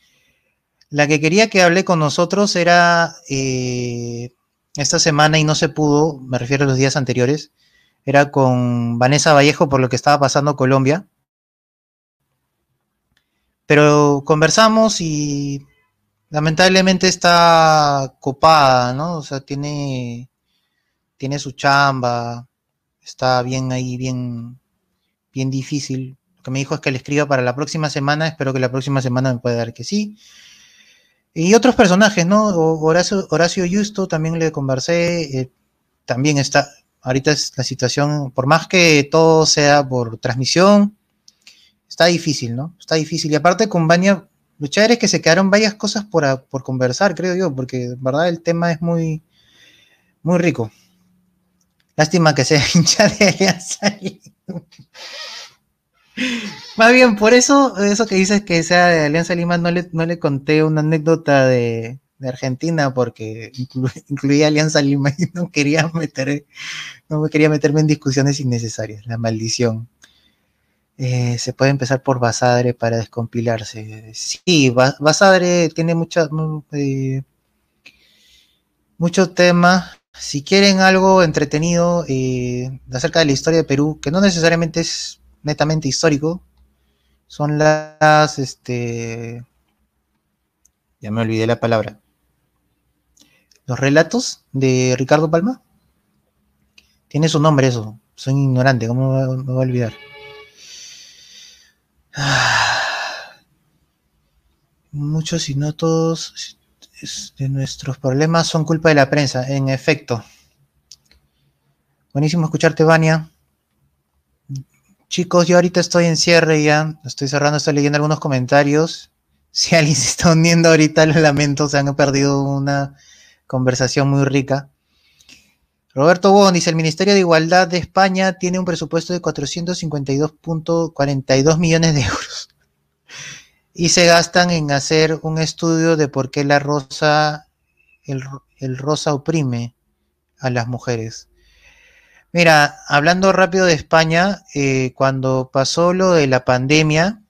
La que quería que hable con nosotros era eh, esta semana y no se pudo, me refiero a los días anteriores, era con Vanessa Vallejo por lo que estaba pasando Colombia. pero conversamos y lamentablemente está copada, ¿no? O sea, tiene, tiene su chamba, está bien ahí, bien, bien difícil. Lo que me dijo es que le escriba para la próxima semana, espero que la próxima semana me pueda dar que sí. Y otros personajes, ¿no? Horacio, Horacio Justo también le conversé, eh, también está, ahorita es la situación, por más que todo sea por transmisión, está difícil, ¿no? Está difícil. Y aparte con Bania, lo es que se quedaron varias cosas por, por conversar, creo yo, porque de verdad el tema es muy, muy rico. Lástima que sea *laughs* hincha de Alianza más bien, por eso, eso que dices que sea de Alianza Lima, no le, no le conté una anécdota de, Argentina porque incluía Alianza Lima y no quería meter, no me quería meterme en discusiones innecesarias, la maldición. Eh, se puede empezar por Basadre para descompilarse. Sí, Basadre tiene mucha, eh, mucho tema. Si quieren algo entretenido eh, acerca de la historia de Perú, que no necesariamente es netamente histórico, son las, este, ya me olvidé la palabra, los relatos de Ricardo Palma. Tiene su nombre eso, soy ignorante, ¿cómo me voy a olvidar? Muchos y no todos de nuestros problemas son culpa de la prensa, en efecto. Buenísimo escucharte, Vania. Chicos, yo ahorita estoy en cierre ya, estoy cerrando, estoy leyendo algunos comentarios. Si alguien se está uniendo ahorita, lo lamento, se han perdido una conversación muy rica. Roberto Bon dice, el Ministerio de Igualdad de España tiene un presupuesto de 452.42 millones de euros *laughs* y se gastan en hacer un estudio de por qué la rosa, el, el rosa oprime a las mujeres. Mira, hablando rápido de España, eh, cuando pasó lo de la pandemia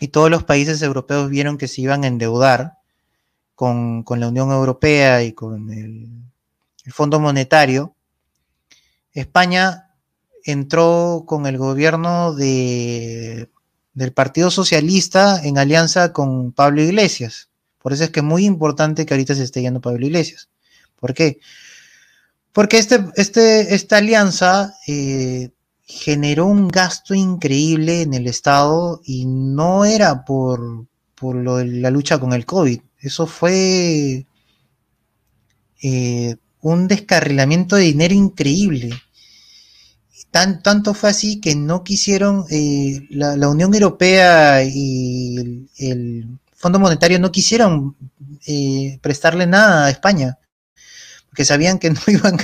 y todos los países europeos vieron que se iban a endeudar con, la Unión Europea y con el, Fondo Monetario, España entró con el gobierno de, del Partido Socialista en alianza con Pablo Iglesias. Por eso es que es muy importante que ahorita se esté yendo Pablo Iglesias. ¿Por qué? Porque este, este, esta alianza eh, generó un gasto increíble en el Estado y no era por, por lo de la lucha con el COVID. Eso fue eh, un descarrilamiento de dinero increíble. Tan, tanto fue así que no quisieron, eh, la, Unión Europea y el, Fondo Monetario no quisieron prestarle nada a España que sabían que *laughs* no iban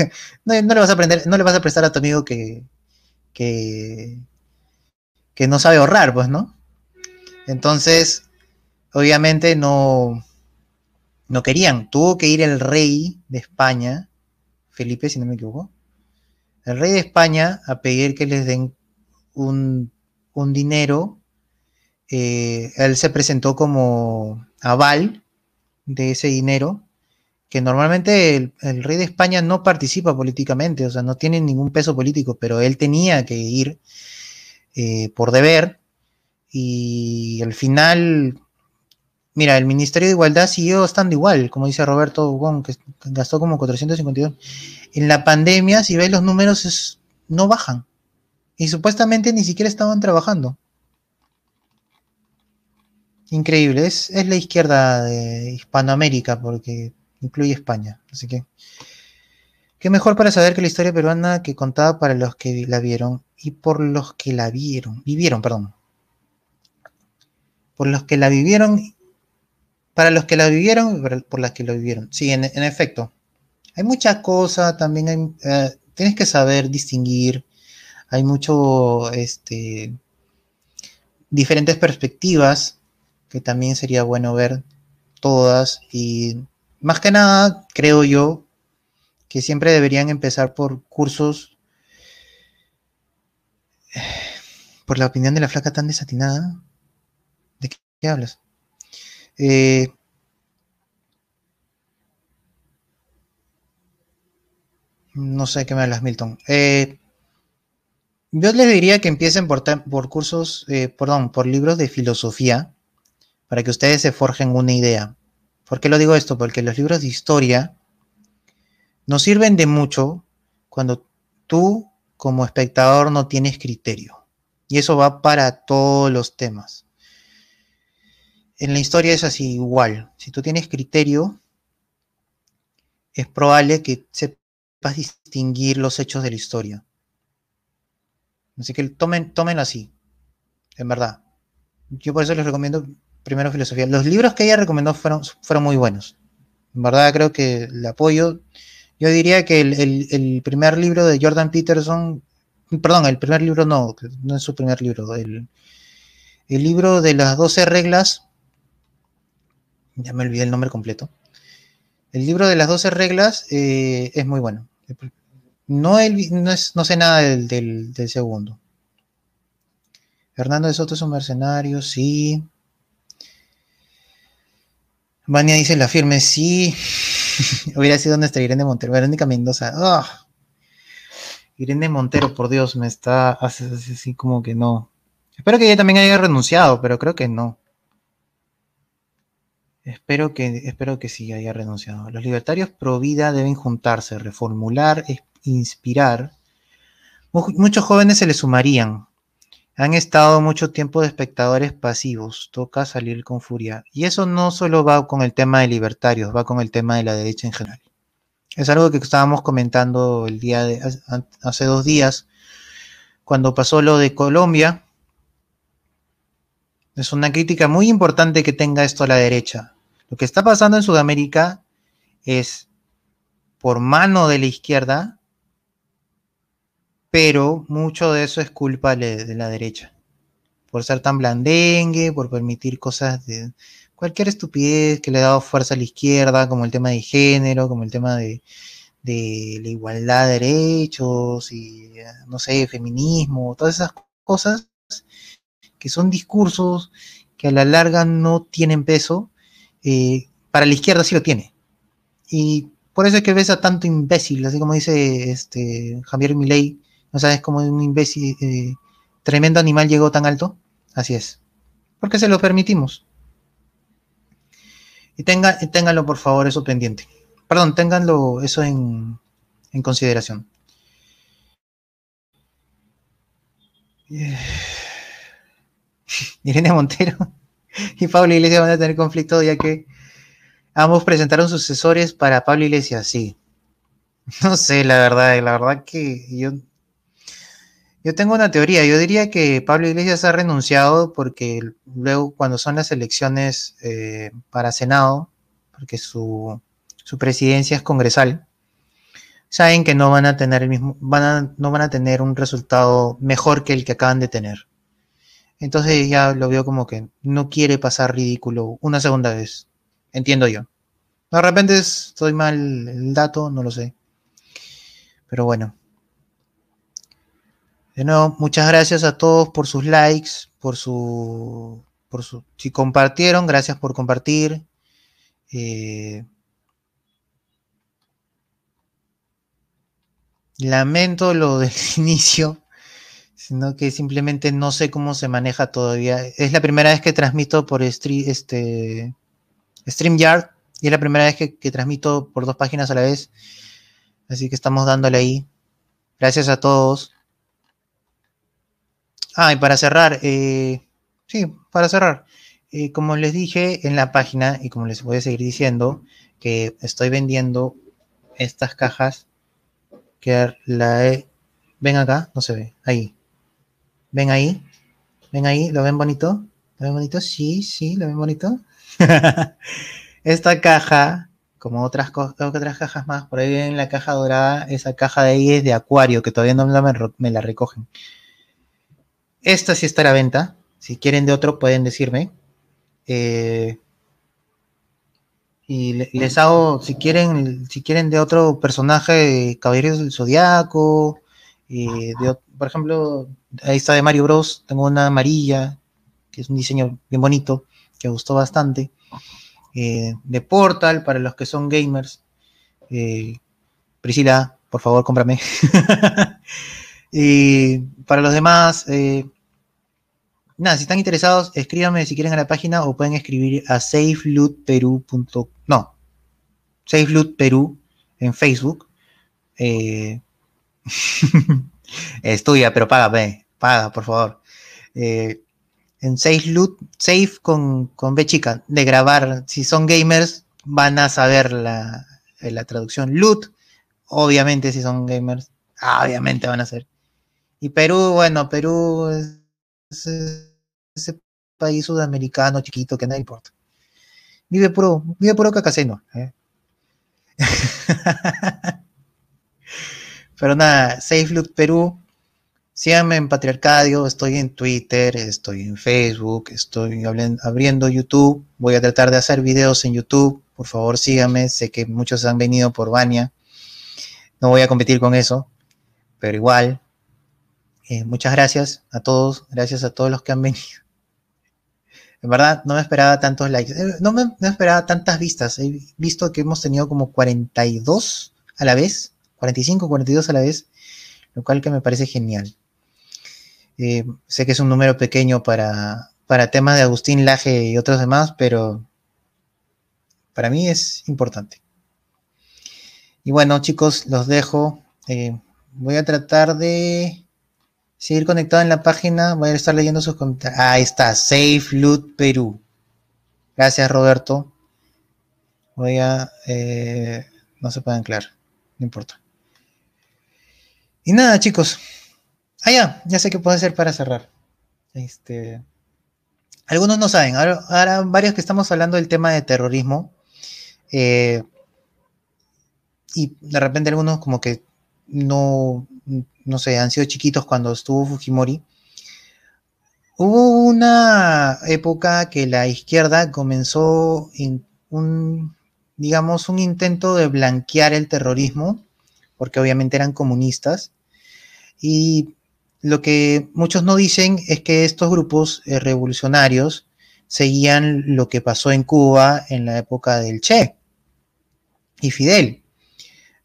no, le vas a no le vas a prestar a tu amigo que, que no sabe ahorrar, pues, ¿no? Entonces, obviamente no, no querían. Tuvo que ir el rey de España, Felipe, si no me equivoco, el rey de España a pedir que les den un, un dinero. Eh, él se presentó como aval de ese dinero que normalmente el, rey de España no participa políticamente, o sea, no tiene ningún peso político, pero él tenía que ir eh, por deber y al final, mira, el Ministerio de Igualdad siguió estando igual, como dice Roberto Gon, que gastó como 452. En la pandemia, si ves los números, no bajan. Y supuestamente ni siquiera estaban trabajando. Increíble, es, es la izquierda de Hispanoamérica, porque incluye España. Así que, qué mejor para saber que la historia peruana que contaba para los que la vieron y por los que la vieron, vivieron, perdón. Por los que la vivieron, para los que la vivieron, por las que lo vivieron. Sí, en, efecto. Hay muchas cosas, también hay, eh, tienes que saber distinguir. Hay mucho, este, diferentes perspectivas que también sería bueno ver todas y más que nada, creo yo, que siempre deberían empezar por cursos. Por la opinión de la flaca tan desatinada. ¿De qué, hablas? Eh, no sé qué me hablas, Milton. Eh, yo les diría que empiecen por, por cursos, eh, perdón, por libros de filosofía, para que ustedes se forjen una idea. ¿Por qué lo digo esto? Porque los libros de historia nos sirven de mucho cuando tú como espectador no tienes criterio. Y eso va para todos los temas. En la historia es así igual. Si tú tienes criterio, es probable que sepas distinguir los hechos de la historia. Así que tomen, tomen así, en verdad. Yo por eso les recomiendo primero filosofía. Los libros que ella recomendó fueron, fueron muy buenos. En verdad creo que el apoyo. Yo diría que el, primer libro de Jordan Peterson, perdón, el primer libro no, no es su primer libro, el, el libro de las 12 reglas, ya me olvidé el nombre completo, el libro de las 12 reglas eh, es muy bueno. No, no, sé nada del, segundo. Hernando de Soto es un mercenario, sí. Vania dice la firme, sí. *laughs* Hubiera sido nuestra Irene Montero. Verónica Mendoza. ¡ah! Irene Montero, por Dios, me está así como que no. Espero que ella también haya renunciado, pero creo que no. Espero que, espero que sí haya renunciado. Los libertarios pro vida deben juntarse, reformular, inspirar. Muchos jóvenes se les sumarían. Han estado mucho tiempo de espectadores pasivos. Toca salir con furia. Y eso no solo va con el tema de libertarios, va con el tema de la derecha en general. Es algo que estábamos comentando el día de hace dos días, cuando pasó lo de Colombia. Es una crítica muy importante que tenga esto a la derecha. Lo que está pasando en Sudamérica es por mano de la izquierda, pero mucho de eso es culpa de, la derecha. Por ser tan blandengue, por permitir cosas de cualquier estupidez que le ha dado fuerza a la izquierda, como el tema de género, como el tema de, de la igualdad de derechos y, no sé, feminismo, todas esas cosas que son discursos que a la larga no tienen peso eh, para la izquierda sí lo tiene. Y por eso es que ves a tanto imbécil, así como dice este Javier Milei, no sabes cómo un imbécil, eh, tremendo animal llegó tan alto. Así es. Porque se lo permitimos. Y tenga, ténganlo, por favor, eso pendiente. Perdón, ténganlo eso en, en consideración. *laughs* Irene Montero. *laughs* y Pablo Iglesias van a tener conflicto ya que ambos presentaron sucesores para Pablo Iglesias, sí. *laughs* No sé, la verdad, la verdad que yo, yo tengo una teoría. Yo diría que Pablo Iglesias ha renunciado porque luego cuando son las elecciones eh, para Senado, porque su, su, presidencia es congresal, saben que no van a tener el mismo, van no van a tener un resultado mejor que el que acaban de tener. Entonces ya lo veo como que no quiere pasar ridículo una segunda vez. Entiendo yo. De repente estoy mal el dato, no lo sé. Pero bueno. De nuevo, muchas gracias a todos por sus likes, por su. Por su si compartieron, gracias por compartir. Eh, lamento lo del *laughs* inicio sino que simplemente no sé cómo se maneja todavía. Es la primera vez que transmito por este, StreamYard y es la primera vez que, transmito por dos páginas a la vez. Así que estamos dándole ahí. Gracias a todos. Ah, y para cerrar, eh, sí, para cerrar. Eh, como les dije en la página y como les voy a seguir diciendo, que estoy vendiendo estas cajas que la he... Ven acá, no se ve, ahí. ¿Ven ahí? ¿Ven ahí? ¿Lo ven bonito? ¿Lo ven bonito? Sí, sí, ¿lo ven bonito? *laughs* Esta caja, como otras, otras cajas más, por ahí ven la caja dorada, esa caja de ahí es de acuario, que todavía no me, la recogen. Esta sí está a la venta. Si quieren de otro, pueden decirme. Eh, y les hago, si quieren, si quieren de otro personaje, Caballeros del Zodiaco, de, por ejemplo, ahí está de Mario Bros. Tengo una amarilla, que es un diseño bien bonito, que gustó bastante. Eh, de Portal, para los que son gamers. Eh, Priscila, por favor, cómprame. *laughs* y para los demás, eh, nada, si están interesados, escríbanme si quieren a la página o pueden escribir a safelootperú.com. No, safelootperú en Facebook. *laughs* Eh, estudia, pero paga, paga, por favor. Eh, en Safe Loot, Safe con, con B chica, de grabar. Si son gamers, van a saber la, la traducción. Loot, obviamente, si son gamers, obviamente van a ser. Y Perú, bueno, Perú es, ese país sudamericano chiquito que no importa. Vive puro, vive puro cacaseno. ¿eh? *laughs* Pero nada, Safe Loot Perú. Síganme en Patriarcadio, estoy en Twitter, estoy en Facebook, estoy abriendo YouTube. Voy a tratar de hacer videos en YouTube. Por favor, síganme. Sé que muchos han venido por Bania. No voy a competir con eso, pero igual. Eh, muchas gracias a todos. Gracias a todos los que han venido. *laughs* En verdad, no me esperaba tantos likes. Eh, no me, no esperaba tantas vistas. He visto que hemos tenido como 42 a la vez 45, 42 a la vez, lo cual que me parece genial. Eh, sé que es un número pequeño para, para temas de Agustín Laje y otros demás, pero para mí es importante. Y bueno, chicos, los dejo. Eh, voy a tratar de seguir conectado en la página. Voy a estar leyendo sus comentarios. Ahí está, Safe Loot Perú. Gracias, Roberto. Voy a. Eh, no se puede anclar, no importa. Y nada, chicos. Ah, ya, ya sé qué puedo hacer para cerrar. Este. Algunos no saben, ahora, varios que estamos hablando del tema de terrorismo. Eh, y de repente algunos como que no, no sé, han sido chiquitos cuando estuvo Fujimori. Hubo una época que la izquierda comenzó en un, digamos, un intento de blanquear el terrorismo, porque obviamente eran comunistas, y lo que muchos no dicen es que estos grupos eh, revolucionarios seguían lo que pasó en Cuba en la época del Che y Fidel.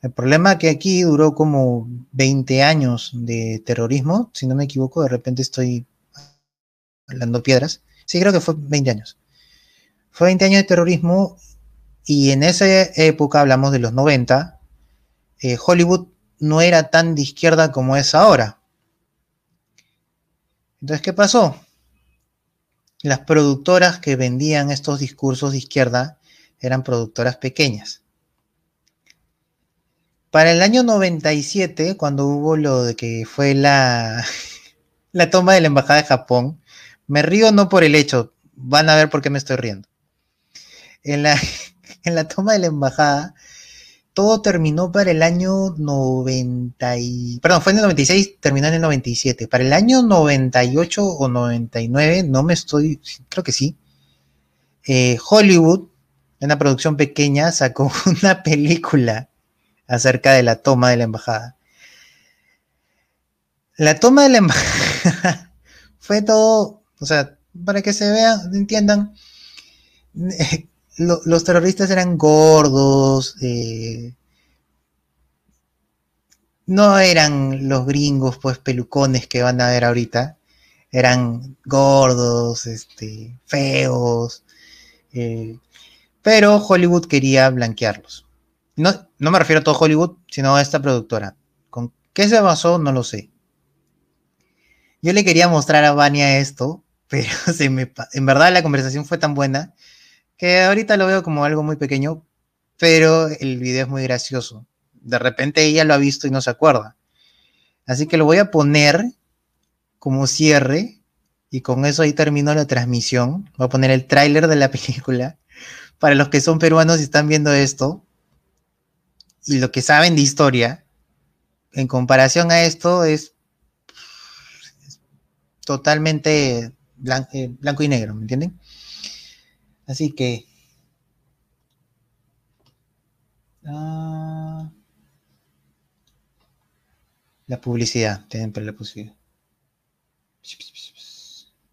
El problema es que aquí duró como 20 años de terrorismo, si no me equivoco, de repente estoy hablando piedras. Sí, creo que fue 20 años. Fue 20 años de terrorismo y en esa época, hablamos de los 90, eh, Hollywood no era tan de izquierda como es ahora. Entonces, ¿qué pasó? Las productoras que vendían estos discursos de izquierda eran productoras pequeñas. Para el año 97, cuando hubo lo de que fue la, *laughs* la toma de la Embajada de Japón, me río no por el hecho, van a ver por qué me estoy riendo. En la, *laughs* en la toma de la embajada, todo terminó para el año 90 y... Perdón, fue en el 96, terminó en el 97. Para el año 98 o 99, no me estoy... Creo que sí. Eh, Hollywood, una producción pequeña, sacó *laughs* una película acerca de la toma de la embajada. La toma de la embajada *laughs* fue todo, o sea, para que se vean, entiendan, los terroristas eran gordos, eh, no eran los gringos, pues pelucones que van a ver ahorita, eran gordos, este, feos, eh, pero Hollywood quería blanquearlos. No, no me refiero a todo Hollywood, sino a esta productora. ¿Con qué se basó? No lo sé. Yo le quería mostrar a Vania esto, *laughs* pero se me, en verdad la conversación fue tan buena que ahorita lo veo como algo muy pequeño, pero el video es muy gracioso. De repente ella lo ha visto y no se acuerda. Así que lo voy a poner como cierre y con eso ahí termino la transmisión. Voy a poner el tráiler de la *laughs* película. Para los que son peruanos y están viendo esto y lo que saben de historia, en comparación a esto es, totalmente blanco, eh, blanco y negro, ¿me entienden? Así que... Ah, la publicidad, tienen la publicidad.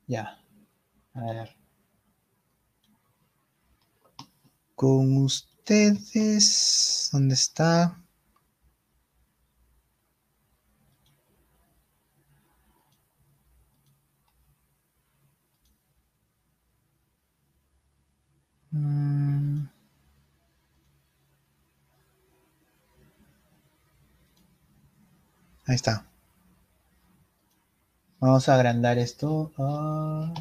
Ya. A ver. Con ustedes, ¿dónde está? Mm. Ahí está. Vamos a agrandar esto. Uh...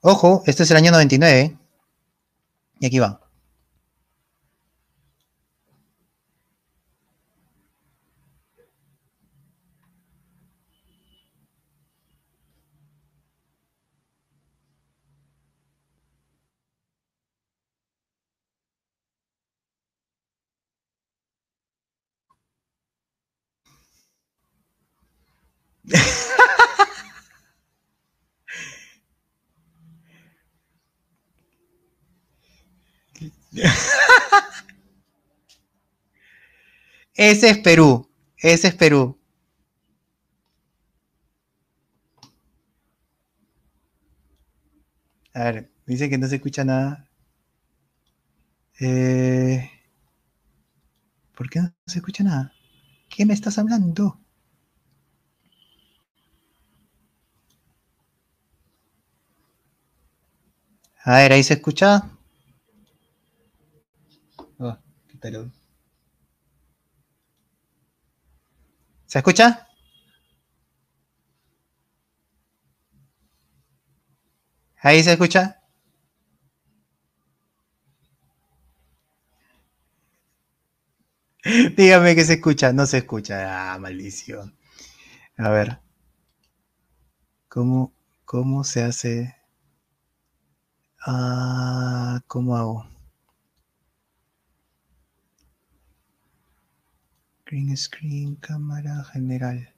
Ojo, este es el año 99. Y aquí va. Ese es Perú. Ese es Perú. A ver, dice que no se escucha nada. Eh, ¿Por qué no se escucha nada? ¿Qué me estás hablando? A ver, ahí se escucha. Oh. ¿Se escucha? Ahí se escucha. *laughs* Dígame que se escucha. No se escucha. Ah, maldición. A ver. ¿Cómo, cómo se hace? Ah, ¿cómo hago? Green screen, cámara general.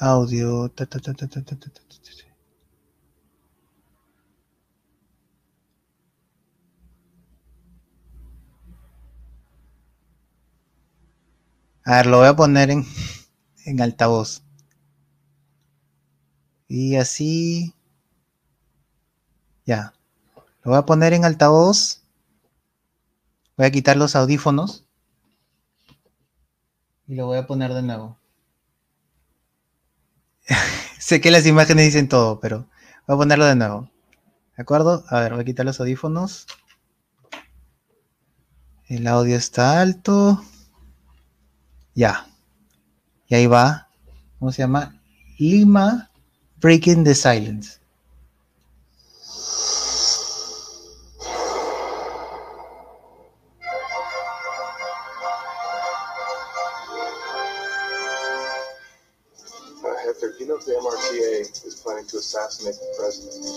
Audio. Ta, ta, ta, ta, ta, ta, ta, ta, ta. A ver, lo voy a poner en, en altavoz. Y así. Ya. Lo voy a poner en altavoz. Voy a quitar los audífonos. Y lo voy a poner de nuevo. *laughs* sé que las imágenes dicen todo, pero voy a ponerlo de nuevo. ¿De acuerdo? A ver, voy a quitar los audífonos. El audio está alto. Ya. Y ahí va. ¿Cómo se llama? Lima Breaking the Silence. Uh, Hector, do you know if the MRTA is planning to assassinate the president?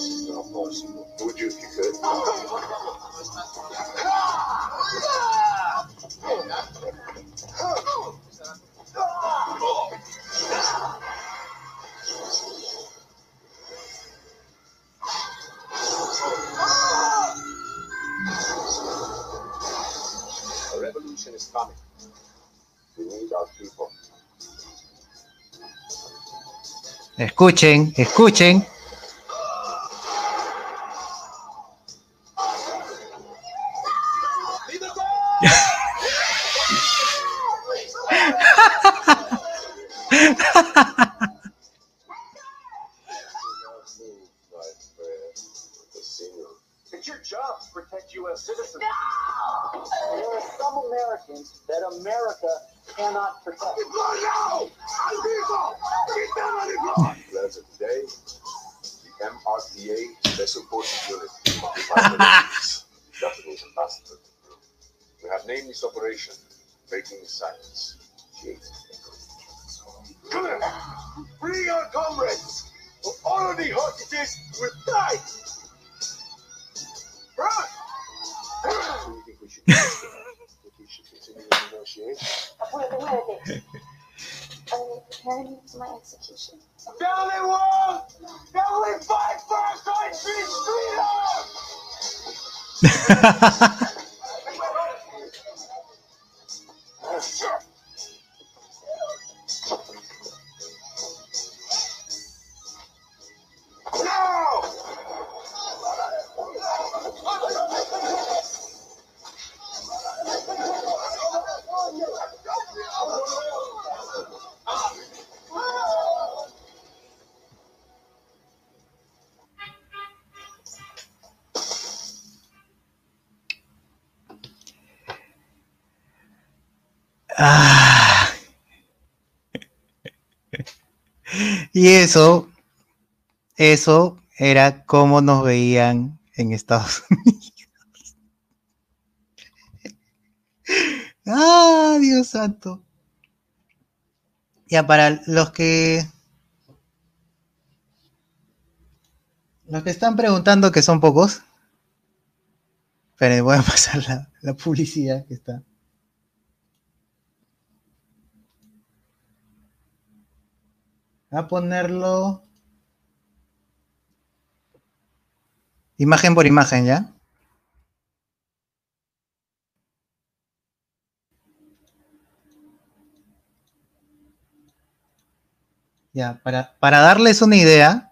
Escuchen, escuchen. Eso era como nos veían en Estados *laughs* Unidos. Ah, Dios santo. Ya, para los que. Los que están preguntando que son pocos. Esperen, voy a *laughs* pasar la, la publicidad que está. A ponerlo. Imagen por imagen, ¿ya? Ya, para, para darles una idea.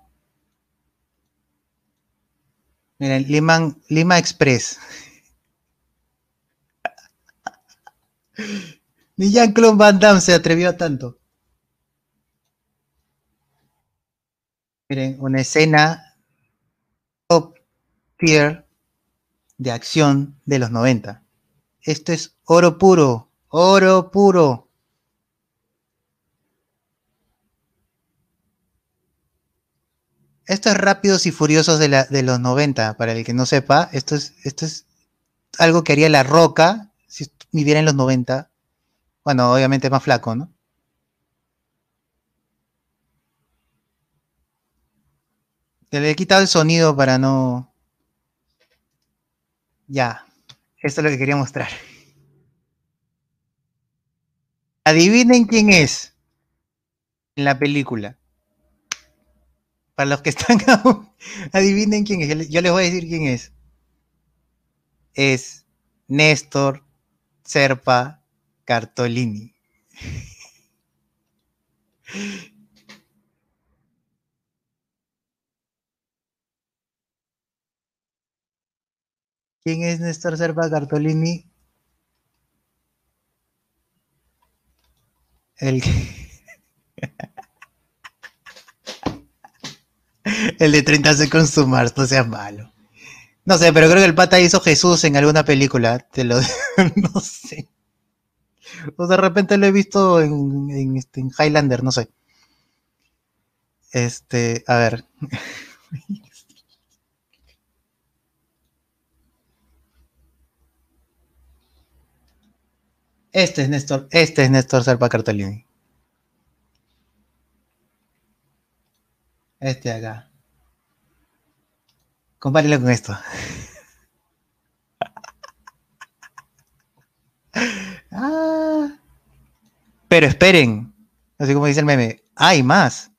Miren, Lima, Lima Express. *laughs* Ni Jean-Claude Van Damme se atrevió a tanto. Miren, una escena de acción de los 90. Esto es oro puro, oro puro. Esto es Rápidos y Furiosos de, la, de los 90, para el que no sepa. Esto es, esto es algo que haría La Roca si viviera en los 90. Bueno, obviamente más flaco, ¿no? le he quitado el sonido para no... Ya, esto es lo que quería mostrar. Adivinen quién es en la película. Para los que están *laughs* aún, adivinen quién es. Yo les voy a decir quién es. Es Néstor Serpa Cartolini. *laughs* ¿Quién es Néstor Serpa Cartolini? El *laughs* El de 30 Seconds to Mars, no seas malo. No sé, pero creo que el pata hizo Jesús en alguna película. Te lo *laughs* no sé. O de repente lo he visto en, en, este, en Highlander, no sé. Este, a ver. *laughs* Este es Néstor, este es Néstor Serpa Cartolini. Este acá. Compárelo con esto. *laughs* ah. Pero esperen. Así como dice el meme. Hay más.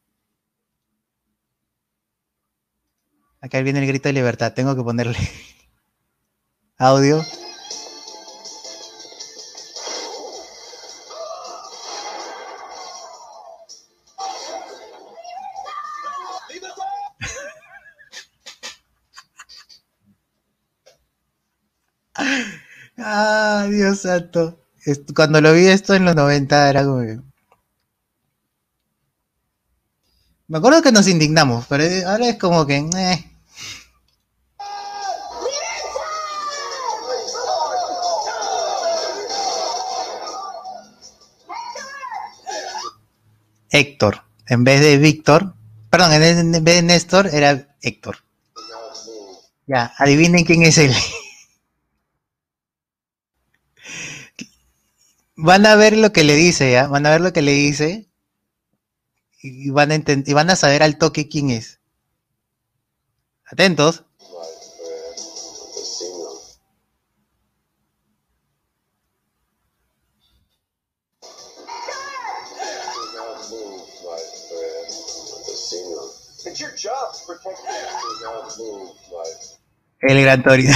Acá viene el grito de libertad. Tengo que ponerle *laughs* audio. Dios santo. Cuando lo vi esto en los 90 era como... Me acuerdo que nos indignamos, pero ahora es como que... Eh. Héctor. En vez de Víctor, perdón, en vez de Néstor era Héctor. Ya, adivinen quién es él. Van a ver lo que le dice, ¿ya? Van a ver lo que le dice y van a, y van a saber al toque quién es. Atentos. El gran Torino.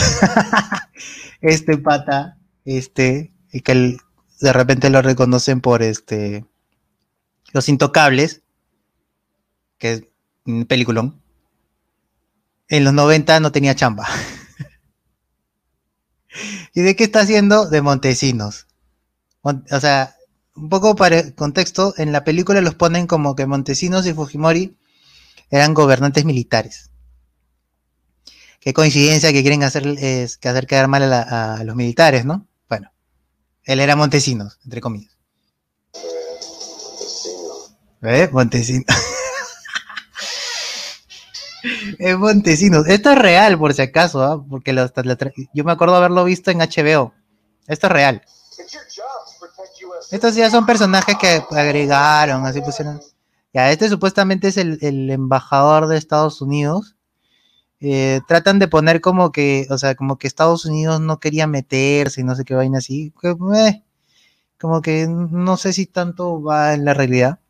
*laughs* este pata, este, y que el, de repente lo reconocen por este Los Intocables, que es un peliculón. En los 90 no tenía chamba. *laughs* ¿Y de qué está haciendo? De Montesinos. O sea, un poco para contexto, en la película los ponen como que Montesinos y Fujimori eran gobernantes militares. Qué coincidencia que quieren hacer, es, que hacer quedar mal a, a los militares, ¿no? Él era Montesinos, entre comillas. ¿Eh? Montesinos. Montesinos. *laughs* es Montesinos. Esto es real, por si acaso, ¿ah? porque yo me acuerdo haberlo visto en HBO. Esto es real. Estos ya son personajes que agregaron, así pusieron. Ya, este supuestamente es el, el embajador de Estados Unidos eh, tratan de poner como que, o sea, como que Estados Unidos no quería meterse y no sé qué vaina así. eh, como que no sé si tanto va en la realidad.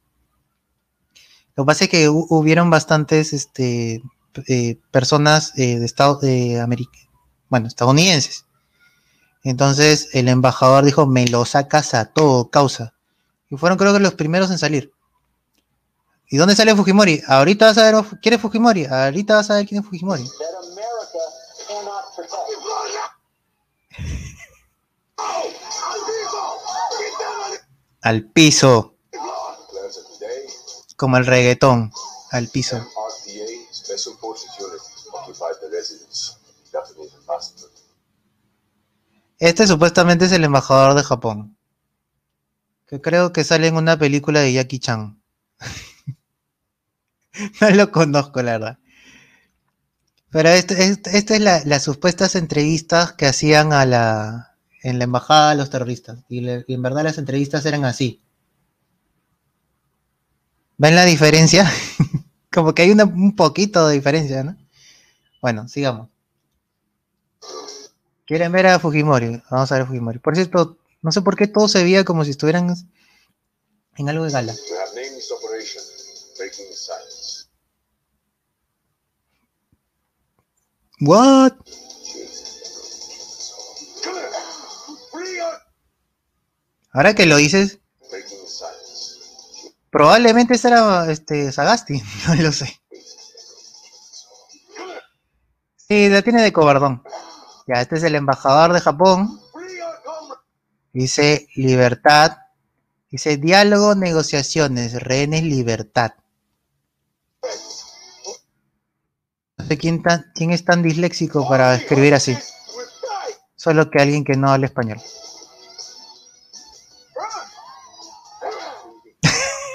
Lo que pasa es que hu- hubieron bastantes este, eh, personas de Estados bueno, estadounidenses. Entonces el embajador dijo, me lo sacas a todo, causa. Y fueron creo que los primeros en salir. ¿Y dónde sale Fujimori? Ahorita vas a ver quién es Fujimori. Ahorita vas a ver quién es Fujimori. *laughs* Al piso, como el reggaetón. Al piso. Este supuestamente es el embajador de Japón. Que creo que sale en una película de Jackie Chan. *laughs* *laughs* no lo conozco, la verdad. Pero este- este- esta es la- las supuestas entrevistas que hacían a la, en la embajada a los terroristas. Y, le- en verdad las entrevistas eran así. ¿Ven la diferencia? *laughs* Como que hay una- un poquito de diferencia, ¿no? Bueno, sigamos. ¿Quieren ver a Fujimori? Vamos a ver a Fujimori. Por cierto, no sé por qué todo se veía como si estuvieran en algo de gala. What? Ahora que lo dices, probablemente será este Sagasti, *laughs* no lo sé. Sí, la tiene de cobardón. Ya, este es el embajador de Japón. Dice libertad. Dice diálogo, negociaciones, rehenes, libertad. No sé quién, tan- quién es tan disléxico para escribir así. Solo que alguien que no habla español. *laughs*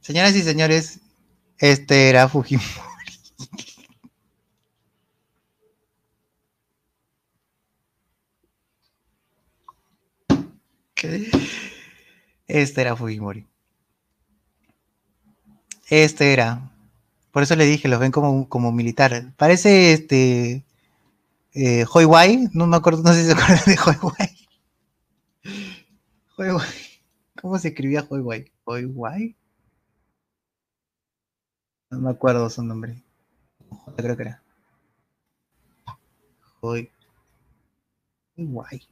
Señoras y señores, este era Fujimori. *laughs* ¿Qué? Este era Fujimori. Este era. Por eso le dije, los ven como, como militar. Parece este. Eh. No me acuerdo, no sé si se acuerdan de Hoi Wai. *laughs* Hoi Wai. ¿Cómo se escribía Hoi Wai? ¿Hoi Wai? No me acuerdo su nombre. Creo que era. Hoi Hoi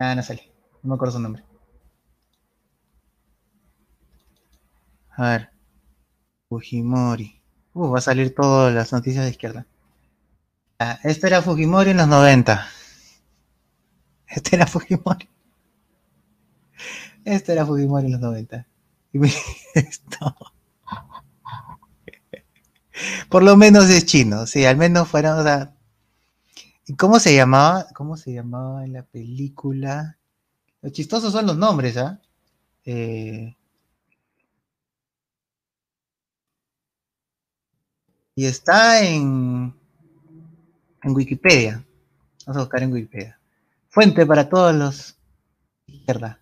Ah, no sale. No me acuerdo su nombre. A ver. Fujimori. Uh, va a salir todas las noticias de izquierda. Ah, este era Fujimori en los 90. Este era Fujimori. Este era Fujimori en los 90. Y esto. Por lo menos es chino, sí, al menos fueron, o sea, ¿y cómo se llamaba? ¿Cómo se llamaba en la película? Los chistosos son los nombres, ¿ah? Eh, y está en, en Wikipedia. Vamos a buscar en Wikipedia. Fuente para todos los izquierda.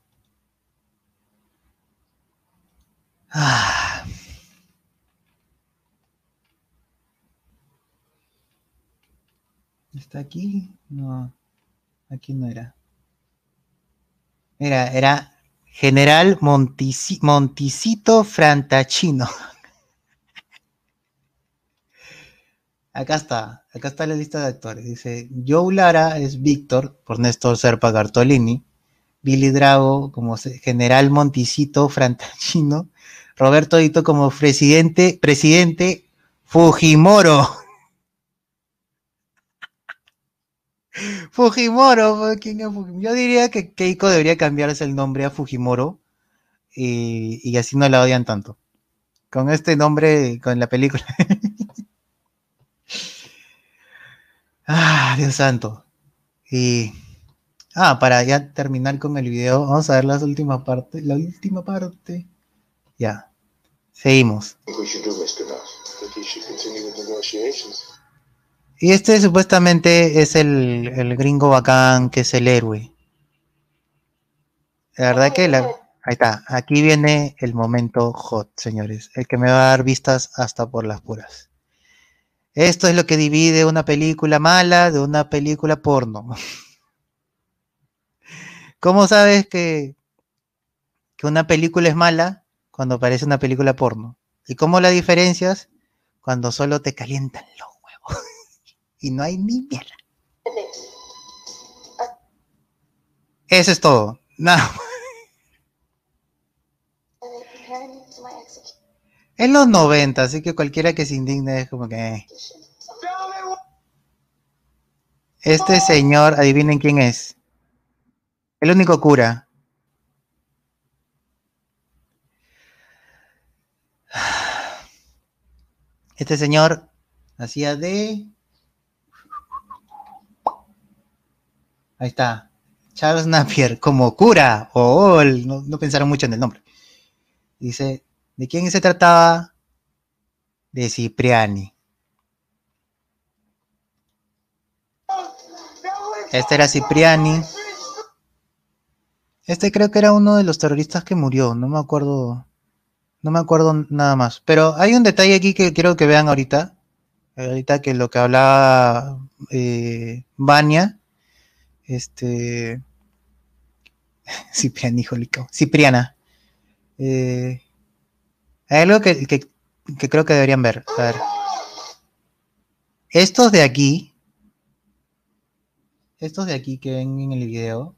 Ah. ¿Está aquí? No, aquí no era. Era, era General Monticito Frantachino. *laughs* Acá está, acá está la lista de actores. Dice, Joe Lara es Víctor, por Néstor Serpa Gartolini. Billy Drago como General Monticito Frantachino. Roberto Dito como presidente, presidente Fujimoro. Fujimoro, ¿quién es Fujimoro? Yo diría que Keiko debería cambiarse el nombre a Fujimoro y, así no la odian tanto. Con este nombre, con la película. *laughs* Ah, Dios santo. Y. Ah, para ya terminar con el video, vamos a ver las últimas partes. La última parte. Ya. Seguimos. Y este supuestamente es el, el gringo bacán, que es el héroe. La verdad que la... Ahí está. Aquí viene el momento hot, señores. El que me va a dar vistas hasta por las puras. Esto es lo que divide una película mala de una película porno. *laughs* ¿Cómo sabes que, que una película es mala cuando parece una película porno? ¿Y cómo la diferencias? Cuando solo te calientan los huevos. Y no hay ni mierda. Eso es todo. Nada. En los 90, así que cualquiera que se indigne es como que... eh. Este señor, adivinen quién es. El único cura. Este señor hacía de... Ahí está. Charles Napier como cura. El- no, pensaron mucho en el nombre. Dice, ¿de quién se trataba? De Cipriani. Este era Cipriani. Este creo que era uno de los terroristas que murió, no me acuerdo, no me acuerdo nada más. Pero hay un detalle aquí que quiero que vean ahorita, ahorita que lo que hablaba eh, este, *laughs* Cipriani, jolico, Cipriana. Eh, hay algo que, que- que creo que deberían ver. A ver. Estos de aquí, estos de aquí que ven en el video,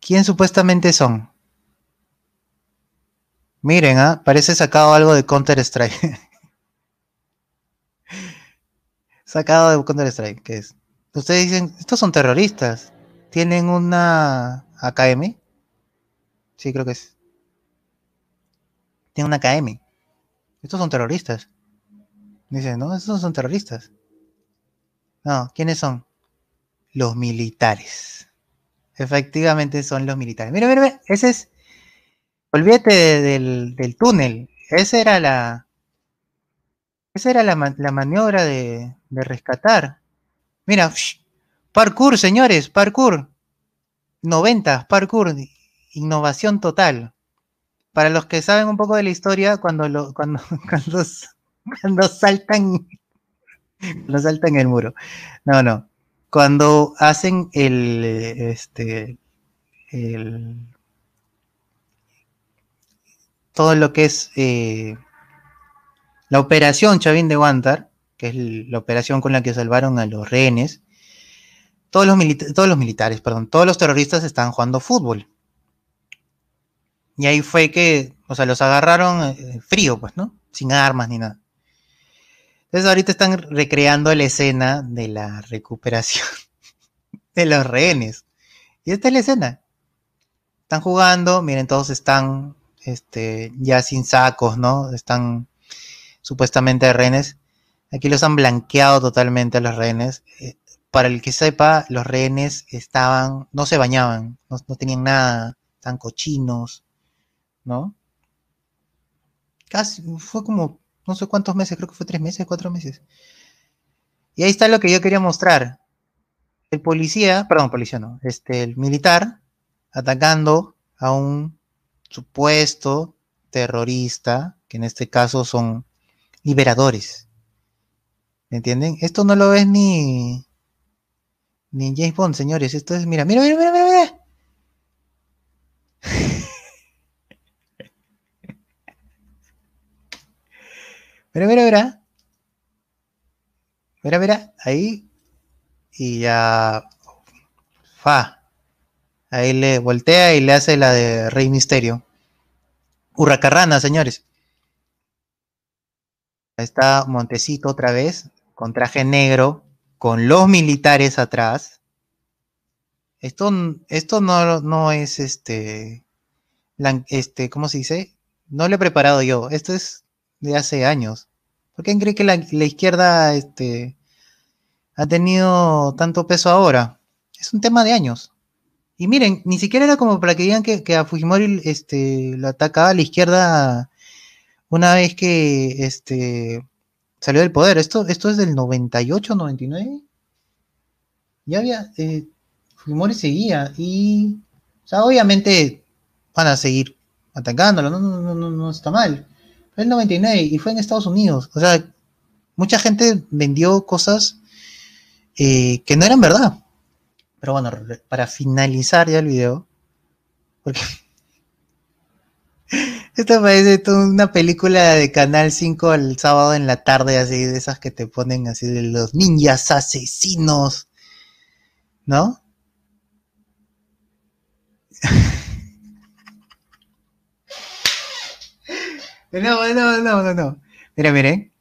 ¿quién supuestamente son? Miren, ¿ah? parece sacado algo de Counter Strike. *laughs* sacado de Counter Strike, ¿qué es? Ustedes dicen, estos son terroristas. ¿Tienen una AKM? Sí, creo que es. Tienen una AKM. Estos son terroristas. Dicen, no, estos son terroristas. No, ¿quiénes son? Los militares. Efectivamente son los militares. Mira, mira, mira, ese es. Olvídate de- del, del túnel. Esa era la. Esa era la, la maniobra de, de rescatar. Mira, parkour, señores, parkour. 90, parkour, innovación total. Para los que saben un poco de la historia, cuando lo, cuando, *laughs* cuando, cuando saltan, cuando saltan el muro. No, no. Cuando hacen el, este, el, todo lo que es eh, la operación Chavín de Guantar, que es la operación con la que salvaron a los rehenes, todos los, todos los militares, perdón, todos los terroristas estaban jugando fútbol. Y ahí fue que, o sea, los agarraron eh, frío, pues, ¿no? Sin armas ni nada. Entonces ahorita están recreando la escena de la recuperación *laughs* de los rehenes. Y esta es la escena. Están jugando, miren, todos están este, ya sin sacos, ¿no? Están supuestamente rehenes. Aquí los han blanqueado totalmente a los rehenes. Eh, para el que sepa, los rehenes estaban, no se bañaban, no, tenían nada, estaban cochinos, ¿no? Casi, fue como, no sé cuántos meses, creo que fue tres meses, cuatro meses. Y ahí está lo que yo quería mostrar. El policía, perdón, policía no, este, el militar atacando a un supuesto terrorista, que en este caso son liberadores. ¿Me entienden? Esto no lo ves ni, ni en James Bond, señores. Esto es, mira, mira, mira, mira, mira. mira. *laughs* Mira, mira, mira. Mira, mira, ahí. Y ya. Fa. Ahí le voltea y le hace la de Rey Misterio. Hurracarrana, señores. Ahí está Montecito otra vez, con traje negro, con los militares atrás. Esto, esto no, no es este, este, ¿cómo se dice? No lo he preparado yo. Esto es de hace años. ¿Por qué cree que la, izquierda este, ha tenido tanto peso ahora. Es un tema de años. Y miren, ni siquiera era como para que digan que, que a Fujimori este, lo atacaba a la izquierda una vez que este, salió del poder. Esto, esto es del 98, 99. Ya había. Eh, seguía. Y. O sea, obviamente van a seguir atacándolo. No, no, no, no, está mal. Fue el 99 y fue en Estados Unidos. O sea, mucha gente vendió cosas eh, que no eran verdad. Pero bueno, para finalizar ya el video, porque *laughs* esto parece una película de Canal 5 el sábado en la tarde, así de esas que te ponen así de los ninjas asesinos, ¿no? *laughs* No, no, no, no, no. Mira, miren.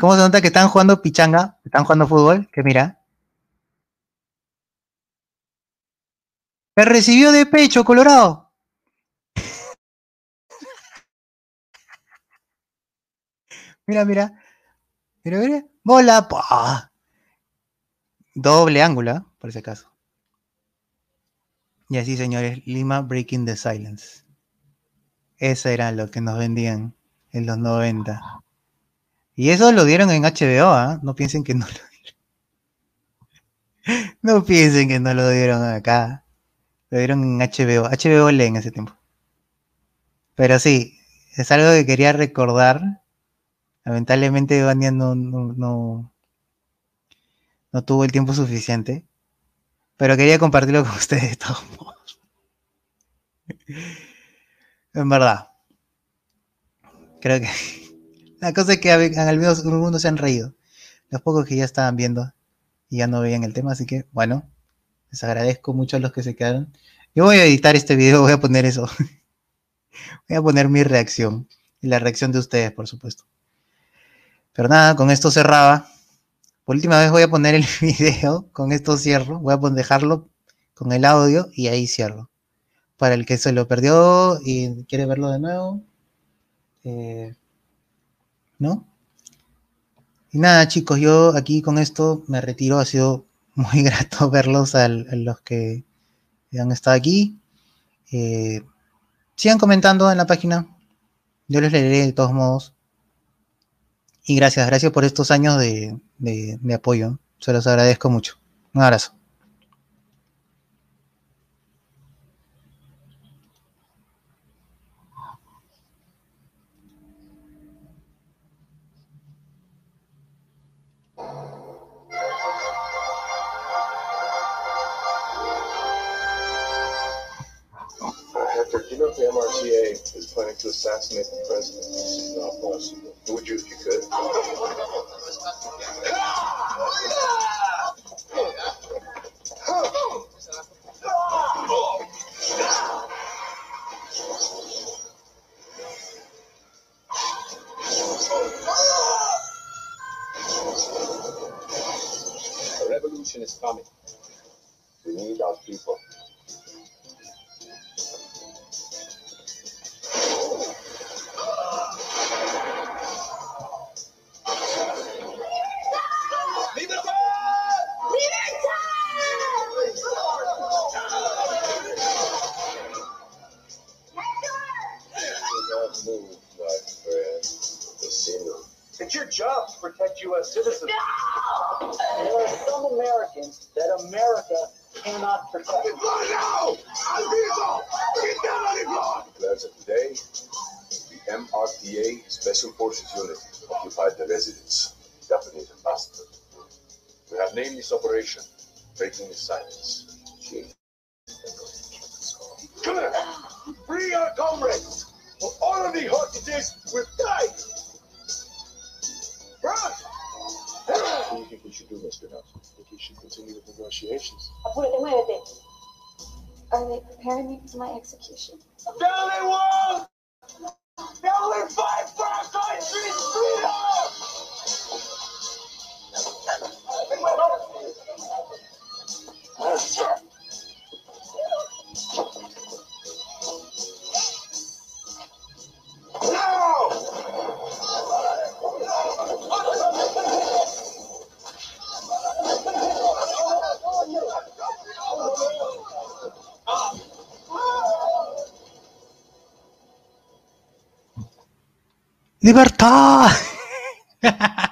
¿Cómo se nota que están jugando pichanga? Están jugando fútbol. Que mira. Me recibió de pecho, Colorado. Mira, mira. Mira, mira. Bola. pa. Doble ángulo, ¿ah? por si acaso. Y así, señores, Lima Breaking the Silence. Eso era lo que nos vendían en los 90. Y eso lo dieron en HBO, ¿ah? No piensen que no lo dieron. *laughs* No piensen que no lo dieron acá. Lo dieron en HBO. HBO lee en ese tiempo. Pero sí, es algo que quería recordar. Lamentablemente Vania no, no, no, no tuvo el tiempo suficiente. Pero quería compartirlo con *laughs* ustedes de todos modos. En verdad. Creo que *laughs* la cosa es que al menos algunos se han reído. Los pocos que ya estaban viendo y ya no veían el tema, así que bueno, les agradezco mucho a los que se quedaron. Yo voy a editar este video, voy a poner eso. *laughs* Voy a poner mi reacción y la reacción de ustedes, por supuesto. Pero nada, con esto cerraba. Por última vez voy a poner el *laughs* video, con esto cierro, voy a dejarlo con el audio y ahí cierro. Para el que se lo perdió y quiere verlo de nuevo, eh, ¿no? Y nada, chicos, yo aquí con esto me retiro. Ha sido muy *laughs* grato verlos a, los que han estado aquí. Eh, sigan comentando en la página. Yo les leeré de todos modos. Y gracias, gracias por estos años de, de- de apoyo. Se los agradezco mucho. Un abrazo. Planning to assassinate the president? This is not possible. Would you if you could? A revolution is coming. We need our people. U.S. citizens. There are some Americans that America cannot protect. Declares that today, the MRTA Special Forces Unit occupied the residence of the Japanese ambassador. We have named this operation Breaking the Silence. Come here! Free our comrades! For all of the hostages will die! Run! What do you think we should do, Mr. Nelson? I think we should continue with negotiations. Apúrate, muévete. Are they preparing me for my execution? Down they won't! Now we fight for our country's freedom! No! ¡Libertad! *laughs*